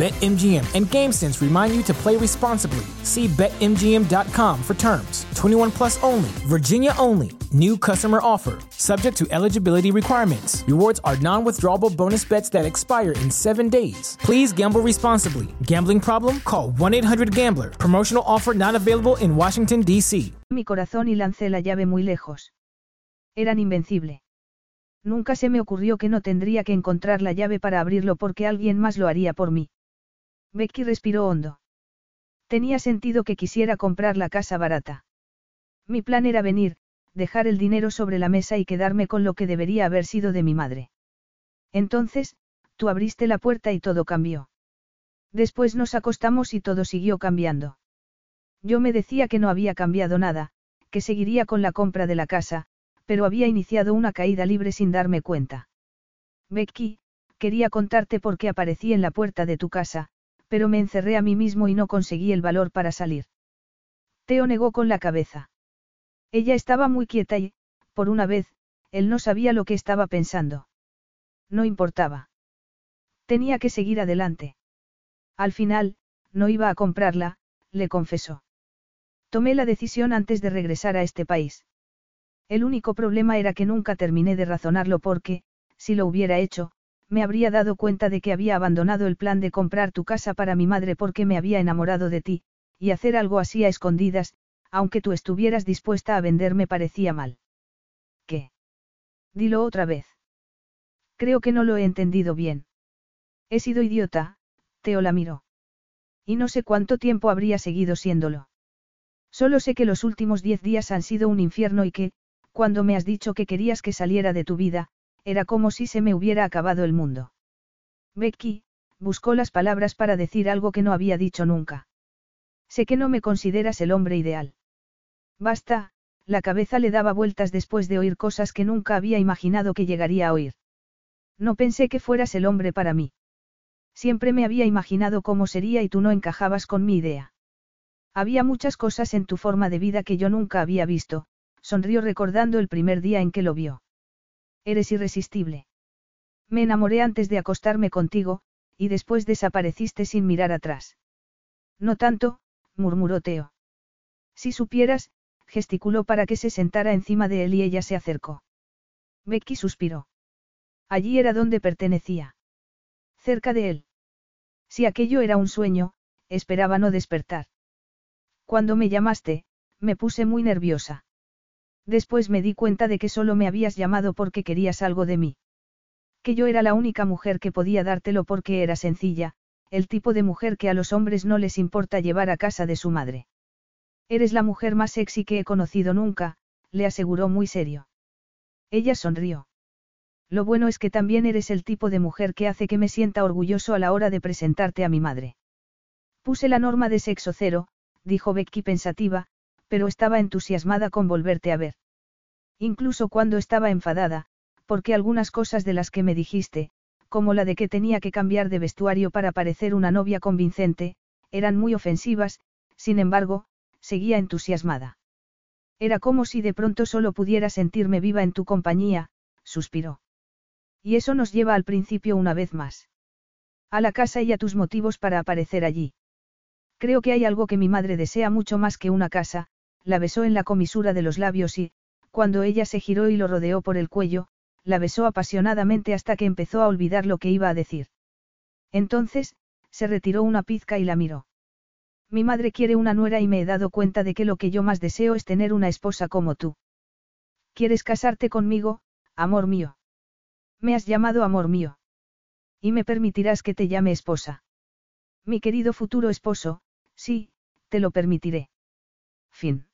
Speaker 2: BetMGM and GameSense remind you to play responsibly. See BetMGM.com for terms. 21 plus only, Virginia only. New customer offer, subject to eligibility requirements. Rewards are non withdrawable bonus bets that expire in seven days. Please gamble responsibly. Gambling problem? Call 1 800 Gambler. Promotional offer not available in Washington, D.C.
Speaker 1: mi corazón y lancé la llave muy lejos. Eran invencible. Nunca se me ocurrió que no tendría que encontrar la llave para abrirlo porque alguien más lo haría por mí. Becky respiró hondo. Tenía sentido que quisiera comprar la casa barata. Mi plan era venir, dejar el dinero sobre la mesa y quedarme con lo que debería haber sido de mi madre. Entonces, tú abriste la puerta y todo cambió. Después nos acostamos y todo siguió cambiando. Yo me decía que no había cambiado nada, que seguiría con la compra de la casa, pero había iniciado una caída libre sin darme cuenta. Becky, quería contarte por qué aparecí en la puerta de tu casa, pero me encerré a mí mismo y no conseguí el valor para salir. Teo negó con la cabeza. Ella estaba muy quieta y, por una vez, él no sabía lo que estaba pensando. No importaba. Tenía que seguir adelante. Al final, no iba a comprarla, le confesó. Tomé la decisión antes de regresar a este país. El único problema era que nunca terminé de razonarlo porque, si lo hubiera hecho, me habría dado cuenta de que había abandonado el plan de comprar tu casa para mi madre porque me había enamorado de ti, y hacer algo así a escondidas, aunque tú estuvieras dispuesta a venderme parecía mal. ¿Qué? Dilo otra vez. Creo que no lo he entendido bien. He sido idiota, Teo la miró. Y no sé cuánto tiempo habría seguido siéndolo. Solo sé que los últimos diez días han sido un infierno y que, cuando me has dicho que querías que saliera de tu vida, era como si se me hubiera acabado el mundo. Becky, buscó las palabras para decir algo que no había dicho nunca. Sé que no me consideras el hombre ideal. Basta, la cabeza le daba vueltas después de oír cosas que nunca había imaginado que llegaría a oír. No pensé que fueras el hombre para mí. Siempre me había imaginado cómo sería y tú no encajabas con mi idea. Había muchas cosas en tu forma de vida que yo nunca había visto, sonrió recordando el primer día en que lo vio. Eres irresistible. Me enamoré antes de acostarme contigo, y después desapareciste sin mirar atrás. No tanto, murmuró Teo. Si supieras, gesticuló para que se sentara encima de él y ella se acercó. Becky suspiró. Allí era donde pertenecía. Cerca de él. Si aquello era un sueño, esperaba no despertar. Cuando me llamaste, me puse muy nerviosa. Después me di cuenta de que solo me habías llamado porque querías algo de mí. Que yo era la única mujer que podía dártelo porque era sencilla, el tipo de mujer que a los hombres no les importa llevar a casa de su madre. Eres la mujer más sexy que he conocido nunca, le aseguró muy serio. Ella sonrió. Lo bueno es que también eres el tipo de mujer que hace que me sienta orgulloso a la hora de presentarte a mi madre. Puse la norma de sexo cero, dijo Becky pensativa, pero estaba entusiasmada con volverte a ver. Incluso cuando estaba enfadada, porque algunas cosas de las que me dijiste, como la de que tenía que cambiar de vestuario para parecer una novia convincente, eran muy ofensivas, sin embargo, seguía entusiasmada. Era como si de pronto solo pudiera sentirme viva en tu compañía, suspiró. Y eso nos lleva al principio una vez más. A la casa y a tus motivos para aparecer allí. Creo que hay algo que mi madre desea mucho más que una casa, la besó en la comisura de los labios y, cuando ella se giró y lo rodeó por el cuello, la besó apasionadamente hasta que empezó a olvidar lo que iba a decir. Entonces, se retiró una pizca y la miró. Mi madre quiere una nuera y me he dado cuenta de que lo que yo más deseo es tener una esposa como tú. ¿Quieres casarte conmigo, amor mío? Me has llamado amor mío. Y me permitirás que te llame esposa. Mi querido futuro esposo, sí, te lo permitiré. Fin.